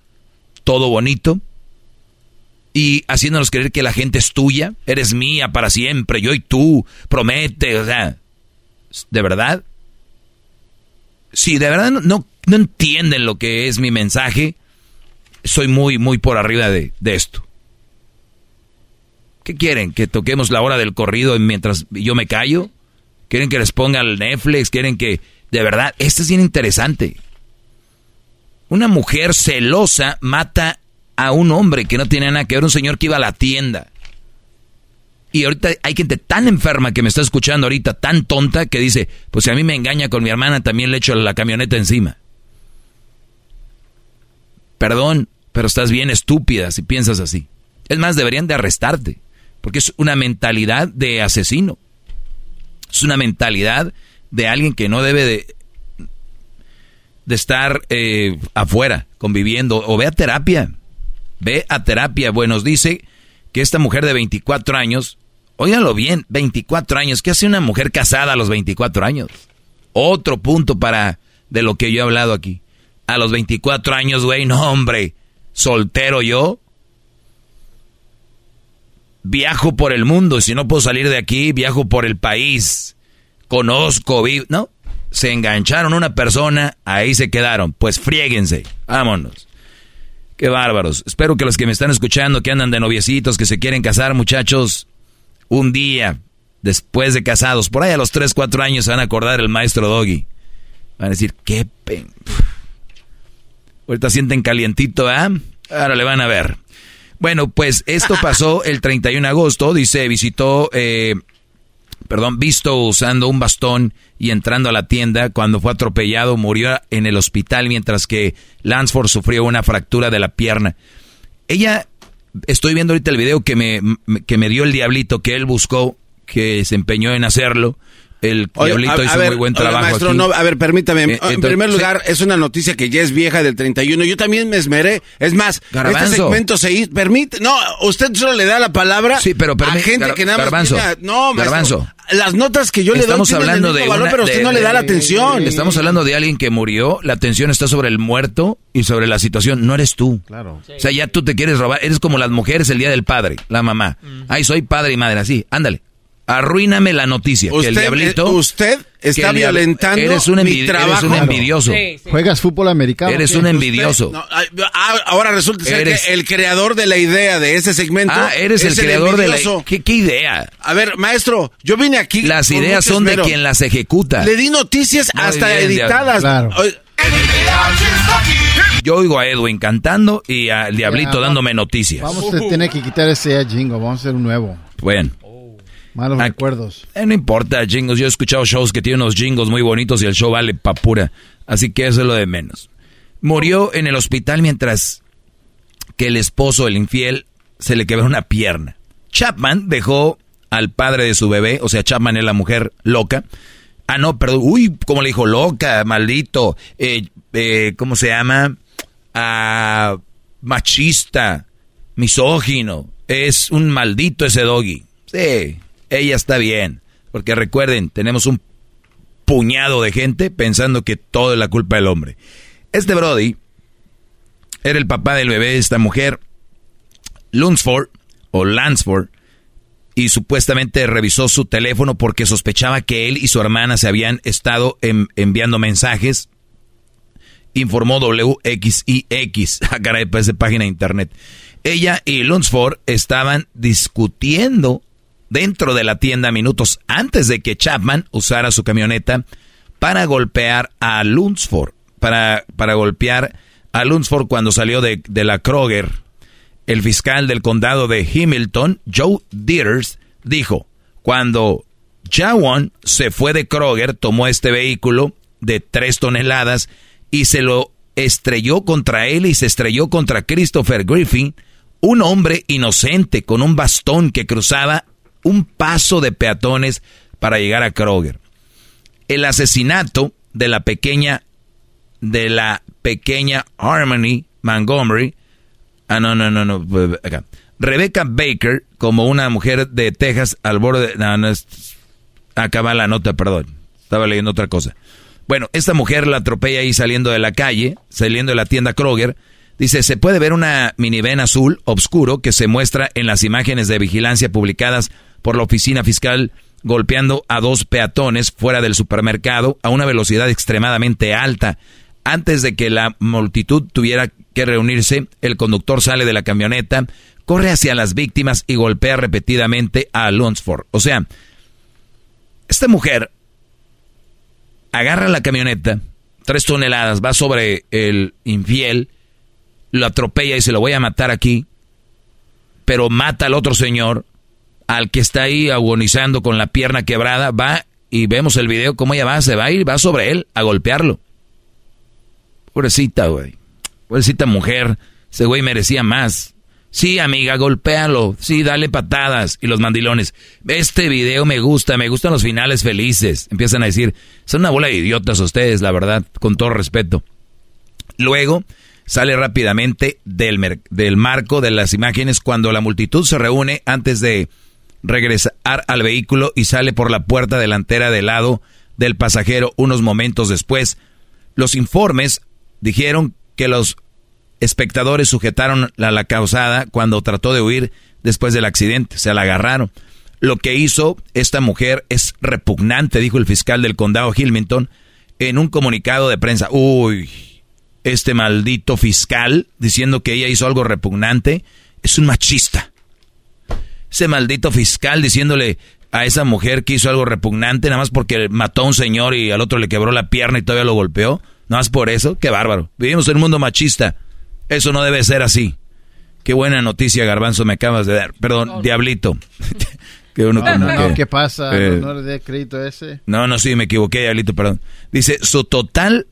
todo bonito y haciéndonos creer que la gente es tuya, eres mía para siempre, yo y tú, promete, o sea, ¿de verdad? Si de verdad no, no, entienden lo que es mi mensaje, soy muy, muy por arriba de, de esto. ¿Qué quieren? ¿Que toquemos la hora del corrido mientras yo me callo? quieren que les ponga el Netflix, quieren que... De verdad, esto es bien interesante. Una mujer celosa mata a un hombre que no tiene nada que ver, un señor que iba a la tienda. Y ahorita hay gente tan enferma que me está escuchando ahorita, tan tonta, que dice, pues si a mí me engaña con mi hermana, también le echo la camioneta encima. Perdón, pero estás bien estúpida si piensas así. Es más, deberían de arrestarte, porque es una mentalidad de asesino. Es una mentalidad de alguien que no debe de, estar eh, afuera, conviviendo. O ve a terapia. Ve a terapia. Bueno, dice que esta mujer de 24 años, óiganlo bien, 24 años. ¿Qué hace una mujer casada a los 24 años? Otro punto para de lo que yo he hablado aquí. A los 24 años, güey, no, hombre. Soltero yo, viajo por el mundo, si no puedo salir de aquí, viajo por el país, conozco, vivo, ¿no? Se engancharon una persona, ahí se quedaron, pues friéguense, vámonos. Qué bárbaros. Espero que los que me están escuchando, que andan de noviecitos, que se quieren casar, muchachos, un día, después de casados, por ahí a los 3, 4 años se van a acordar el maestro Doggy. Van a decir, qué pen... Ahorita sienten calientito, ¿ah? Ahora le van a ver. Bueno, pues esto pasó <laughs> el 31 de agosto, dice, visitó, eh, perdón, visto usando un bastón y entrando a la tienda cuando fue atropellado, murió en el hospital mientras que Lansford sufrió una fractura de la pierna. Ella, estoy viendo ahorita el video que me, que me dio el diablito que él buscó, que se empeñó en hacerlo el Diablito hizo muy buen trabajo. maestro, aquí. No, a ver, permítame. Eh, en primer sí. lugar, es una noticia que ya es vieja del 31. Yo también me esmeré. Es más, Garbanzo. este segmento se hizo. Permite. No, usted solo le da la palabra Sí, pero a gente Gar- que nada más. Garbanzo, tiene- no, maestro, Garbanzo. Las notas que yo le doy Estamos el hablando mismo de valor, una- pero usted de- no le da la atención. Estamos hablando de alguien que murió, la atención está sobre el muerto y sobre la situación, no eres tú. Claro. O sea, ya tú te quieres robar, eres como las mujeres el día del padre, la mamá. Ay, soy padre y madre, así, ándale. Arruíname la noticia. que el Usted, diablito. eh, usted está el violentando eres un, mi envi- eres trabajo. un envidioso. ¿Juegas fútbol americano? Eres ¿Qué? un envidioso. No, ah, ah, ahora resulta ser Eres- que el creador de la idea de ese segmento. Ah, eres el creador de la. ¿Qué, qué idea? A ver, maestro, yo vine aquí. Las ideas son de quien las ejecuta. Le di noticias Muy hasta bien, editadas. Claro. Yo oigo a Edwin cantando y al diablito Ya, dándome noticias. Vamos a tener que quitar ese jingo. Vamos a hacer un nuevo. Bueno. Malos Aquí- recuerdos. Eh, no importa, jingles. Yo he escuchado shows que tienen unos jingles muy bonitos y el show vale pa' pura. Así que eso es lo de menos. Murió en el hospital mientras que el esposo, el infiel, se le quebró una pierna. Chapman dejó al padre de su bebé, o sea, Chapman es la mujer loca. Ah, no, perdón. Uy, ¿cómo le dijo? Loca, maldito. Eh, eh, ¿Cómo se llama? Ah, machista, misógino. Es un maldito ese doggy. Sí, ella está bien. Porque recuerden, tenemos un puñado de gente pensando que todo es la culpa del hombre. Este Brody era el papá del bebé de esta mujer, Lunsford, o Lansford, y supuestamente revisó su teléfono porque sospechaba que él y su hermana se habían estado en- enviando mensajes. Informó WXIX, a <laughs> pues de página de internet. Ella y Lunsford estaban discutiendo dentro de la tienda minutos antes de que Chapman usara su camioneta para golpear a Lunsford, para, para golpear a Lunsford cuando salió de, de la Kroger. El fiscal del condado de Hamilton, Joe Dieters, dijo, cuando Jawan se fue de Kroger, tomó este vehículo de tres toneladas y se lo estrelló contra él y se estrelló contra Christopher Griffin, un hombre inocente con un bastón que cruzaba un paso de peatones para llegar a Kroger. El asesinato de la pequeña de la pequeña Harmony Montgomery Ah, no, no, no, no. Acá. Rebecca Baker, como una mujer de Texas al borde de... No, no va la nota, perdón. Estaba leyendo otra cosa. Bueno, esta mujer la atropella ahí saliendo de la calle, saliendo de la tienda Kroger. Dice, se puede ver una minivan azul oscuro que se muestra en las imágenes de vigilancia publicadas por la oficina fiscal golpeando a dos peatones fuera del supermercado a una velocidad extremadamente alta. Antes de que la multitud tuviera que reunirse, el conductor sale de la camioneta, corre hacia las víctimas y golpea repetidamente a Lunsford. O sea, esta mujer agarra la camioneta, tres toneladas, va sobre el infiel, lo atropella y se lo voy a matar aquí, pero mata al otro señor, al que está ahí agonizando con la pierna quebrada, va y vemos el video cómo ella va, se va a ir, va sobre él a golpearlo. Pobrecita, güey. Pobrecita mujer. Ese güey merecía más. Sí, amiga, golpéalo. Sí, dale patadas. Y los mandilones. Este video me gusta, me gustan los finales felices. Empiezan a decir, son una bola de idiotas ustedes, la verdad, con todo respeto. Luego sale rápidamente del, del marco de las imágenes cuando la multitud se reúne antes de regresar al vehículo y sale por la puerta delantera del lado del pasajero unos momentos después. Los informes dijeron que los espectadores sujetaron a la causada cuando trató de huir después del accidente. Se la agarraron. Lo que hizo esta mujer es repugnante, dijo el fiscal del condado Hilmington en un comunicado de prensa. Uy, este maldito fiscal diciendo que ella hizo algo repugnante es un machista. Ese maldito fiscal diciéndole a esa mujer que hizo algo repugnante nada más porque mató a un señor y al otro le quebró la pierna y todavía lo golpeó. ¿No más por eso? Qué bárbaro. Vivimos en un mundo machista. Eso no debe ser así. Qué buena noticia, Garbanzo, me acabas de dar. Perdón, Diablito. <laughs> Qué uno que No, no- que- ¿qué pasa? eh, no, le dé crédito ese. no, no, sí, me equivoqué, Diablito, perdón. Dice, su total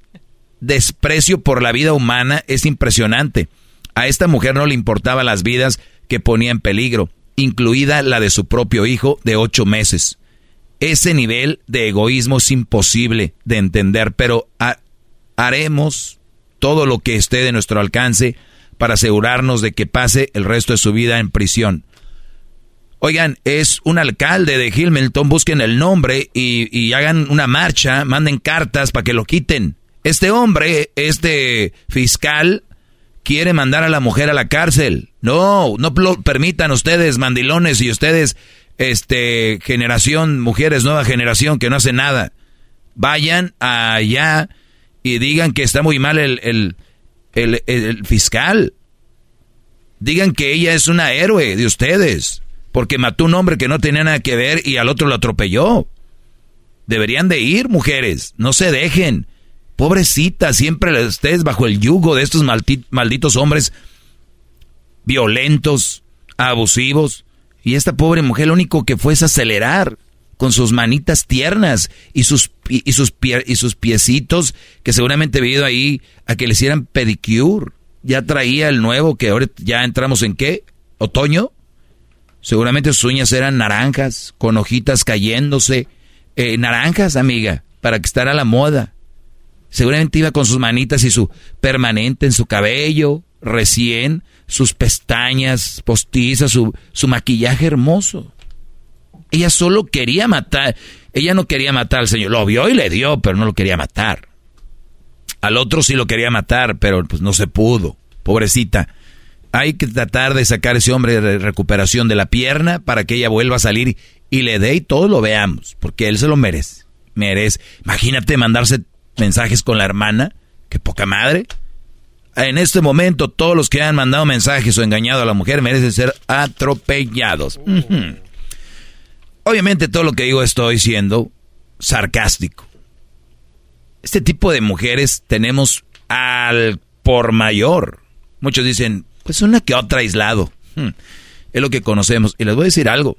desprecio por la vida humana es impresionante. A esta mujer no le importaba las vidas que ponía en peligro, incluida la de su propio hijo de ocho meses. Ese nivel de egoísmo es imposible de entender, pero ha- haremos todo lo que esté de nuestro alcance para asegurarnos de que pase el resto de su vida en prisión. Oigan, es un alcalde de Hilmelton, busquen el nombre y, y hagan una marcha, manden cartas para que lo quiten. Este hombre, este fiscal, quiere mandar a la mujer a la cárcel. No, no lo permitan ustedes, mandilones, y ustedes, este, generación, mujeres, nueva generación, que no hace nada. Vayan allá y digan que está muy mal el, el, el- el fiscal. Digan que ella es una héroe de ustedes, porque mató un hombre que no tenía nada que ver y al otro lo atropelló. Deberían de ir, mujeres, no se dejen. Pobrecita, siempre ustedes bajo el yugo de estos malditos hombres violentos, abusivos. Y esta pobre mujer lo único que fue es acelerar con sus manitas tiernas y sus, y, sus, y sus piecitos que seguramente había ido ahí a que le hicieran pedicure. Ya traía el nuevo que ahora ya entramos en qué? ¿Otoño? Seguramente sus uñas eran naranjas, con hojitas cayéndose. Eh, naranjas, amiga, para que estará a la moda. Seguramente iba con sus manitas y su permanente en su cabello, recién, sus pestañas postizas, su, maquillaje hermoso. Ella solo quería matar, ella no quería matar al señor, lo vio y le dio, pero no lo quería matar. Al otro sí lo quería matar, pero pues no se pudo, pobrecita. Hay que tratar de sacar a ese hombre de recuperación de la pierna para que ella vuelva a salir y le dé y todos lo veamos, porque él se lo merece. Merece. Imagínate mandarse mensajes con la hermana, que poca madre. En este momento, todos los que han mandado mensajes o engañado a la mujer merecen ser atropellados. Ujú. Obviamente, todo lo que digo estoy siendo sarcástico. Este tipo de mujeres tenemos al por mayor. Muchos dicen, pues una que otra aislado. Hmm, Es lo que conocemos. Y les voy a decir algo.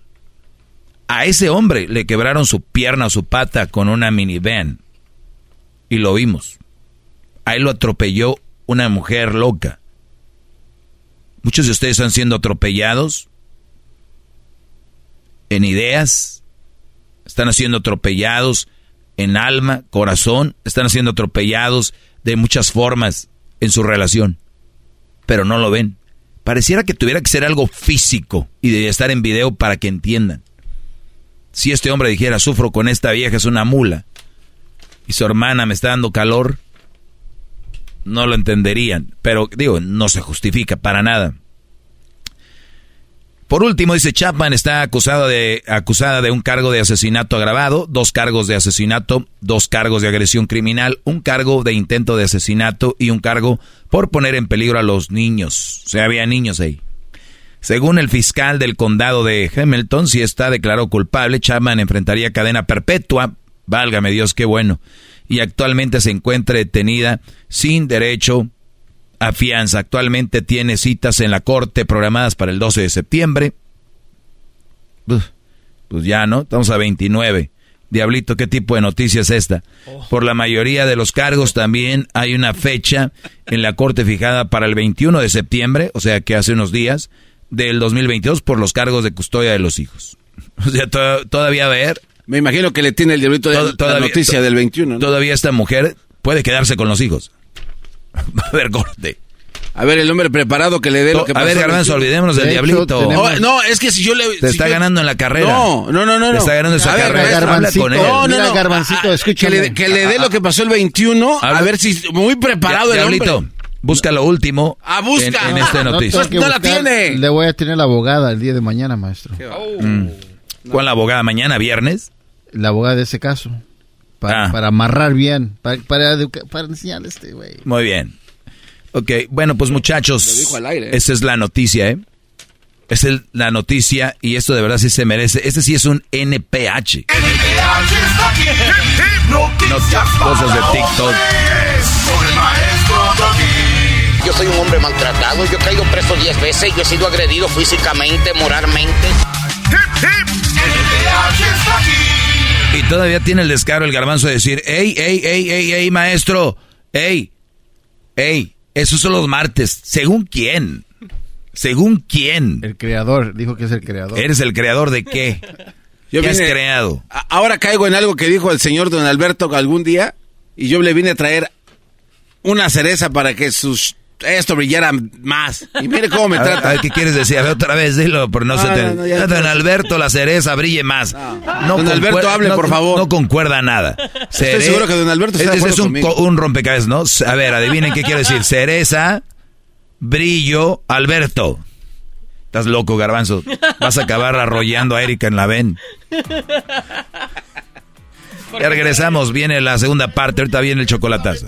A ese hombre le quebraron su pierna o su pata con una minivan. Y lo vimos. A él lo atropelló una mujer loca. Muchos de ustedes están siendo atropellados en ideas, están siendo atropellados en alma, corazón, están siendo atropellados de muchas formas en su relación, pero no lo ven. Pareciera que tuviera que ser algo físico y de estar en video para que entiendan. Si este hombre dijera, sufro con esta vieja, es una mula, y su hermana me está dando calor, no lo entenderían. Pero digo, no se justifica para nada. Por último, dice Chapman está acusada de, acusada de un cargo de asesinato agravado, dos cargos de asesinato, dos cargos de agresión criminal, un cargo de intento de asesinato y un cargo por poner en peligro a los niños. O sea, había niños ahí. Según el fiscal del condado de Hamilton, si está declarado culpable, Chapman enfrentaría cadena perpetua. Válgame Dios, qué bueno. Y actualmente se encuentra detenida sin derecho a fianza. Actualmente tiene citas en la corte programadas para el 12 de septiembre. Uf, pues ya, ¿no? Estamos a 29. Diablito, ¿qué tipo de noticia es esta? Por la mayoría de los cargos también hay una fecha en la corte fijada para el 21 de septiembre, o sea que hace unos días, del 2022 por los cargos de custodia de los hijos. <laughs> O sea, to- todavía a ver. Me imagino que le tiene el diablito de Tod- la noticia del 21. ¿no? Todavía esta mujer puede quedarse con los hijos. <laughs> Va a haber corte. A ver, el hombre preparado que le dé lo que A pasó. ver, Garbanzo, olvidémonos del De diablito. tenemos- Oh, no, es que si yo le... Te si está yo- ganando en la carrera. No, no, no, no. Te no. está ganando esa carrera. Garbancito, con él. No, no, no. Garbancito, Ah, ah, escúchame. Que le, que le dé lo que pasó el 21, a ver si muy preparado Ya, el diablito, hombre. busca lo último Ah, busca. en, en esta No, noticia. No la buscar. tiene. Le voy a tener la abogada el día de mañana, maestro. Mm. ¿Cuál la abogada? ¿Mañana, viernes? La abogada de ese caso. Para, Ah. para amarrar bien. Para, para, para enseñarle a este güey. Muy bien. Ok, bueno, pues muchachos, Lo dijo al aire, ¿eh? esa es la noticia, ¿eh? Esa es la noticia y esto de verdad sí se merece. Este sí es un NPH. NPH está aquí. Hip, hip, No, noticias cosas de TikTok. hombres. con el maestro Doggy. Yo soy un hombre maltratado, yo he caído preso 10 veces, yo he sido agredido físicamente, moralmente. Hip, hip. Y todavía tiene el descaro el garbanzo de decir, ey, ey, ey, ey, ey, maestro, ey, ey, esos son los martes. ¿Según quién? ¿Según quién? El creador, dijo que es el creador. ¿Eres el creador de qué? Yo ¿Qué has creado? Ahora caigo en algo que dijo el señor don Alberto algún día y yo le vine a traer una cereza para que sus esto brillara más. Y mire cómo me A ver, trata. a ver, ¿qué quieres decir? A ver, otra vez, dilo, pero no, No, se te... no, no, ya- Don Alberto, la cereza brille más. No Don Alberto, hable, no- por favor. No concuerda nada. <laughs> Estoy seguro que don Alberto está de es un, conmigo. co- un rompecabezas, ¿no? A ver, adivinen qué quiero decir. Cereza, brillo, Alberto. Estás loco, garbanzo. Vas a acabar arrollando a Erika en la ven. <laughs> Ya regresamos, viene la segunda parte, ahorita viene el chocolatazo.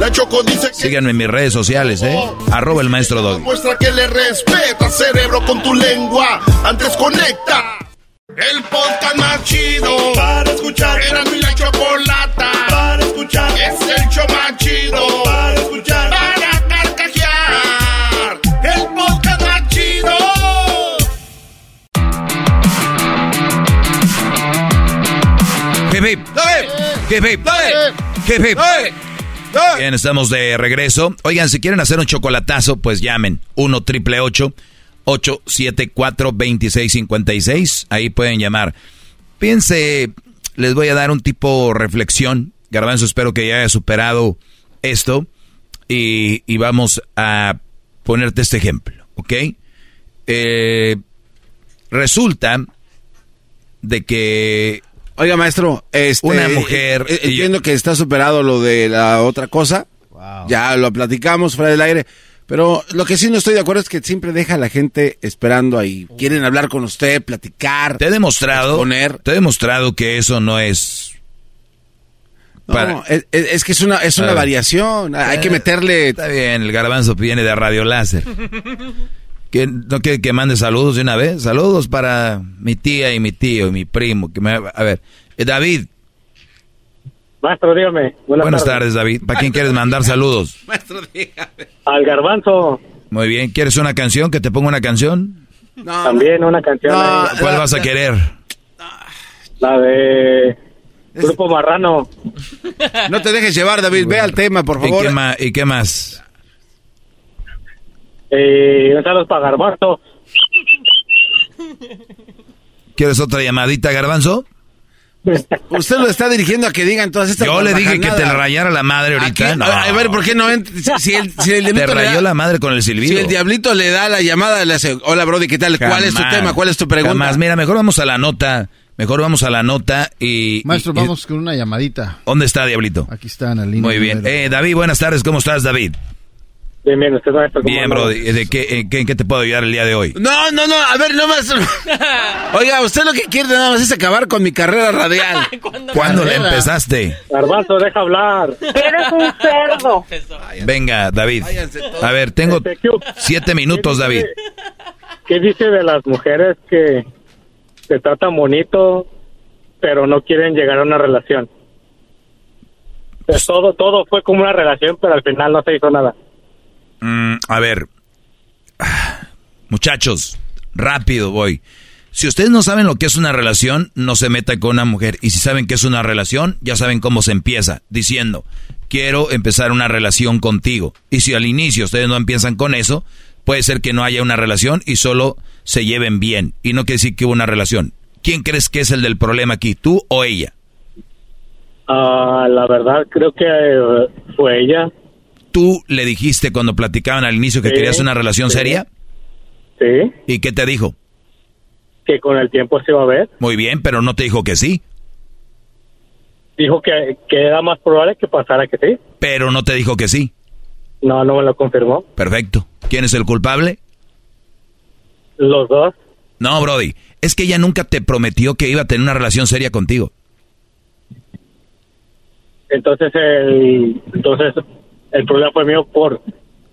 La Choco dice que Síganme en mis redes sociales, ¿eh? Arroba el maestro Doggy. muestra que le respeta, cerebro, con tu lengua. Antes conecta. El podcast más chido para escuchar. Era mi la chocolata para escuchar. Es el show más chido para escuchar. Para carcajear. El podcast más chido. Hip, hip. Hip, hip. Hip, hip. Bien, estamos de regreso. Oigan, si quieren hacer un chocolatazo, pues llamen 1 triple 874 2656. Ahí pueden llamar. Piense, les voy a dar un tipo reflexión. Garbanzo, espero que ya haya superado esto. Y, y vamos a ponerte este ejemplo, ¿ok? Eh, resulta de que Oiga, maestro, este, Una mujer- eh, eh, entiendo que está superado lo de la otra cosa. Ya lo platicamos fuera del aire. Pero lo que sí no estoy de acuerdo es que siempre deja a la gente esperando ahí. Quieren hablar con usted, platicar. Te he demostrado, exponer. te he demostrado que eso no es. No, para- es, es- es que es una, es una Ah. variación. Hay que Eh, meterle. Está bien, el garbanzo viene de Radio Láser. <laughs> ¿Que, ¿No quiere que mande saludos de una vez? Saludos para mi tía y mi tío y mi primo. Que me, a ver, eh, David. Maestro, dígame. Buenas, Buenas tardes, David. ¿Para quién quieres mandar saludos? <laughs> Maestro, dígame. Al garbanzo, Muy bien. ¿Quieres una canción? ¿Que te ponga una canción? también una canción. ¿Cuál vas a querer? La de Grupo Marrano. No te dejes llevar, David. Ve al tema, por ¿Y favor. qué, ma- ¿Y qué más? Eh, un saludo para Garbanzo. ¿Quieres otra llamadita, garbanzo? Usted lo está dirigiendo a que digan todas estas Yo le dije que te rayara la madre ahorita. No. a, ver, ¿por qué no? Si, el, si el Te diablito le rayó da- la madre con el silbido. Si el diablito le da la llamada, le hace, hola Brody, ¿qué tal? ¿Cuál es tu tema? ¿Cuál es tu pregunta? Jamás. Mira, mejor vamos a la nota. Mejor vamos a la nota y... Maestro, y- y- vamos con una llamadita. ¿Dónde está, Diablito? Aquí está en la línea. Muy bien. Eh, David, buenas tardes. ¿Cómo estás, David? Bien, bien, usted maestro. ¿cómo Bien, bro. ¿De qué, en, qué, en qué te puedo ayudar el día de hoy? No, no, no, a ver, no más. <laughs> Oiga, usted lo que quiere nada más es acabar con mi carrera radial. <laughs> ¿Cuándo le empezaste? Garbanzo, deja hablar. Eres un cerdo. Venga, David. A ver, tengo Este, ¿qué- siete minutos, qué David. dice- ¿Qué dice de las mujeres que te tratan bonito, pero no quieren llegar a una relación? Pues todo, todo fue como una relación, pero al final no se hizo nada. Mm, a ver, muchachos, rápido voy. Si ustedes no saben lo que es una relación, no se meta con una mujer. Y si saben que es una relación, ya saben cómo se empieza, diciendo, quiero empezar una relación contigo. Y si al inicio ustedes no empiezan con eso, puede ser que no haya una relación y solo se lleven bien. Y no quiere decir que hubo una relación. ¿Quién crees que es el del problema aquí, tú o ella? Ah, la verdad, creo que eh, fue ella. ¿Tú le dijiste cuando platicaban al inicio que Sí, querías una relación sí. seria? Sí, ¿Y qué te dijo? que con el tiempo se iba a ver. Muy bien, pero no te dijo que sí. Dijo que, que era más probable que pasara que sí. Pero no te dijo que sí. No, no me lo confirmó. Perfecto. ¿Quién es el culpable? Los dos. No, Brody. Es que ella nunca te prometió que iba a tener una relación seria contigo. Entonces el, entonces el problema fue mío por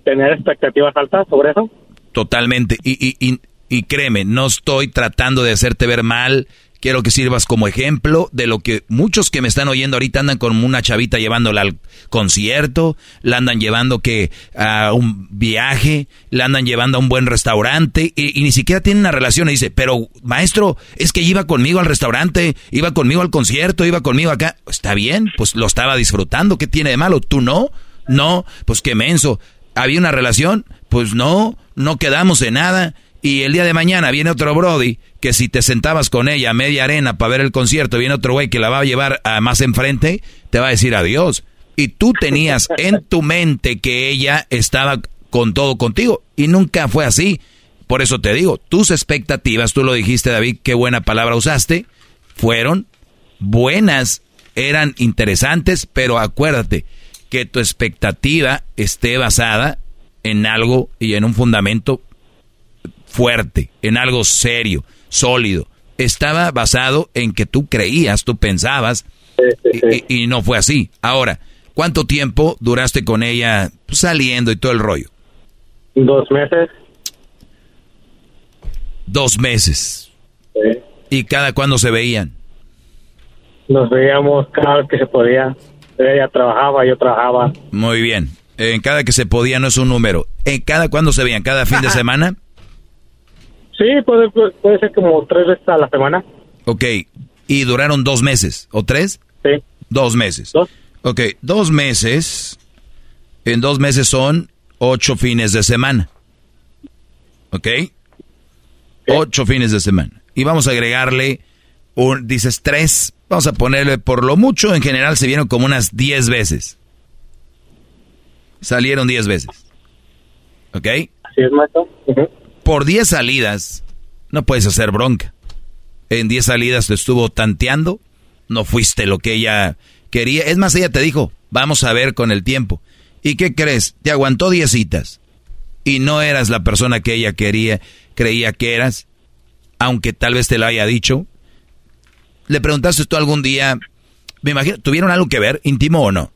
tener expectativas altas sobre eso. Totalmente. Y, y, y, créeme, no estoy tratando de hacerte ver mal quiero que sirvas como ejemplo de lo que muchos que me están oyendo ahorita andan con una chavita llevándola al concierto, la andan llevando que a un viaje, la andan llevando a un buen restaurante y, y ni siquiera tienen una relación y dice, pero maestro, es que iba conmigo al restaurante, iba conmigo al concierto, iba conmigo acá. Está bien, pues lo estaba disfrutando, ¿qué tiene de malo? ¿Tú no? No, pues qué menso. ¿Había una relación? Pues no, no quedamos en nada. Y el día de mañana viene otro Brody que si te sentabas con ella a media arena para ver el concierto, viene otro güey que la va a llevar a más enfrente, te va a decir adiós. Y tú tenías <laughs> en tu mente que ella estaba con todo contigo y nunca fue así. Por eso te digo, tus expectativas, tú lo dijiste David, qué buena palabra usaste, fueron buenas, eran interesantes, pero acuérdate que tu expectativa esté basada en algo y en un fundamento fuerte, en algo serio, sólido. Estaba basado en que tú creías, tú pensabas, y, y no fue así. Ahora, ¿cuánto tiempo duraste con ella saliendo y todo el rollo? Dos meses. Dos meses. Sí. ¿Y cada cuándo se veían? Nos veíamos cada vez que se podía. Ella trabajaba, yo trabajaba. Muy bien. En cada que se podía no es un número. ¿En cada cuándo se veían? ¿Cada fin de <laughs> semana? Sí, puede, puede- ser como tres veces a la semana. Ok. ¿Y duraron dos meses? ¿O tres? Sí. Dos meses. Ok, dos meses. En dos meses son ocho fines de semana. ¿Ok? Ocho fines de semana. Y vamos a agregarle, un, dices tres, vamos a ponerle por lo mucho, en general se vieron como unas diez veces. Salieron diez veces. ¿Ok? Así es, maestro. Por diez salidas, no puedes hacer bronca. En diez salidas te estuvo tanteando, no fuiste lo que ella quería. Es más, ella te dijo, vamos a ver con el tiempo. ¿Y qué crees? Te aguantó diez citas. Y no eras la persona que ella quería, creía que eras, aunque tal vez te lo haya dicho. ¿Le preguntaste tú algún día, me imagino, ¿tuvieron algo que ver, íntimo o no?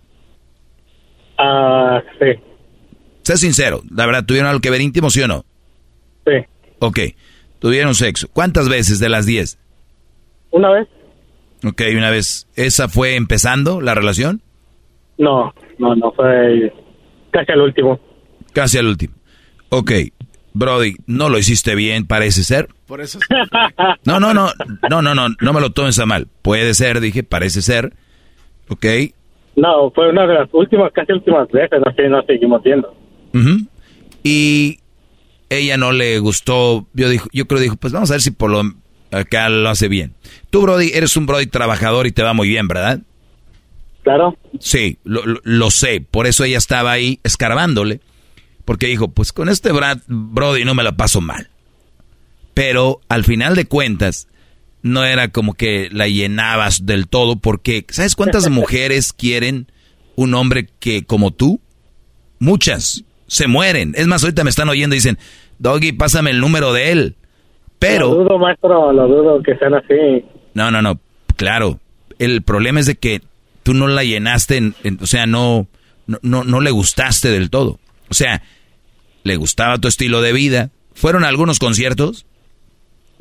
Ah, sí, Sé sincero, la verdad, ¿tuvieron algo que ver íntimo, sí o no? sí. Ok, tuvieron sexo. ¿Cuántas veces de las diez? ¿Una vez? Ok, una vez. ¿Esa fue empezando la relación? No, no, no, fue casi al último. Casi al último. Ok, Brody, no lo hiciste bien, parece ser. Por eso. <laughs> No, no, no, no, no, no, no me lo tomes a mal. Puede ser, dije, parece ser. Ok. No, fue una de las últimas, casi últimas veces, así nos seguimos viendo. Y ella no le gustó, yo, dijo, yo creo dijo, pues vamos a ver si por lo acá lo hace bien. Tú, Brody, eres un Brody trabajador y te va muy bien, ¿verdad? Claro. Sí, lo, lo- lo sé. Por eso ella estaba ahí escarbándole. Porque dijo, pues con este Brad, Brody no me la paso mal. Pero al final de cuentas, no era como que la llenabas del todo. Porque, ¿sabes cuántas <laughs> mujeres quieren un hombre que como tú? Muchas. Se mueren. Es más, ahorita me están oyendo y dicen, Doggy, pásame el número de él. Pero... Lo dudo, maestro, lo dudo que sean así. No, no, no. Claro. El problema es de que tú no la llenaste, en- en- o sea, no, no, no, no le gustaste del todo. O sea, le gustaba tu estilo de vida. ¿Fueron a algunos conciertos?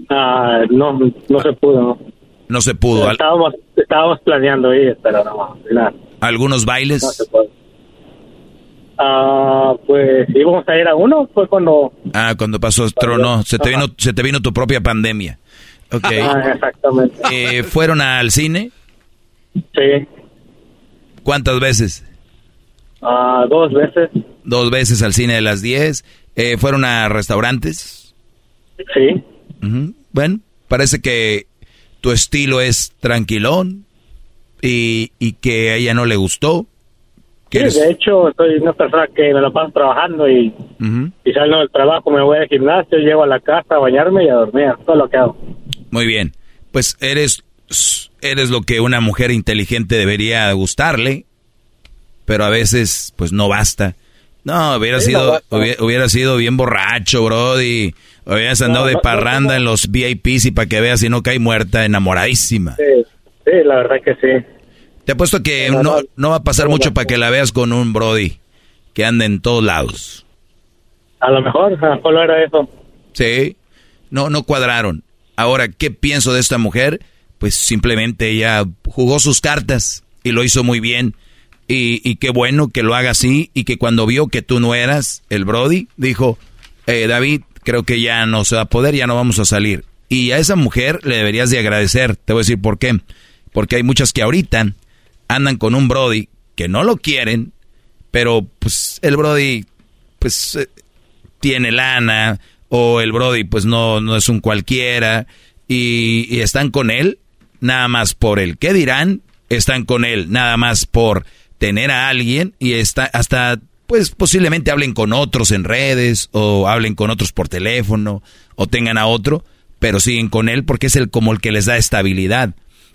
Ah, no, no se pudo. ¿no? No se pudo. Estábamos, estábamos planeando ir, pero no, ¿Algunos no bailes? se puede. Ah, pues íbamos a ir a uno, fue cuando... Ah, cuando pasó trono, se te vino, se te vino tu propia pandemia. Ok. Ah, exactamente. Eh, ¿Fueron al cine? Sí, ¿Cuántas veces? ah, dos veces, Dos veces al cine de las 10. Eh, ¿Fueron a restaurantes? sí. Ujú. Bueno, parece que tu estilo es tranquilón y, y que a ella no le gustó. Sí, eres- de hecho, soy una persona que me la paso trabajando y, Ujú. y salgo del trabajo, me voy al gimnasio, llego a la casa a bañarme y a dormir, todo lo que hago. Muy bien. Pues eres, eres lo que una mujer inteligente debería gustarle, pero a veces pues no basta. No, hubiera sido hubiera, hubiera sido bien borracho, Brody. Hubieras andado No, de no, parranda no. en los VIPs y para que veas si no cae muerta, enamoradísima. Sí, sí, la verdad que sí. Te apuesto que No, no, va a pasar mucho para que la veas con un Brody que anda en todos lados. A lo mejor, a lo mejor era eso. Sí, no, no cuadraron. Ahora, ¿qué pienso de esta mujer? Pues simplemente ella jugó sus cartas y lo hizo muy bien. Y, y qué bueno que lo haga así y que cuando vio que tú no eras el Brody, dijo, eh, David, creo que ya no se va a poder, ya no vamos a salir. Y a esa mujer le deberías de agradecer. Te voy a decir por qué. Porque hay muchas que ahorita andan con un Brody que no lo quieren, pero pues el Brody pues eh, tiene lana o el Brody pues no, no es un cualquiera y, y están con él nada más por el qué dirán, están con él nada más por tener a alguien y está hasta pues posiblemente hablen con otros en redes o hablen con otros por teléfono o tengan a otro, pero siguen con él porque es el como el que les da estabilidad.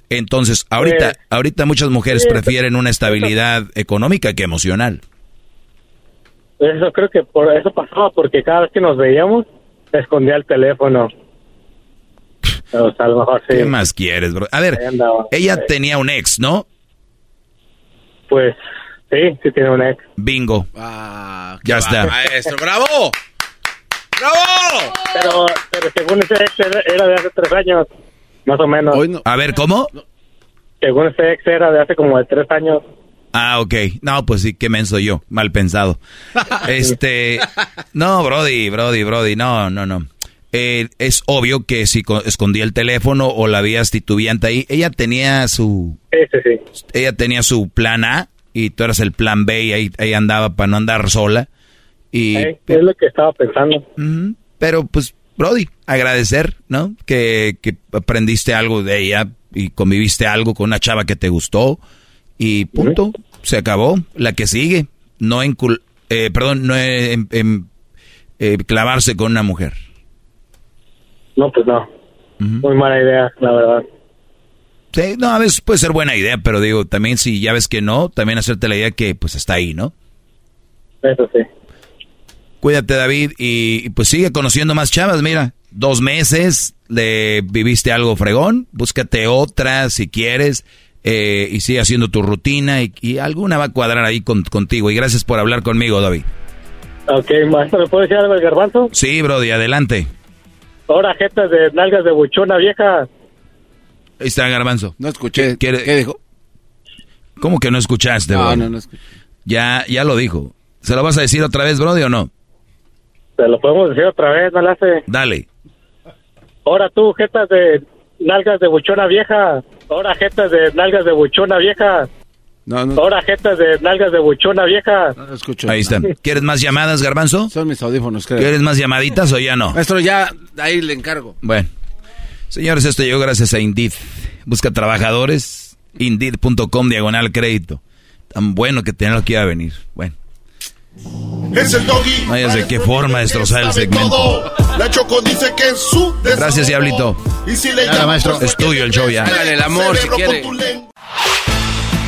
Entonces, ahorita Eh, ahorita muchas mujeres sí, prefieren una estabilidad económica que emocional. Eso creo que por eso pasaba, porque cada vez que nos veíamos, escondía el teléfono. O sea, a lo mejor sí. ¿Qué más quieres, bro? A ver, andaba. ella tenía un ex, ¿no? Pues sí, sí tiene un ex. Bingo. Ah, ya está. Maestro, bravo. ¡Bravo! Pero, pero según ese ex era era de hace tres años, más o menos. A ver, ¿cómo? Según ese ex era de hace como de tres años. Ah, ok. No, pues sí, qué menso yo, mal pensado. <laughs> Este, no, Brody, Brody, Brody, no, no, no. Eh, es obvio que si co- escondía el teléfono o la veías titubeante ahí, ella tenía su, sí, ella tenía su plan A y tú eras el plan B y ahí, ahí andaba para no andar sola. Y, Eh, es lo que estaba pensando. Pero pues, Brody, agradecer, ¿no? Que, que aprendiste algo de ella y conviviste algo con una chava que te gustó y punto, se acabó. La que sigue, no encul eh, perdón, no en- en- eh, clavarse con una mujer. No, pues no. Muy mala idea, la verdad. Sí, no, a veces puede ser buena idea, pero digo, también si ya ves que no, también hacerte la idea que pues está ahí, ¿no? Eso sí. Cuídate, David, y, y, pues sigue conociendo más chavas. Mira, dos meses, le viviste algo fregón, búscate otra si quieres, eh, y sigue haciendo tu rutina, y, y alguna va a cuadrar ahí con- contigo. Y gracias por hablar conmigo, David. Ok, maestro, ¿me puede decir algo del garbanzo? Sí, Brody, adelante. Ahora, jetas de nalgas de buchona vieja. Ahí está, Garbanzo. No escuché. ¿Qué, dijo? ¿Cómo que no escuchaste, No, Brody? no, no escuché. Ya, ya lo dijo. ¿Se lo vas a decir otra vez, Brody, o no? Se lo podemos decir otra vez, no le hace. Dale. Ahora tú, jetas de nalgas de buchona vieja. Ahora, jetas de nalgas de buchona vieja. No, no. Ahora, jetas de nalgas de buchona vieja. No escucho. Ahí está. ¿Quieres más llamadas, Garbanzo? Son mis audífonos, creo. ¿Quieres más llamaditas o ya no? Maestro, ya ahí le encargo. Bueno, señores, esto llegó gracias a Indeed. Busca trabajadores, indeed.com diagonal crédito. Tan bueno que tenía lo que iba a venir. Bueno, Es el doggy. hayas de qué forma destrozar el segmento. todo. La Choco dice que es su desahogo. Gracias, Diablito. Y si le Nada, llamas, maestro. pues, Es tuyo el show ya. Hágale el amor si quiere.